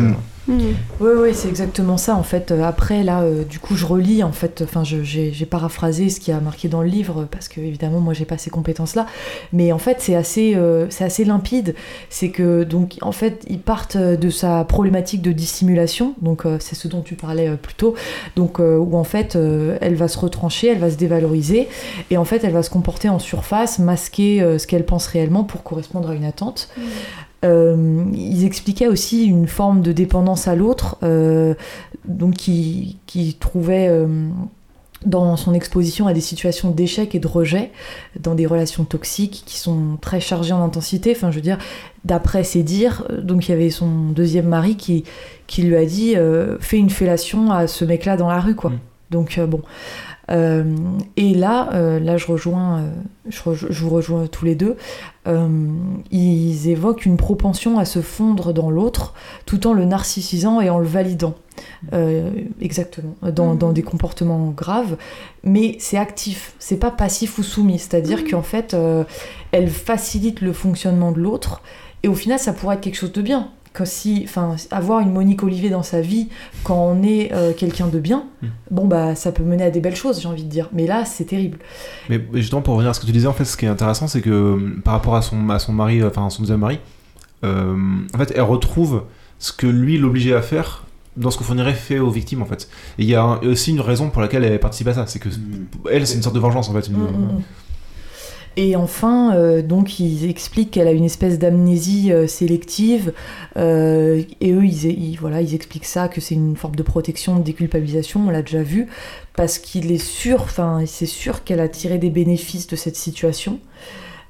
Hmm. Oui, oui, c'est exactement ça. En fait, euh, après, là, euh, du coup, je relis. En fait, enfin, j'ai paraphrasé ce qui a marqué dans le livre parce que, évidemment, moi, j'ai pas ces compétences-là. Mais en fait, c'est assez, euh, c'est assez limpide. C'est que, donc, en fait, ils partent de sa problématique de dissimulation. Donc, c'est ce dont tu parlais plus tôt. Donc, où en fait, elle va se retrancher, elle va se dévaloriser, et en fait, elle va se comporter en surface, masquer ce qu'elle pense réellement pour correspondre à une attente. Mmh. Euh, ils expliquaient aussi une forme de dépendance à l'autre, euh, donc qui, qui trouvait euh, dans son exposition à des situations d'échec et de rejet, dans des relations toxiques qui sont très chargées en intensité. Enfin, je veux dire, d'après ses dires, donc il y avait son deuxième mari qui, qui lui a dit fais une fellation à ce mec-là dans la rue, quoi. Mm. Donc bon. Euh, et là, euh, là je rejoins, euh, je, vous rejoins tous les deux. ils évoquent une propension à se fondre dans l'autre, tout en le narcissisant et en le validant. exactement, dans, dans, des comportements graves, mais c'est actif, c'est pas passif ou soumis, c'est-à-dire mmh. qu'en fait, elle facilite le fonctionnement de l'autre, et au final, ça pourrait être quelque chose de bien, que si, enfin, avoir une Monique Olivier dans sa vie quand on est euh, quelqu'un de bien, Mm. bon bah ça peut mener à des belles choses, j'ai envie de dire. Mais là, c'est terrible. Mais justement, pour revenir à ce que tu disais, en fait, ce qui est intéressant, c'est que euh, par rapport à son, à son mari, euh, enfin, à son deuxième mari, euh, en fait, elle retrouve ce que lui l'obligeait à faire dans ce que Fourniret fait aux victimes, en fait. Et il y a un- aussi une raison pour laquelle elle participe à ça, c'est que elle, c'est une sorte de vengeance, en fait. une- Mm, mm, mm. Et enfin, euh, donc ils expliquent qu'elle a une espèce d'amnésie euh, sélective, euh, et eux, ils, voilà, ils expliquent ça, que c'est une forme de protection, de déculpabilisation, on l'a déjà vu, parce qu'il est sûr, enfin, c'est sûr qu'elle a tiré des bénéfices de cette situation.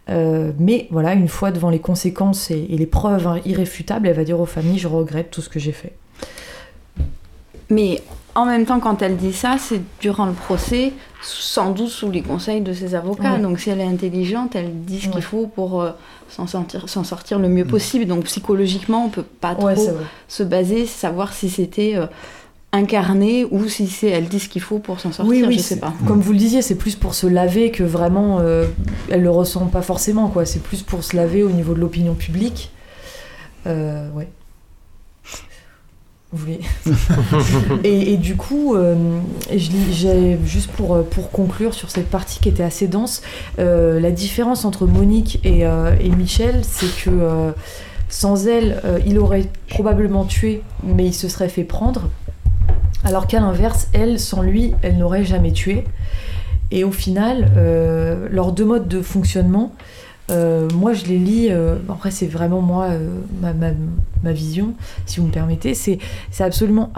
Mais voilà, une fois devant les conséquences et, et les preuves hein, irréfutables, elle va dire aux familles, je regrette tout ce que j'ai fait. Mais en même temps, quand elle dit ça, c'est durant le procès, sans doute sous les conseils de ses avocats. Ouais. Donc si elle est intelligente, elle dit ce Ouais. qu'il faut pour euh, s'en sortir, le mieux possible. Donc psychologiquement, on peut pas trop se baser, savoir si c'était euh, incarné ou si c'est elle dit ce qu'il faut pour s'en sortir. Oui, oui, je sais pas. Comme vous le disiez, c'est plus pour se laver que vraiment euh, elle le ressent pas forcément quoi. C'est plus pour se laver au niveau de l'opinion publique. Euh, ouais. *laughs* Et, du coup, euh, juste pour, euh, pour conclure sur cette partie qui était assez dense, euh, la différence entre Monique et, et Michel, c'est que sans elle, il aurait probablement tué, mais il se serait fait prendre. Alors qu'à l'inverse, elle, sans lui, elle n'aurait jamais tué. Et au final, leurs deux modes de fonctionnement, euh, moi je les lis, euh, après c'est vraiment moi, euh, ma, ma- vision, si vous me permettez, c'est absolument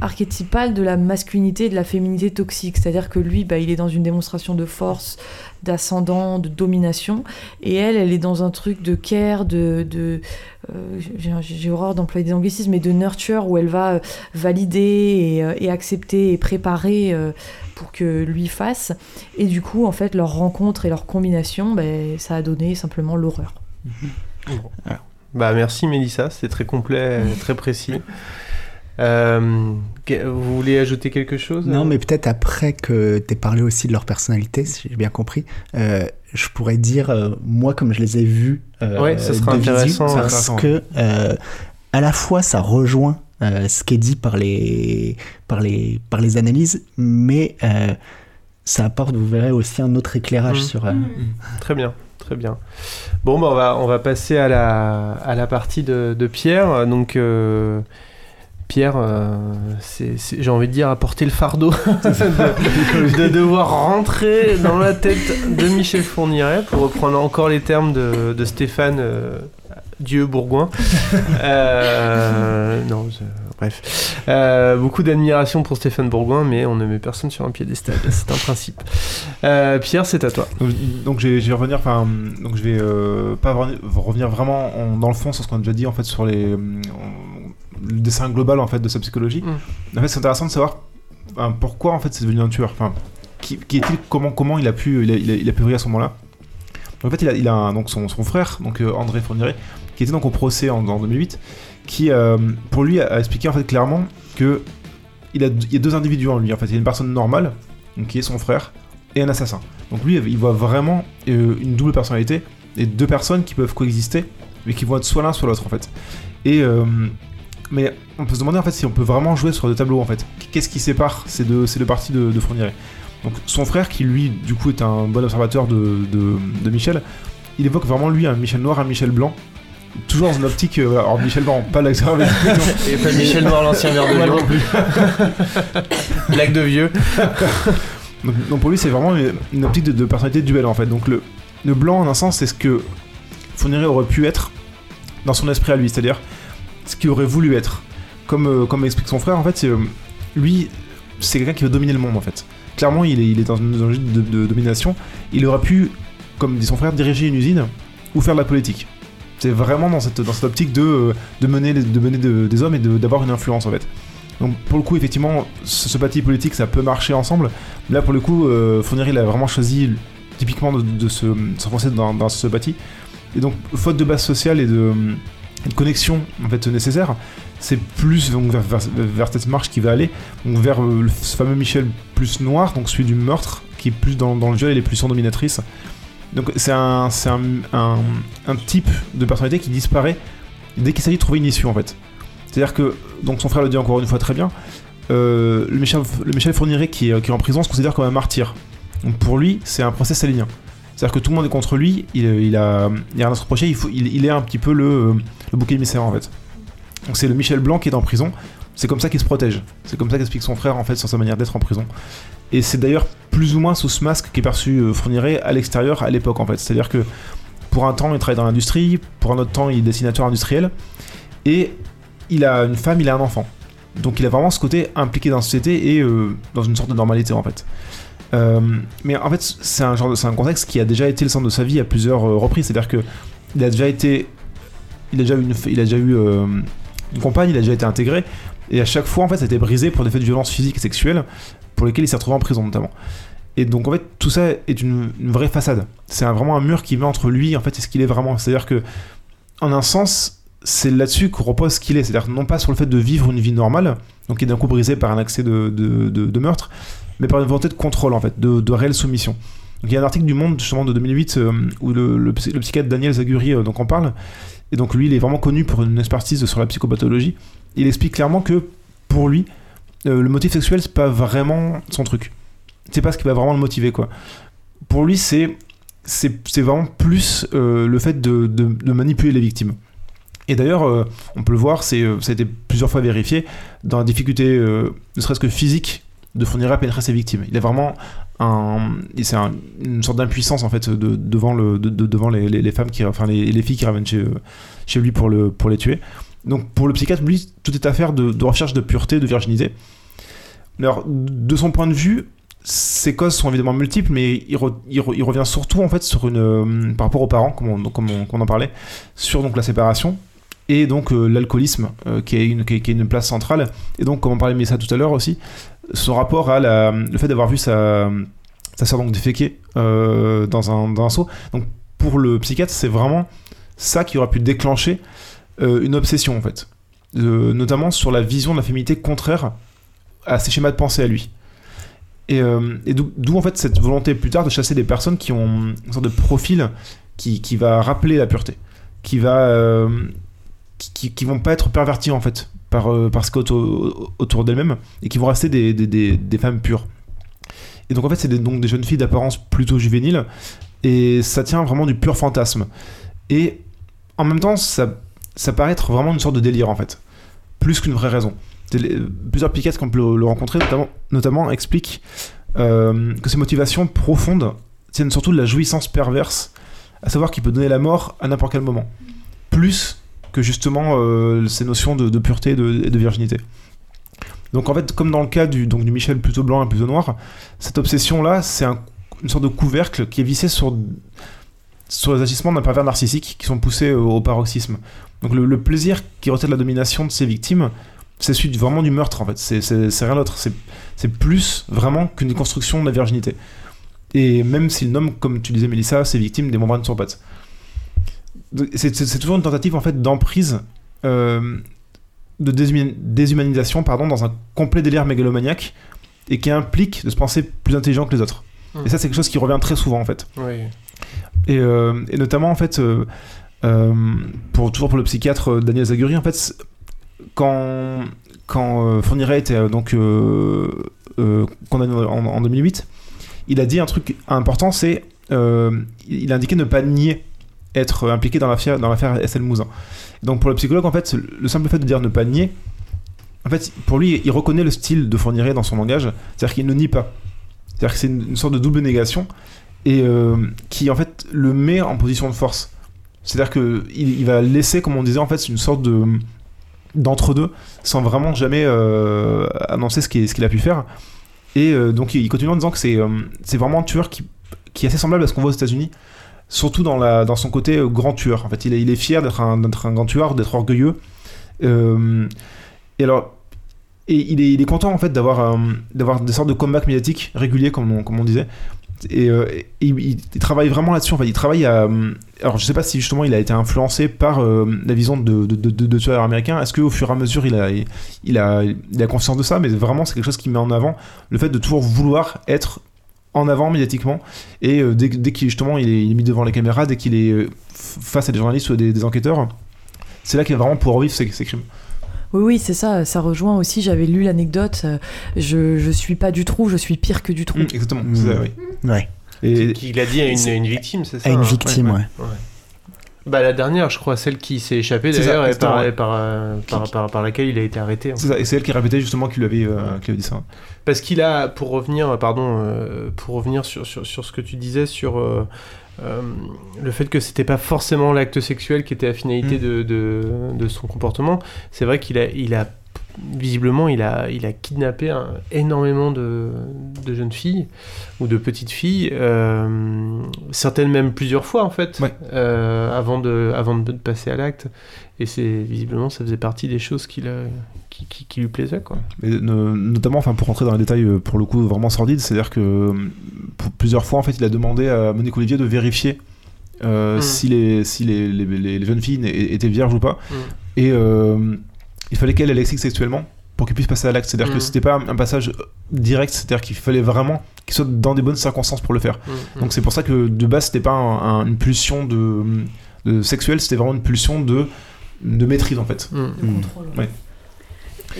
archétypal de la masculinité et de la féminité toxique. C'est-à-dire que lui, bah, il est dans une démonstration de force, d'ascendant, de domination, et elle, elle est dans un truc de care, de... j'ai- horreur d'employer des anglicismes, mais de nurture, où elle va valider et, accepter et préparer pour que lui fasse. Et du coup, en fait, leur rencontre et leur combination, ben, ça a donné simplement l'horreur. *laughs* Bah merci Mélissa, c'était très complet, euh, *laughs* très précis. Euh, vous voulez ajouter quelque chose Non, mais peut-être après que tu parlé aussi de leur personnalité, si j'ai bien compris, euh, je pourrais dire, euh, moi, comme je les ai vus euh, Ouais, ça sera de visu, intéressant, parce intéressant. que euh, à la fois ça rejoint euh, ce qui est dit par les, par les, par les analyses, mais euh, ça apporte, vous verrez, aussi un autre éclairage Mm. sur... euh, Très bien, très bien. Bon, bah, on, va, on va passer à la, à la partie de, de Pierre. Donc, euh, Pierre, euh, j'ai envie de dire, apporter le fardeau *laughs* de, de devoir rentrer dans la tête de Michel Fourniret, pour reprendre encore les termes de, de Stéphane euh, Dieu Bourgoin. *laughs* Euh, non, je- bref. Euh, beaucoup d'admiration pour Stéphane Bourgoin, mais on ne met personne sur un piédestal, c'est un principe. Euh, Pierre, c'est à toi. Donc, donc je vais, je vais revenir, enfin, donc je vais euh, pas revenir, vraiment en- dans le fond sur ce qu'on a déjà dit en fait sur les, le dessin global en fait de sa psychologie. Mm. En fait, c'est intéressant de savoir enfin, pourquoi en fait c'est devenu un tueur. Enfin, qui, qui est-il Comment comment il a pu il a, il a- il a pu briller à ce moment-là? En fait, il a, il a un- donc son, son frère, donc André Fourniret, qui était donc au procès en, en 2008, qui euh, pour lui a, expliqué en fait clairement que il, y a deux individus en lui. En fait, il y a une personne normale, qui est son frère, et un assassin. Donc lui, il voit vraiment euh, une double personnalité et deux personnes qui peuvent coexister, mais qui vont être soit l'un soit l'autre en fait. Et euh, mais on peut se demander en fait si on peut vraiment jouer sur deux tableaux en fait. Qu'est-ce qui sépare ces deux, ces deux parties de, de Donc son frère, qui lui du coup est un bon observateur de, de, de Michel, il évoque vraiment lui un Michel noir, un Michel blanc. Toujours dans une optique, euh, alors Michel Blanc, pas l'acteur avec Et pas Michel Noir, l'ancien verre de Lyon. non plus. *laughs* Blague de vieux. Donc, donc pour lui, c'est vraiment une, une optique de, de personnalité duel en fait. Donc le, le blanc, en un sens, c'est ce que Fourniret aurait pu être dans son esprit à lui, c'est-à-dire ce qu'il aurait voulu être. Comme, euh, comme explique son frère, en fait, euh, lui, c'est quelqu'un qui veut dominer le monde en fait. Clairement, il est, il est dans une logique de, de domination. Il aurait pu, comme dit son frère, diriger une usine ou faire de la politique. C'est vraiment dans cette, dans cette optique de, euh, de mener, de mener de- des hommes et d'avoir une influence en fait. Donc pour le coup, effectivement, ce, ce parti politique, ça peut marcher ensemble. Là, pour le coup, euh, Fournier, il a vraiment choisi typiquement de, de se s'enfoncer dans, ce bâti. Et donc, faute de base sociale et de, et de connexion en fait nécessaire, c'est plus donc, vers, cette marche qui va aller, donc vers euh, le, ce fameux Michel plus noir, donc celui du meurtre, qui est plus dans, dans le viol et les pulsions dominatrices. Donc c'est un, un, un, type de personnalité qui disparaît dès qu'il s'agit de trouver une issue en fait. C'est-à-dire que, donc son frère le dit encore une fois très bien, euh, le, Michel, le Michel Fourniret qui est, qui est en prison se considère comme un martyr. Donc pour lui, c'est un procès salinien. C'est-à-dire que tout le monde est contre lui, il, il a, il a rien à se reprocher, il, il, est un petit peu le, le bouc émissaire en fait. Donc c'est le Michel Blanc qui est en prison, c'est comme ça qu'il se protège. C'est comme ça qu'explique son frère en fait sur sa manière d'être en prison. Et c'est d'ailleurs plus ou moins sous ce masque qu'est perçu euh, Fourniret à l'extérieur à l'époque en fait. C'est-à-dire que pour un temps il travaille dans l'industrie, pour un autre temps il est dessinateur industriel, et il a une femme, il a un enfant. Donc il a vraiment ce côté impliqué dans la société et euh, dans une sorte de normalité en fait. Euh, mais en fait c'est un, de- un contexte qui a déjà été le centre de sa vie à plusieurs reprises. C'est-à-dire que il a déjà été, il a déjà eu une, il a déjà eu une compagne, il a déjà été intégré, et à chaque fois en fait ça a été brisé pour des faits de violence physique et sexuelle pour lesquels il s'est retrouvé en prison notamment. Et donc en fait tout ça est une, vraie façade. C'est vraiment un mur qui met entre lui en fait et ce qu'il est vraiment. C'est-à-dire que en un sens c'est là-dessus qu'on repose ce qu'il est. C'est-à-dire non pas sur le fait de vivre une vie normale, donc qui est d'un coup brisé par un accès de, de, meurtre, mais par une volonté de contrôle en fait, de, réelle soumission. Donc il y a un article du Monde justement de 2008 euh, où le psychiatre Daniel Zaguri euh, donc en parle. Et donc lui il est vraiment connu pour une expertise sur la psychopathologie. Il explique clairement que pour lui euh, le motif sexuel c'est pas vraiment son truc. C'est pas ce qui va vraiment le motiver quoi. Pour lui c'est c'est vraiment plus euh, le fait de, de- manipuler les victimes. Et d'ailleurs, euh, on peut le voir, ça a été plusieurs fois vérifié, dans la difficulté, ne serait-ce que physique, de fournir à pénétrer ses victimes. Il a vraiment c'est un- une sorte d'impuissance en fait de- devant, le, de- de- devant les, femmes, qui, enfin les, les filles qui ramènent chez, lui pour, le, pour les tuer. Donc pour le psychiatre, lui, tout est affaire de, recherche de pureté, de virginité. Alors, de son point de vue, ces causes sont évidemment multiples, mais il, re- il re- il revient surtout en fait sur une, euh, par rapport aux parents, comme on, en parlait, sur donc la séparation et donc euh, l'alcoolisme euh, qui, est une, qui, est, qui est une place centrale et donc comme on parlait de ça tout à l'heure aussi son rapport à la, le fait d'avoir vu sa, sa sœur donc déféquer euh, dans, un, dans un seau. Donc pour le psychiatre c'est vraiment ça qui aurait pu déclencher euh, une obsession en fait. Euh, notamment sur la vision de la féminité contraire à ses schémas de pensée à lui. Et, euh, et d'où en fait cette volonté plus tard de chasser des personnes qui ont une sorte de profil qui, qui va rappeler la pureté qui va qui, qui vont pas être pervertis en fait par, euh, par a autour, d'elles-mêmes et qui vont rester des, des, des, femmes pures. Et donc en fait c'est donc des jeunes filles d'apparence plutôt juvénile et ça tient vraiment du pur fantasme. Et en même temps ça, ça paraît être vraiment une sorte de délire en fait, plus qu'une vraie raison. Les- Plusieurs psychiatres qu'on peut le, rencontrer notamment, notamment expliquent euh, que ces motivations profondes tiennent surtout de la jouissance perverse, à savoir qu'il peut donner la mort à n'importe quel moment. Plus que justement euh, ces notions de, pureté et de, virginité. Donc en fait, comme dans le cas du, donc, du Michel plutôt blanc et plutôt noir, cette obsession-là, c'est un- une sorte de couvercle qui est vissé sur, sur les agissements d'un pervers narcissique qui sont poussés euh, au paroxysme. Donc le, plaisir qui retient la domination de ses victimes, c'est celui vraiment du meurtre en fait, c'est- rien d'autre, c'est c'est plus vraiment qu'une construction de la virginité. Et même s'il nomme, comme tu disais Mélissa, ses victimes des membranes sur pattes. C'est toujours une tentative en fait d'emprise, euh, de déshuma- déshumanisation pardon, dans un complet délire mégalomaniaque et qui implique de se penser plus intelligent que les autres. Mm. Et ça c'est quelque chose qui revient très souvent en fait. Oui. Et, euh, et notamment, en fait, euh, pour, toujours pour le psychiatre Daniel Zaguri, en fait, quand, quand Fourniret était donc condamné en, en 2008, il a dit un truc important, c'est il a indiqué ne pas nier être impliqué dans l'affaire dans l'affaire SL Mouzin. Donc pour le psychologue, en fait, le simple fait de dire ne pas nier, en fait, pour lui, il reconnaît le style de Fourniret dans son langage, c'est-à-dire qu'il ne nie pas. C'est-à-dire que c'est une, sorte de double négation et euh, qui en fait le met en position de force. C'est-à-dire que il, va laisser, comme on disait, en fait, une sorte de d'entre-deux, sans vraiment jamais euh, annoncer ce qu'il a pu faire. Et euh, donc il continue en disant que c'est c'est vraiment un tueur qui, qui est assez semblable à ce qu'on voit aux États-Unis, surtout dans, son côté euh, grand tueur. En fait, il est, fier d'être un, grand tueur, d'être orgueilleux. Euh, et alors, il est, content en fait d'avoir des sortes de comebacks médiatiques réguliers, comme on, disait. Et, euh, il, il- il travaille vraiment là-dessus. En fait, il travaille Alors, je sais pas si justement il a été influencé par la vision de, tueurs américains. Est-ce qu'au fur et à mesure il a, il, il a conscience de ça? Mais vraiment, c'est quelque chose qui met en avant le fait de toujours vouloir être en avant médiatiquement. Et euh, dès, dès qu'il justement il est, il est mis devant les caméras, dès qu'il est euh, face à des journalistes ou des, des enquêteurs, c'est là qu'il va vraiment pouvoir vivre ses, crimes. Oui, oui, c'est ça. Ça rejoint aussi. J'avais lu l'anecdote. euh, je, je suis pas du trou, je suis pire que du trou. Mm, exactement. c'est ça, oui. Ouais, Et Qu'il a dit à une, une victime, c'est ça à une hein victime, ouais. Bah la dernière, je crois, celle qui s'est échappée d'ailleurs, et exactement, par, ouais. et par, euh, par, Qui- par- par laquelle il a été arrêté. c'est ça, et c'est elle qui répétait justement qu'il avait, euh, avait dit ça. Parce qu'il a, pour revenir, pardon, euh, pour revenir sur, sur, sur ce que tu disais sur euh, euh, le fait que c'était pas forcément l'acte sexuel qui était la finalité Mm. de, de, de son comportement, c'est vrai qu'il a, il a visiblement, il a, il a kidnappé un- énormément de, de jeunes filles ou de petites filles, euh, certaines même plusieurs fois en fait, Ouais. euh, avant, de, avant de passer à l'acte. Et c'est visiblement, ça faisait partie des choses qui, la- qui, qui, qui lui plaisaient quoi. No- notamment, enfin, pour rentrer dans les détails euh, pour le coup vraiment sordides, c'est-à-dire que pour plusieurs fois, en fait, il a demandé à Monique Olivier de vérifier euh, Mm. si, les, si les, les, jeunes filles étaient vierges ou pas. Mm. Et il fallait qu'elle elle excite sexuellement pour qu'il puisse passer à l'acte. C'est-à-dire Mm. que c'était pas un passage direct, c'est-à-dire qu'il fallait vraiment qu'il soit dans des bonnes circonstances pour le faire. Mm, mm. Donc c'est pour ça que de base, c'était pas un- un- une pulsion de, de sexuelle, c'était vraiment une pulsion de, de maîtrise en fait. Mm. Le Mm. contrôle. Ouais.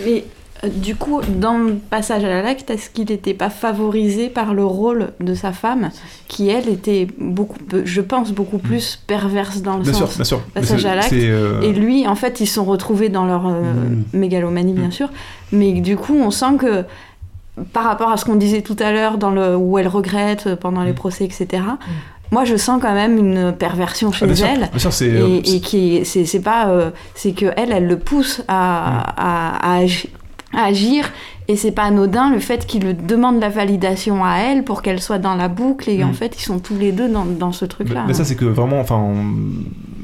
Mais du coup, dans le passage à la l'acte, est-ce qu'il n'était pas favorisé par le rôle de sa femme, qui elle était beaucoup, je pense, beaucoup plus perverse dans le Bien sûr, sens. bien sûr. Passage à l'acte. euh, Et lui, en fait, ils se sont retrouvés dans leur euh, Mm. mégalomanie, bien Mm. sûr. Mais du coup, on sent que par rapport à ce qu'on disait tout à l'heure, dans le où elle regrette pendant les Mm. procès, etc. Moi, je sens quand même une perversion chez ah, bien sûr, elle. bien sûr, c'est euh, et, et qui est- c'est c'est pas euh, c'est que elle elle le pousse à, à, à agi- à agir et c'est pas anodin le fait qu'il demande la validation à elle pour qu'elle soit dans la boucle et Mm. en fait ils sont tous les deux dans, dans ce truc là Mais, mais ça, c'est que vraiment, enfin,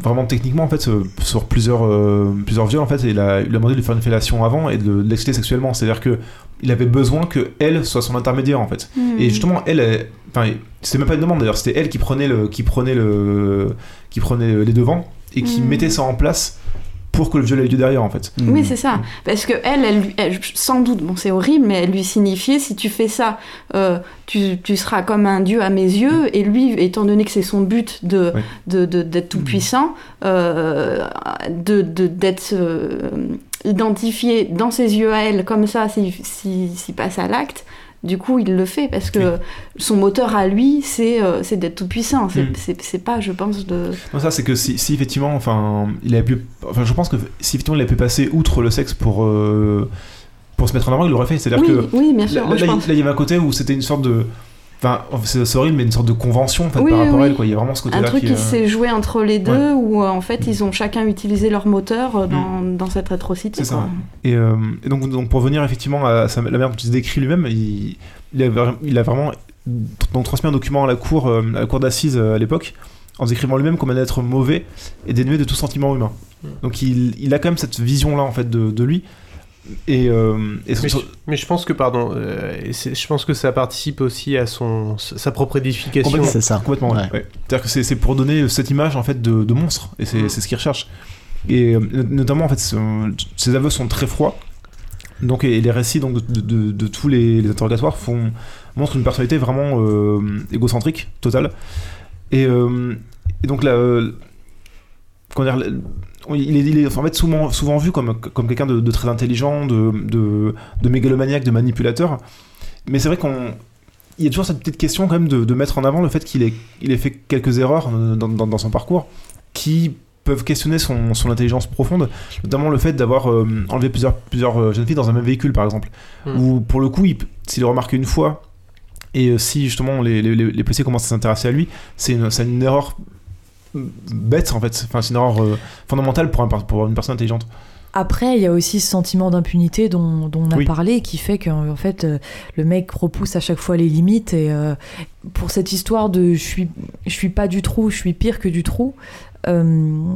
vraiment techniquement, en fait, sur plusieurs, euh, plusieurs viols, en fait, il a, il a demandé de lui faire une fellation avant et de, de l'exciter sexuellement. C'est-à-dire que il avait besoin que elle soit son intermédiaire, en fait. Mm. Et justement, elle, elle- enfin, c'était même pas une demande d'ailleurs, c'était elle qui prenait le, qui prenait le, qui prenait les devants et qui Mm. mettait ça en place pour que le viol ait lieu derrière, en fait. Oui, c'est ça. Parce que elle, elle, lui- elle- sans doute, bon, c'est horrible, mais elle lui signifiait si tu fais ça, euh, tu, tu seras comme un dieu à mes yeux. Et lui, étant donné que c'est son but de, Ouais. de, de- d'être tout puissant, euh, de, de- d'être euh, identifié dans ses yeux à elle comme ça, s'il si, s'il passe à l'acte. Du coup, il le fait parce que son moteur à lui, c'est, euh, d'être tout puissant. C'est, Mm. pas, je pense, de. Non, ça, c'est que si, si effectivement, enfin, il a pu, enfin, je pense que si effectivement il a pu passer outre le sexe pour, euh, pour se mettre en avant, il l'aurait fait. C'est-à-dire Oui, que oui, bien sûr. Là, moi, je là, pense. là, il y avait un côté où c'était une sorte de. Enfin, c'est horrible, mais une sorte de convention en fait, Oui, par oui, rapport à elle. Quoi. Il y a vraiment ce côté-là Un truc qui. qui euh, s'est joué entre les deux, Ouais. où euh, en fait ils ont chacun utilisé leur moteur euh, dans, dans cette rétrocité. C'est ça. Et, euh, et donc, donc, pour venir effectivement à sa- la manière dont il se décrit lui-même, il, il, a, vra- il a vraiment donc, transmis un document à la cour, euh, à la cour d'assises à l'époque, en décrivant lui-même comme un être mauvais et dénué de tout sentiment humain. Mm. Donc il, il a quand même cette vision-là en fait de, de lui. Et, euh, et son- Mais je, mais je pense que, pardon, euh, je pense que ça participe aussi à son, sa propre édification. Complètement. C'est ça. Complètement, ouais. C'est-à-dire que c'est pour donner cette image en fait de, de monstre, et c'est Mm. c'est ce qu'il recherche. Et euh, notamment en fait, ses aveux sont très froids. Donc et les récits donc de, de- de tous les, les interrogatoires font montrent une personnalité vraiment euh, égocentrique, totale. Et, euh, et donc là, euh, comment dire, le- il est, il est en fait souvent, souvent vu comme, comme quelqu'un de, de très intelligent, de, de, de mégalomaniaque, de manipulateur. Mais c'est vrai qu'on il y a toujours cette petite question quand même de, mettre en avant le fait qu'il ait, il ait fait quelques erreurs euh, dans, dans- dans son parcours qui peuvent questionner son, son intelligence profonde, notamment le fait d'avoir euh, enlevé plusieurs, plusieurs euh, jeunes filles dans un même véhicule par exemple, Mm. où pour le coup, s'il le remarque une fois, et si justement les, les, les policiers commencent à s'intéresser à lui, c'est une, c'est une erreur bête en fait, enfin c'est une erreur euh, fondamentale pour, un, pour une personne intelligente. Après, il y a aussi ce sentiment d'impunité dont, dont on a Oui. parlé, qui fait qu'en en fait, euh, le mec repousse à chaque fois les limites. Et euh, pour cette histoire de je suis, je suis pas du trou, je suis pire que du trou, euh,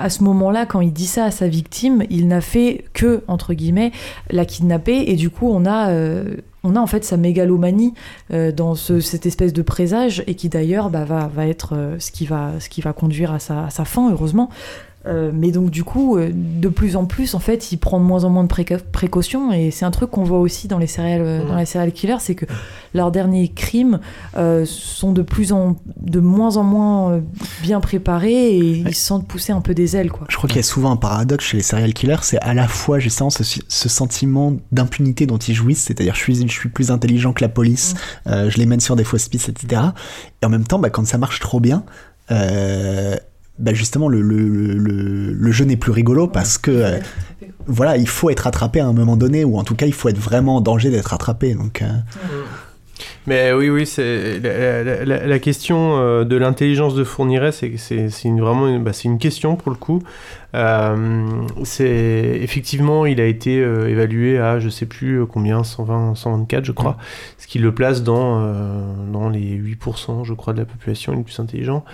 à ce moment-là, quand il dit ça à sa victime, il n'a fait que, entre guillemets, la kidnapper. Et du coup, on a, euh, on a en fait sa mégalomanie dans cette espèce de présage et qui d'ailleurs bah, va, va, être ce, qui va, ce qui va conduire à sa fin, heureusement. Euh, mais donc du coup, euh, de plus en plus, en fait, il prend de moins en moins de précautions et c'est un truc qu'on voit aussi dans les serial, euh, dans les serial killers, c'est que leurs derniers crimes sont de plus en de moins en moins bien préparés et ils se sentent pousser un peu des ailes, quoi. Je crois qu'il y a souvent un paradoxe chez les serial killers, c'est à la fois justement ce, ce sentiment d'impunité dont ils jouissent, c'est-à-dire je suis je suis plus intelligent que la police, je les mène sur des fausses pistes, etc. Et en même temps, bah, quand ça marche trop bien. Euh, bah justement le, le, le, le, jeu n'est plus rigolo parce que euh, voilà il faut être attrapé à un moment donné ou en tout cas il faut être vraiment en danger d'être attrapé donc euh. mais oui oui c'est la, la, la, question euh, de l'intelligence de Fourniret c'est c'est une, vraiment une, bah, c'est une question pour le coup. C'est effectivement il a été évalué à je sais plus combien 120 124 je crois ce qui le place dans dans les 8% je crois de la population les plus intelligents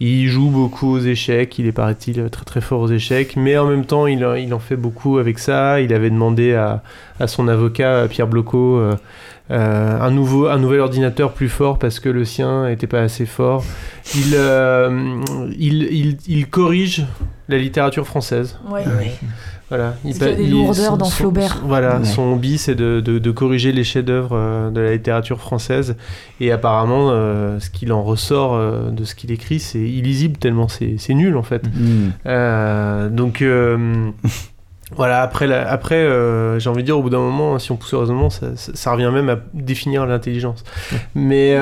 il joue beaucoup aux échecs, il est paraît-il très très fort aux échecs, mais en même temps il, il, en fait beaucoup avec ça. Il avait demandé à, à son avocat Pierre Bloco euh, euh, un, nouveau, un nouvel ordinateur plus fort parce que le sien n'était pas assez fort. Il, euh, il, il, il, corrige la littérature française. Ouais. Voilà, il, y a des lourdeurs dans Flaubert. voilà, son hobby c'est de, de, corriger les chefs-d'œuvre euh, de la littérature française. Et apparemment, euh, ce qu'il en ressort euh, de ce qu'il écrit, c'est illisible tellement c'est nul en fait. Mm. donc. *laughs* Voilà, après, après j'ai envie de dire, au bout d'un moment, si on pousse heureusement, ça, ça, revient même à définir l'intelligence. Mais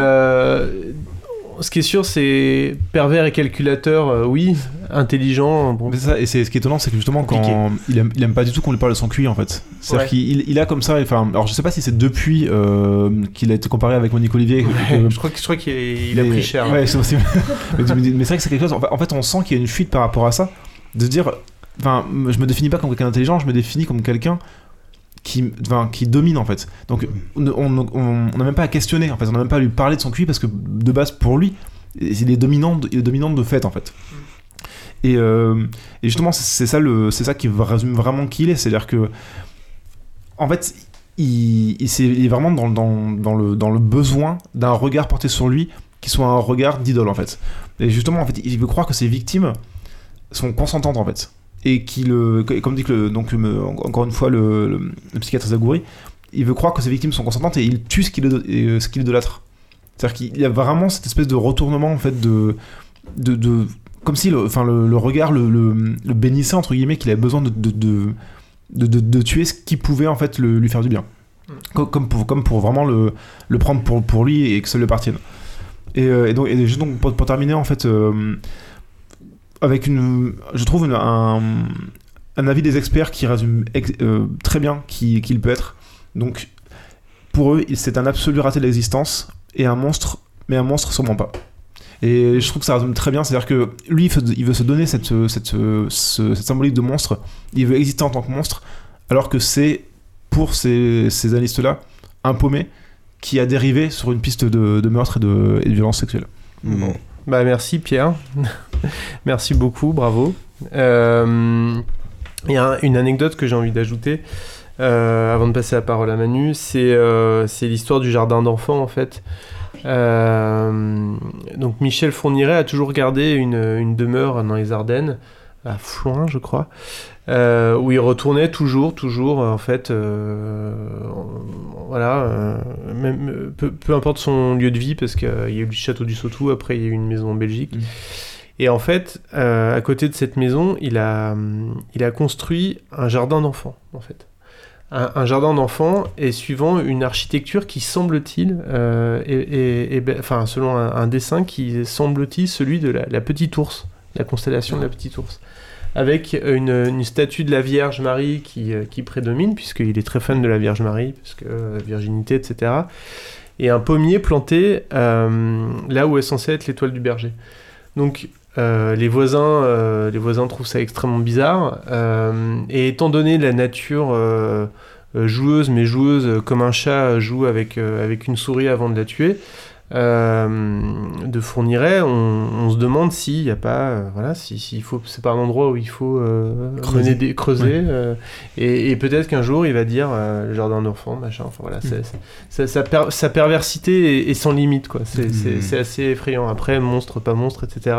ce qui est sûr, c'est pervers et calculateur, euh, oui, intelligent. Bon. Mais ça, et c'est ce qui est étonnant, c'est que justement, quand il aime, il aime, pas du tout qu'on lui parle de son QI en fait. C'est-à-dire qu'il il a comme ça, enfin, alors je sais pas si c'est depuis euh, qu'il a été comparé avec Monique Olivier. je crois, je crois qu'il a pris cher. Ouais, c'est possible. *laughs* mais, mais c'est vrai que c'est quelque chose, en fait, on sent qu'il y a une fuite par rapport à ça, de se dire, enfin, je me définis pas comme quelqu'un d'intelligent, je me définis comme quelqu'un qui, enfin, qui domine en fait. Donc on n'a même pas à questionner, en fait, on n'a même pas à lui parler de son QI parce que de base pour lui, il est dominant, il est dominant de fait en fait. Et, euh, et justement, c'est ça, le, ça qui résume vraiment qui il est, c'est-à-dire que en fait, il, il, est, vraiment dans, dans, dans, le, dans le besoin d'un regard porté sur lui qui soit un regard d'idole en fait. Et justement, en fait, il veut croire que ses victimes sont consentantes en fait et qui le, comme dit que le, donc encore une fois le, le, psychiatre Zagouri, il veut croire que ses victimes sont consentantes et il tue ce qu'il euh, ce qu'il idolâtre. C'est-à-dire qu'il y a vraiment cette espèce de retournement en fait de, de, de comme si le, enfin le, regard le, le, bénissait entre guillemets qu'il avait besoin de, de, de, tuer ce qui pouvait en fait lui faire du bien. Mm. Comme, pour, comme pour vraiment le, le prendre pour, pour lui et que ça lui appartienne. Et, euh, et donc, et juste donc pour, terminer en fait, euh, avec une, je trouve un, un, avis des experts qui résume euh, très bien qui, qui, il peut être. Donc, pour eux, c'est un absolu raté de l'existence et un monstre, mais un monstre sûrement pas. Et je trouve que ça résume très bien, c'est-à-dire que lui, il veut se donner cette, cette, cette, symbolique de monstre, il veut exister en tant que monstre, alors que c'est, pour ces, ces analystes-là, un paumé qui a dérivé sur une piste de, de meurtre et de, et de violence sexuelle. Bon. Bah merci Pierre. *laughs* merci beaucoup, bravo. Euh, il y a une anecdote que j'ai envie d'ajouter euh, avant de passer la parole à Manu, c'est euh, l'histoire du jardin d'enfants en fait. donc Michel Fourniret a toujours gardé une demeure dans les Ardennes, à Floin je crois, euh, où il retournait toujours, toujours, en fait, euh, voilà, euh, même, peu, peu, importe son lieu de vie, parce qu'il y a eu le château du Sautou, après il y a eu une maison en Belgique. Mmh. Et en fait, à côté de cette maison, il a, il a construit un jardin d'enfants, en fait. Un, jardin d'enfants et suivant une architecture qui semble-t-il, et, enfin selon un, dessin qui semble-t-il celui de la, la petite ours, la constellation de la petite ours avec une, statue de la Vierge Marie qui, euh, qui prédomine, puisqu'il est très fan de la Vierge Marie, puisque euh, virginité, etc. Et un pommier planté euh, là où est censé être l'étoile du berger. Donc les, voisins, les voisins trouvent ça extrêmement bizarre. et étant donné la nature joueuse, mais joueuse comme un chat joue avec, avec une souris avant de la tuer, de Fourniret, on, on, se demande s'il n'y a pas, euh, voilà, si, si faut, c'est pas un endroit où il faut euh, creuser, des, creuser euh, et, et peut-être qu'un jour il va dire euh, le jardin d'enfants, machin. Enfin voilà, c'est, sa, per, sa, perversité est, est, sans limite, quoi. C'est, c'est, assez effrayant. Après, monstre, pas monstre, etc.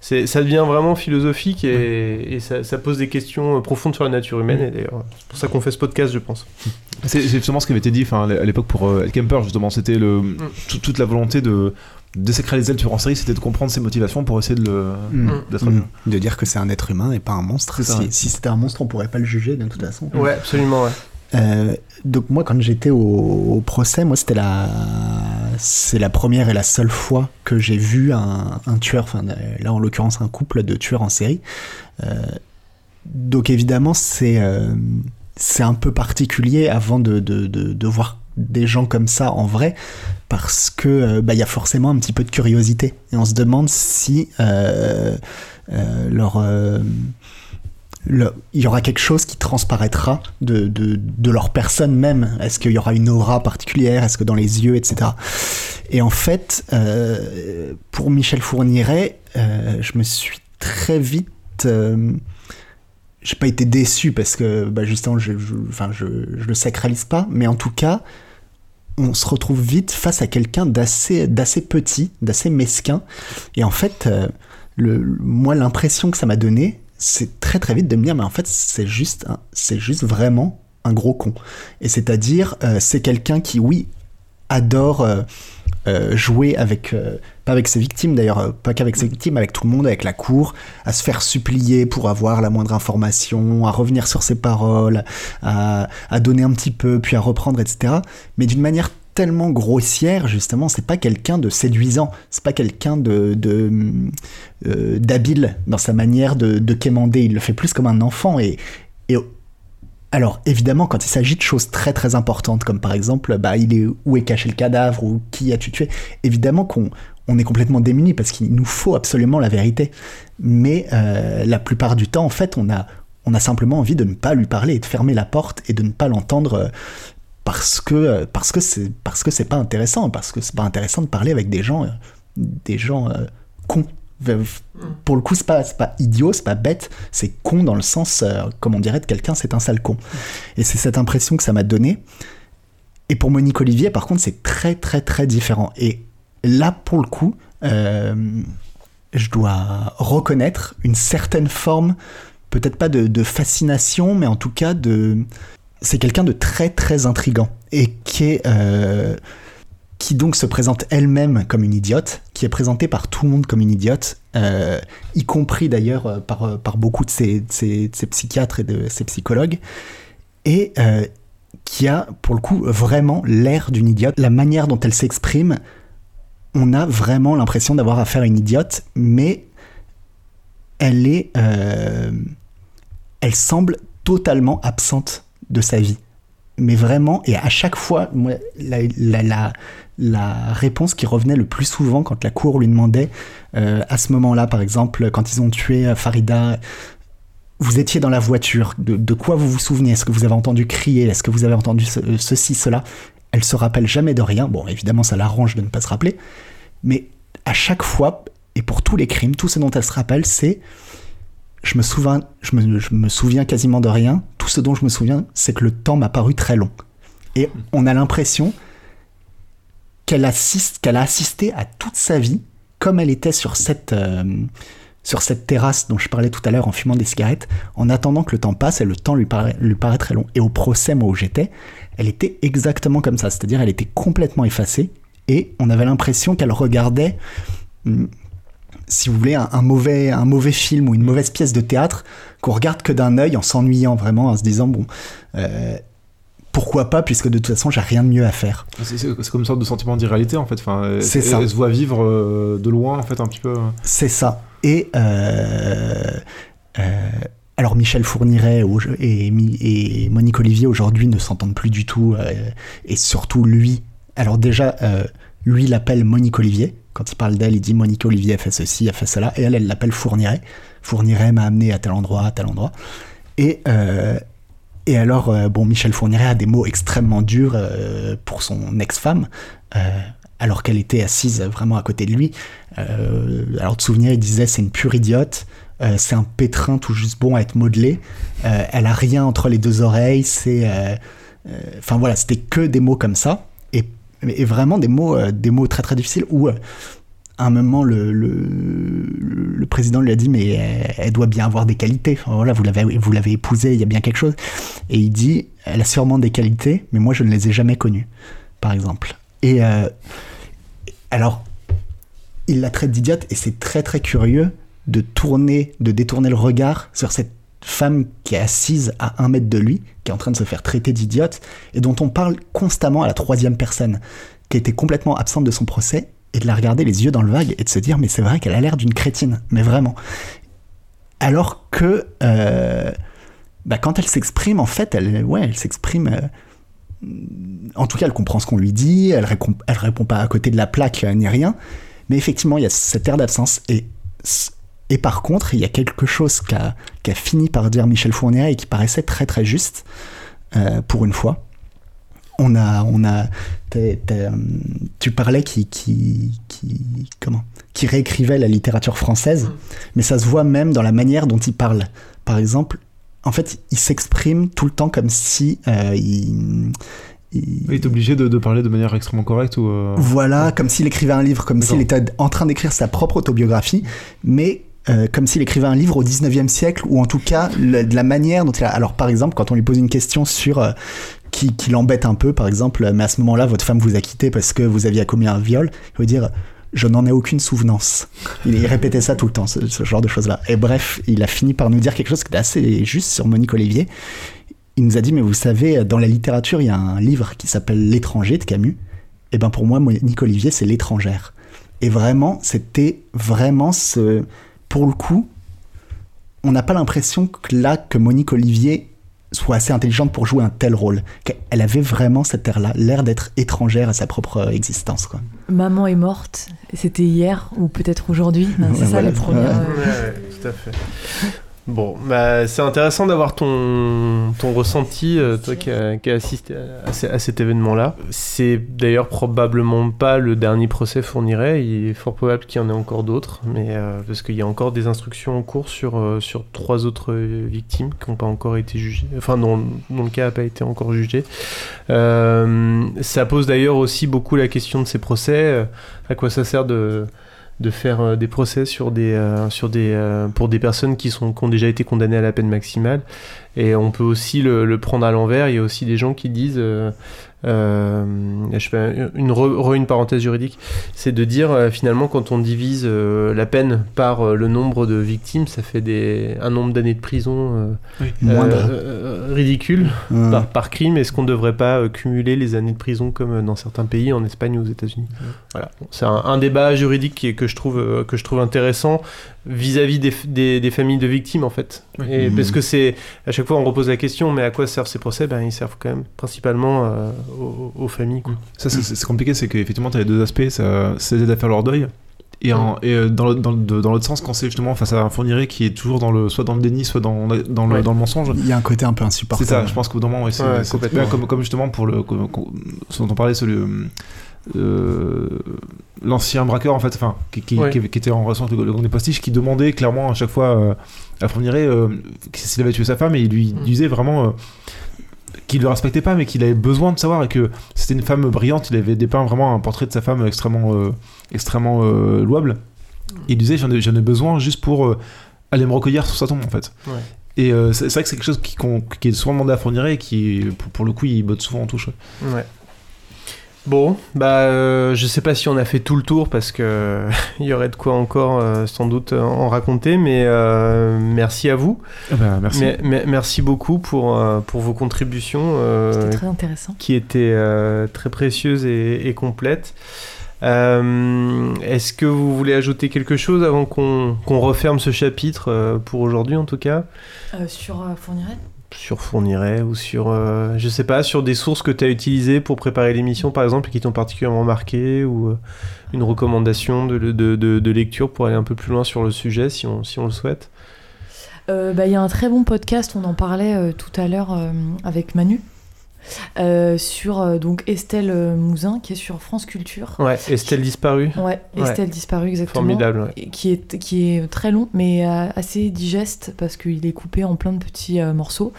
C'est, ça devient vraiment philosophique et, et ça, ça, pose des questions profondes sur la nature humaine. Et d'ailleurs, c'est pour ça qu'on fait ce podcast, je pense. C'est, justement ce qui avait été dit, à l'époque pour El Kemper, justement, c'était le mmh. toute la volonté de désacraliser le tueur en série, c'était de comprendre ses motivations pour essayer de le mmh. d'être mmh. De dire que c'est un être humain et pas un monstre. Si, si c'était un monstre, on pourrait pas le juger de toute façon. Ouais, absolument, ouais. Euh, donc moi, quand j'étais au, au, procès, moi c'était la, c'est la première et la seule fois que j'ai vu un, un tueur, enfin là en l'occurrence un couple de tueurs en série. Euh, donc évidemment c'est euh, c'est un peu particulier avant de, de, de, de voir des gens comme ça en vrai parce que euh, bah, y a forcément un petit peu de curiosité. Et on se demande si euh, euh, leur, le, il y aura quelque chose qui transparaîtra de, de, de leur personne même. Est-ce qu'il y aura une aura particulière? Est-ce que dans les yeux etc et en fait pour Michel Fourniret je me suis très vite j'ai pas été déçu parce que bah, justement je, je, enfin, je, je le sacralise pas mais en tout cas on se retrouve vite face à quelqu'un d'assez d'assez petit d'assez mesquin. Et en fait euh, le, moi l'impression que ça m'a donné c'est très très vite de me dire mais en fait c'est juste c'est juste vraiment un gros con. Et c'est à dire euh, c'est quelqu'un qui oui adore euh, jouer avec, pas avec ses victimes d'ailleurs, euh, pas qu'avec ses victimes, avec tout le monde, avec la cour, à se faire supplier pour avoir la moindre information, à revenir sur ses paroles, à, à donner un petit peu, puis à reprendre, etc. Mais d'une manière tellement grossière justement c'est pas quelqu'un de séduisant c'est pas quelqu'un de d'habile dans sa manière de, de quémander il le fait plus comme un enfant et, et alors évidemment, quand il s'agit de choses très très importantes, comme par exemple, bah, il est où est caché le cadavre ou qui as-tu tué, évidemment qu'on on est complètement démuni parce qu'il nous faut absolument la vérité. Mais euh, la plupart du temps, en fait, on a on a simplement envie de ne pas lui parler et de fermer la porte et de ne pas l'entendre euh, parce que parce que c'est parce que c'est pas intéressant, parce que c'est pas intéressant de parler avec des gens euh, des gens euh, cons pour le coup, c'est pas, pas idiot, c'est pas bête, c'est con dans le sens, euh, comme on dirait de quelqu'un, c'est un sale con. Et c'est cette impression que ça m'a donné. Et pour Monique Olivier, par contre, c'est très, très, très différent. Et là, pour le coup, euh, je dois reconnaître une certaine forme, peut-être pas de, fascination, mais en tout cas de. C'est quelqu'un de très, très intrigant. Et. Euh, qui donc se présente elle-même comme une idiote, qui est présentée par tout le monde comme une idiote, euh, y compris d'ailleurs par, par beaucoup de ces, psychiatres et de ces psychologues, et qui a pour le coup vraiment l'air d'une idiote. La manière dont elle s'exprime, on a vraiment l'impression d'avoir affaire à une idiote, mais elle est... Euh, semble totalement absente de sa vie. Mais vraiment, et à chaque fois, la, réponse qui revenait le plus souvent quand la cour lui demandait, euh, à ce moment-là, par exemple, quand ils ont tué Farida, vous étiez dans la voiture, de, quoi vous vous souvenez Est-ce que vous avez entendu crier? Est-ce que vous avez entendu ce, ceci, cela? Elle se rappelle jamais de rien. Bon, évidemment, ça l'arrange de ne pas se rappeler, mais à chaque fois, et pour tous les crimes, tout ce dont elle se rappelle, c'est je me, souviens, je, me, souviens quasiment de rien. Tout ce dont je me souviens, c'est que le temps m'a paru très long. Et on a l'impression qu'elle assiste, qu'elle a assisté à toute sa vie, comme elle était sur cette, euh, terrasse dont je parlais tout à l'heure en fumant des cigarettes, en attendant que le temps passe et le temps lui paraît, lui paraît très long. Et au procès, moi où j'étais, elle était exactement comme ça, c'est-à-dire elle était complètement effacée et on avait l'impression qu'elle regardait si vous voulez, un, un, mauvais, un mauvais film ou une mauvaise pièce de théâtre qu'on regarde que d'un œil en s'ennuyant vraiment, en se disant, bon, euh, pourquoi pas, puisque de toute façon, j'ai rien de mieux à faire. C'est comme une sorte de sentiment d'irréalité, en fait. Enfin, c'est ça. Elle se voit vivre euh, de loin, en fait, un petit peu. C'est ça. Et. Euh, euh, alors Michel Fourniret et, Monique Olivier aujourd'hui ne s'entendent plus du tout, euh, et surtout lui. Alors déjà, euh, lui l'appelle Monique Olivier, quand il parle d'elle, il dit Monique Olivier a fait ceci, a fait cela, et elle, elle l'appelle Fourniret. Fourniret m'a amené à tel endroit, à tel endroit. Et, euh, et alors, bon, Michel Fourniret a des mots extrêmement durs pour son ex-femme, alors qu'elle était assise vraiment à côté de lui. alors de souvenir, il disait c'est une pure idiote. C'est un pétrin tout juste bon à être modelé. elle a rien entre les deux oreilles. C'est, enfin voilà, c'était que des mots comme ça et, vraiment des mots, des mots très très difficiles où à un moment, le, le, président lui a dit mais elle, doit bien avoir des qualités. voilà, vous l'avez, vous l'avez épousée, il y a bien quelque chose. Et il dit elle a sûrement des qualités, mais moi je ne les ai jamais connues, par exemple. Et euh, alors, il la traite d'idiote et c'est très très curieux de tourner, de détourner le regard sur cette femme qui est assise à un mètre de lui, qui est en train de se faire traiter d'idiote et dont on parle constamment à la troisième personne, qui était complètement absente de son procès et de la regarder les yeux dans le vague et de se dire mais c'est vrai qu'elle a l'air d'une crétine, mais vraiment. Alors que euh, bah, quand elle s'exprime, en fait, elle, ouais, elle s'exprime. Euh, en tout cas, elle comprend ce qu'on lui dit, elle répond, répond pas à côté de la plaque euh, ni rien, mais effectivement, il y a cette air d'absence. Et, et par contre, il y a quelque chose qu'a qu fini par dire Michel Fournier et qui paraissait très très juste pour une fois on a, on a, tu parlais qui, qui, qui, comment, qui réécrivait la littérature française, mm. mais ça se voit même dans la manière dont il parle. Par exemple, en fait, il s'exprime tout le temps comme si euh, il, il... est obligé de, parler de manière extrêmement correcte ou euh, Voilà, comme s'il écrivait un livre, comme s'il était en train d'écrire sa propre autobiographie, mais euh, comme s'il écrivait un livre au 19e siècle, ou en tout cas de la manière dont il a... Alors par exemple, quand on lui pose une question sur qui, l'embête un peu, par exemple, mais à ce moment-là, votre femme vous a quitté parce que vous aviez commis un viol, il veut dire je n'en ai aucune souvenance. Il, répétait ça tout le temps, ce, genre de choses-là. Et bref, il a fini par nous dire quelque chose qui était assez juste sur Monique Olivier. Il nous a dit, mais vous savez, dans la littérature, il y a un livre qui s'appelle L'étranger de Camus. Et ben pour moi, Monique Olivier, c'est l'étrangère. Et vraiment, c'était vraiment ce... Pour le coup, on n'a pas l'impression que là, que Monique Olivier soit assez intelligente pour jouer un tel rôle. Elle avait vraiment cette air-là, l'air d'être étrangère à sa propre existence. Quoi. Maman est morte, c'était hier ou peut-être aujourd'hui. *laughs* C'est ça les premières. Euh, tout à fait. Bon, bah, c'est intéressant d'avoir ton, ton ressenti, euh, toi qui as, assisté à, cet événement-là. C'est d'ailleurs probablement pas le dernier procès fournirait, il est fort probable qu'il y en ait encore d'autres, mais euh, parce qu'il y a encore des instructions en cours sur, euh, sur trois autres victimes qui n'ont pas encore été jugées, enfin dont, dont le cas n'a pas été encore jugé. ça pose d'ailleurs aussi beaucoup la question de ces procès, à quoi ça sert de de faire euh, des procès sur des, euh, sur des, euh, pour des personnes qui, sont, qui ont déjà été condamnées à la peine maximale. Et on peut aussi le, prendre à l'envers. Il y a aussi des gens qui disent je fais une, une parenthèse juridique, c'est de dire euh, finalement quand on divise euh, la peine par le nombre de victimes, ça fait des, un nombre d'années de prison ridicule par, par, crime. Est-ce qu'on ne devrait pas cumuler les années de prison comme dans certains pays, en Espagne ou aux États-Unis? Voilà, c'est un, débat juridique qui est, que je trouve que je trouve intéressant vis-à-vis des, des, familles de victimes en fait. Et mmh. Parce que c'est à chaque fois on repose la question, mais à quoi servent ces procès? Ben ils servent quand même principalement euh, aux, familles. Quoi. Ça c'est compliqué, c'est qu'effectivement tu as les deux aspects, ça, ça aide à faire leur deuil. Et, en, et euh, dans, dans, dans l'autre sens, quand c'est justement face à un fourniré qui est toujours dans le, soit dans le déni, soit dans, dans, le, dans le mensonge. Il y a un côté un peu insupportable. C'est ça, je pense qu'au bout d'un moment, ouais, c'est, comme, comme justement pour le. ce dont on parlait, euh, l'ancien braqueur en fait, enfin, qui, qui, était en relation avec le, grand des postiches, qui demandait clairement à chaque fois euh, à Fourniret euh, s'il avait tué sa femme et il lui mm. disait vraiment qu'il le respectait pas mais qu'il avait besoin de savoir et que c'était une femme brillante. Il avait dépeint vraiment un portrait de sa femme extrêmement, extrêmement louable. Il disait j'en ai, ai, besoin juste pour aller me recueillir sur sa tombe en fait. Et c'est vrai que c'est quelque chose qui, qui, est souvent demandé à Fourniret et qui, pour, pour, le coup, il botte souvent en touche. Ouais. Bon, bah, euh, je sais pas si on a fait tout le tour parce que *laughs* il y aurait de quoi encore euh, sans doute en raconter, mais euh, merci à vous. Ah bah, merci. merci beaucoup pour, pour vos contributions. très intéressant. Qui étaient très précieuses et, complètes. Est-ce que vous voulez ajouter quelque chose avant qu'on referme ce chapitre pour aujourd'hui en tout cas? Sur Fourniret? Sur Fourniret ou sur, euh, je sais pas, sur des sources que tu as utilisées pour préparer l'émission par exemple et qui t'ont particulièrement marqué ou euh, une recommandation de, lecture pour aller un peu plus loin sur le sujet si on, si on le souhaite? Euh, bah, Il y a un très bon podcast, on en parlait tout à l'heure avec Manu. Euh, sur euh, donc Estelle euh, Mouzin qui est sur France Culture. Ouais, Estelle disparue. Ouais, Estelle disparue exactement. Formidable. Ouais. Et Qui est, qui est très long mais assez digeste parce qu'il est coupé en plein de petits euh, morceaux.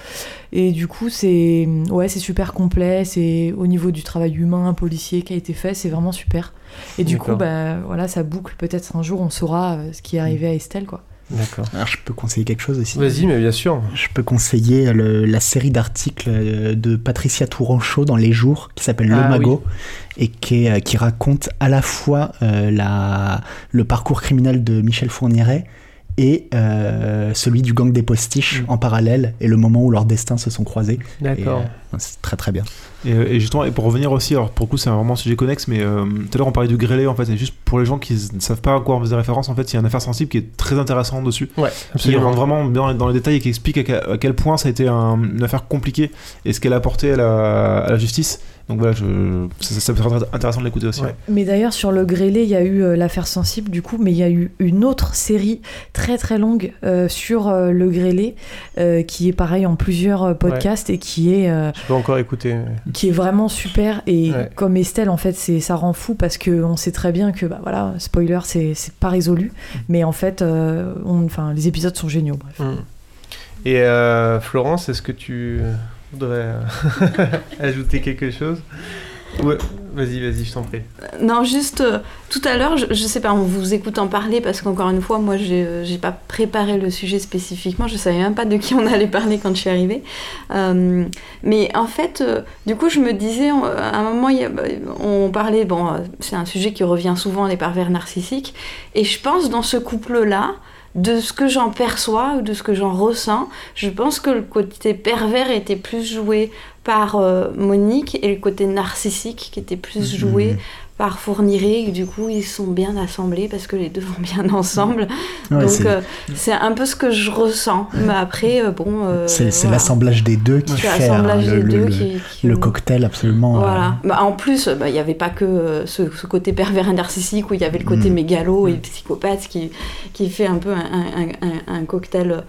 Et du coup, c'est ouais, c'est super complet. C'est au niveau du travail humain, policier qui a été fait, c'est vraiment super. Et du coup, bah, voilà, ça boucle. Peut-être un jour, on saura ce qui est arrivé à Estelle. Quoi. D'accord. Alors, je peux conseiller quelque chose aussi Vas-y, mais bien sûr. Je peux conseiller le- la série d'articles euh, de Patricia Tourangeau dans Les Jours qui s'appelle Le Ah, Magot et qui, est, euh, qui raconte à la fois euh, la, le parcours criminel de Michel Fourniret et euh, celui du gang des postiches Mm. en parallèle et le moment où leurs destins se sont croisés. D'accord. euh, c'est très très bien. Et, euh, et justement, et pour revenir aussi, alors pour le coup, c'est vraiment un sujet connexe, mais euh, tout à l'heure on parlait du grêlé en fait, et juste pour les gens qui ne savent pas à quoi on faisait référence, en fait, il y a une affaire sensible qui est très intéressante dessus, Ouais, qui rentre vraiment les, dans les détails et qui explique à, quel- à quel point ça a été un- une affaire compliquée et ce qu'elle a apporté à la, à la justice. Donc voilà, je, ça, ça, ça peut être intéressant de l'écouter aussi. Ouais. Mais d'ailleurs, sur le grêlé, il y a eu euh, l'affaire sensible, du coup, mais il y a eu une autre série très très longue euh, sur euh, le grêlé, euh, qui est pareil en plusieurs euh, podcasts et qui est, euh, Je peux encore écouter. qui est vraiment super. Et Ouais. comme Estelle, en fait, c'est ça rend fou parce que on sait très bien que, bah voilà, spoiler, c'est c'est pas résolu. Mais en fait, euh, on- enfin, les épisodes sont géniaux. Bref. Mm. Et euh, Florence, est-ce que tu voudrais euh, *laughs* ajouter quelque chose Ouais, vas-y, vas-y, je t'en prie. Non, juste euh, tout à l'heure, je, sais pas, en vous écoutant parler, parce qu'encore une fois, moi, euh, j'ai pas préparé le sujet spécifiquement, je savais même pas de qui on allait parler quand je suis arrivée. Mais en fait, du coup, je me disais, on- à un moment, bah, on parlait, bon, c'est un sujet qui revient souvent, les pervers narcissiques, et je pense dans ce couple-là, de ce que j'en perçois ou de ce que j'en ressens, je pense que le côté pervers était plus joué par euh, Monique et le côté narcissique qui était plus joué par Fourniret. Et du coup, ils sont bien assemblés parce que les deux vont bien *laughs* ensemble. Ouais, Donc, c'est euh, c'est un peu ce que je ressens. Mais après, euh, bon. euh, c'est- c'est voilà. l'assemblage des deux qui C'est fait hein, le, le- le- qui, qui- le cocktail absolument. Voilà. Bah, en plus, bah, il n'y avait pas que ce, ce côté pervers et narcissique où il y avait le côté Mm. mégalo et psychopathe qui, qui fait un peu un, un- un- un cocktail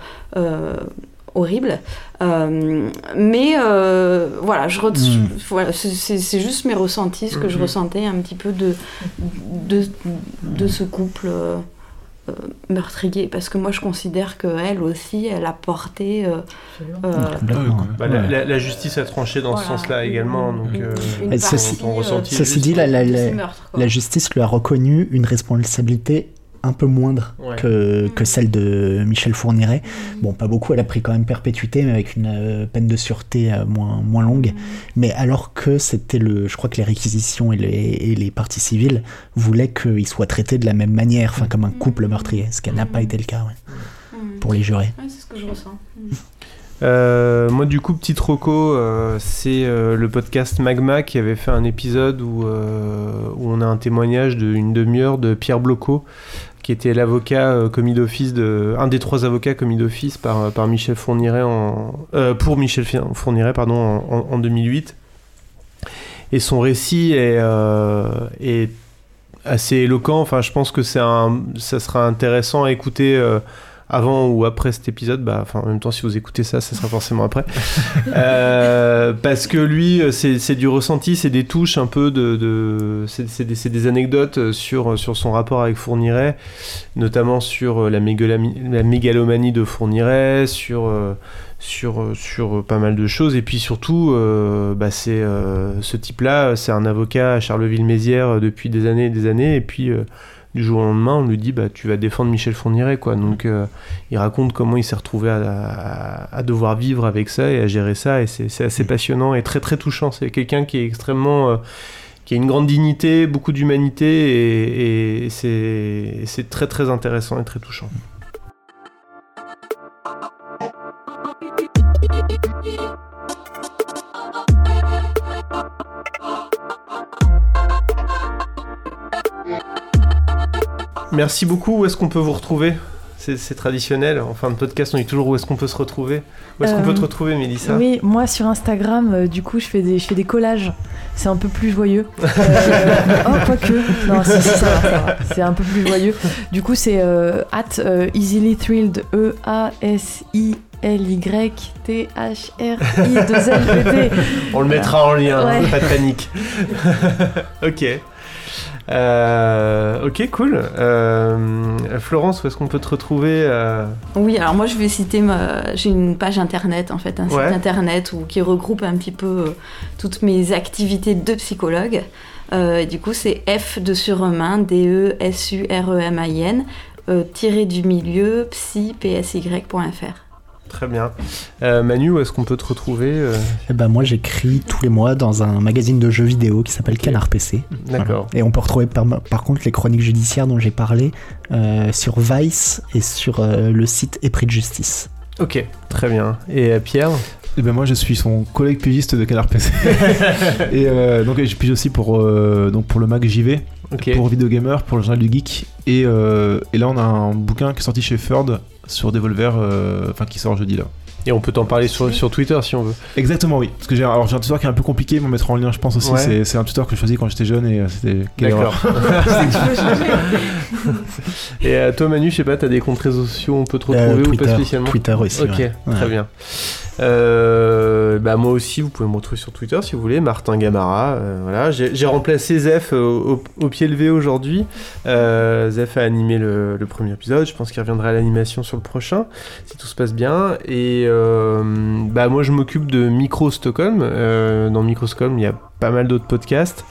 horrible. Euh, mais euh, voilà, je re- Mm. voilà, c'est- juste mes ressentis, ce que je Mhm. ressentais un petit peu de, de, de ce couple. euh, meurtrier parce que moi je considère qu'elle aussi elle a porté euh, euh, Ouais, Bah, la, la- la justice a tranché dans ce sens-là également. Donc, partie, juste. dit, la, la justice lui a reconnu une responsabilité un peu moindre Ouais. que, que Mm. celle de Michel Fourniret. Bon, pas beaucoup, elle a pris quand même perpétuité, mais avec une euh, peine de sûreté euh, moins, moins longue. Mais alors que c'était le. Je crois que les réquisitions et les, et les parties civiles voulaient qu'ils soient traités de la même manière, enfin comme un couple meurtrier, ce qui n'a pas été le cas ouais, Mm. pour les jurés. Ouais, c'est ce que je ressens. Euh, moi, du coup, petit troco, euh, c'est euh, le podcast Magma qui avait fait un épisode où, euh, où on a un témoignage d'une demi-heure de Pierre Bloco, qui était l'avocat euh, commis d'office de un des trois avocats commis d'office par, par Michel Fourniret en euh, pour Michel Fourniret pardon en, en- en 2008. Et son récit est, euh, est assez éloquent. Enfin, je pense que c'est un, ça sera intéressant à écouter. Euh, avant ou après cet épisode, bah, enfin, en même temps, si vous écoutez ça, ça sera forcément après. *laughs* Euh, parce que lui, euh, c'est du ressenti, c'est des touches un peu de. c'est des, anecdotes sur, sur son rapport avec Fourniret, notamment sur euh, la, mégalomanie de Fourniret, sur. euh, euh, pas mal de choses et puis surtout euh, bah, c'est euh, ce type là c'est un avocat à Charleville-Mézières euh, depuis des années et des années et puis euh, du jour au lendemain, on lui dit bah tu vas défendre Michel Fourniret quoi. Donc euh, il raconte comment il s'est retrouvé à, à- à devoir vivre avec ça et à gérer ça et c'est assez passionnant et très très touchant. C'est quelqu'un qui est extrêmement euh, qui a une grande dignité, beaucoup d'humanité et, et c'est c'est très très intéressant et très touchant. Merci beaucoup. Où est-ce qu'on peut vous retrouver? C'est traditionnel. En fin de podcast, on dit toujours où est-ce qu'on peut se retrouver. Où est-ce qu'on Euh, peut te retrouver, Mélissa? Oui, moi sur Instagram, euh, du coup, je fais des, je fais des collages. C'est un peu plus joyeux. *laughs* Euh, oh, quoique. Non, si, si, ça va, ça va. C'est un peu plus joyeux. Du coup, c'est euh, at euh, easily thrilled, E-A-S-I. L-Y-T-H-R-I-2-L-E-D. On le mettra en lien, Ouais. pas de panique. *laughs* ok. Euh, ok, cool. Euh, Florence, où est-ce qu'on peut te retrouver euh, Oui, alors moi je vais citer ma... j'ai une page internet en fait, un Ouais. site internet où... qui regroupe un petit peu euh, toutes mes activités de psychologue. Euh, et du coup c'est F de surhumain, D-E-S-U-R-E-M-I-N, euh, tiré du milieu, psy, psy.fr. Très bien. Euh, Manu, où est-ce qu'on peut te retrouver euh, Eh ben, moi, j'écris tous les mois dans un magazine de jeux vidéo qui s'appelle Ok. Canard PC. D'accord. Voilà. Et on peut retrouver par, par contre les chroniques judiciaires dont j'ai parlé euh, sur Vice et sur euh, le site Épris de Justice. Ok, très bien. Et euh, Pierre Et ben moi je suis son collègue pigiste de Canard PC. *laughs* *laughs* et euh, donc je pige aussi pour, euh, donc pour le mag JV, pour Video Gamer, pour le journal du geek. Et, euh, et là on a un bouquin qui est sorti chez Ferd sur Devolver, euh, enfin qui sort jeudi là. Et on peut t'en parler sur, sur Twitter si on veut. Exactement oui. Parce que j'ai alors j'ai un tuteur qui est un peu compliqué, mais on mettra en lien je pense aussi. Ouais. C'est- C'est un tuteur que j'ai choisi quand j'étais jeune et euh, c'était D'accord. *laughs* Et euh, toi, Manu, je sais pas, t'as des comptes réseaux sociaux, on peut te retrouver Euh, ou Twitter, pas spécialement Twitter aussi. Ok, ouais. très Ouais. bien. Euh, bah moi aussi, vous pouvez me retrouver sur Twitter si vous voulez, Martin Gamara. euh, voilà, j'ai remplacé Zef euh, au, au pied levé aujourd'hui. Euh, Zef a animé le, le premier épisode. Je pense qu'il reviendra à l'animation sur le prochain, si tout se passe bien. Et euh, bah moi, je m'occupe de Micro Stockholm. Euh, dans Micro Stockholm, il y a pas mal d'autres podcasts.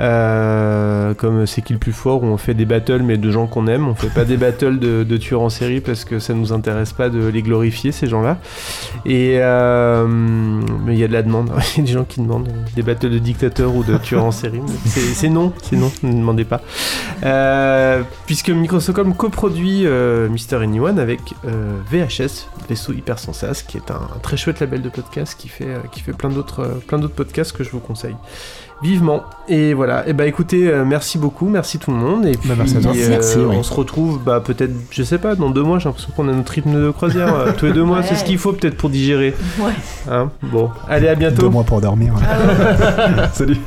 Euh, comme C'est qui le plus fort où on fait des battles mais de gens qu'on aime. On fait pas des battles de, de tueurs en série parce que ça nous intéresse pas de les glorifier ces gens-là. Et euh, mais il y a de la demande. *laughs* Il y a des gens qui demandent des battles de dictateurs ou de tueurs en série. *laughs* C'est non, c'est non. Ne demandez pas. Euh, puisque Microsoft coproduit euh, Mister Anyone avec VHS Vaisseau Hyper Sensas, qui est un, un très chouette label de podcast qui fait qui fait plein d'autres plein d'autres podcasts que je vous conseille vivement. Et voilà. Et bah écoutez, euh, merci beaucoup, merci tout le monde. Et puis, bah, merci, euh, on se retrouve, bah peut-être, je sais pas, dans deux mois. J'ai l'impression qu'on a notre rythme de croisière euh, tous les deux mois. C'est ce qu'il faut peut-être pour digérer. Hein, bon, allez à bientôt. Deux mois pour dormir. Ah *laughs* Salut.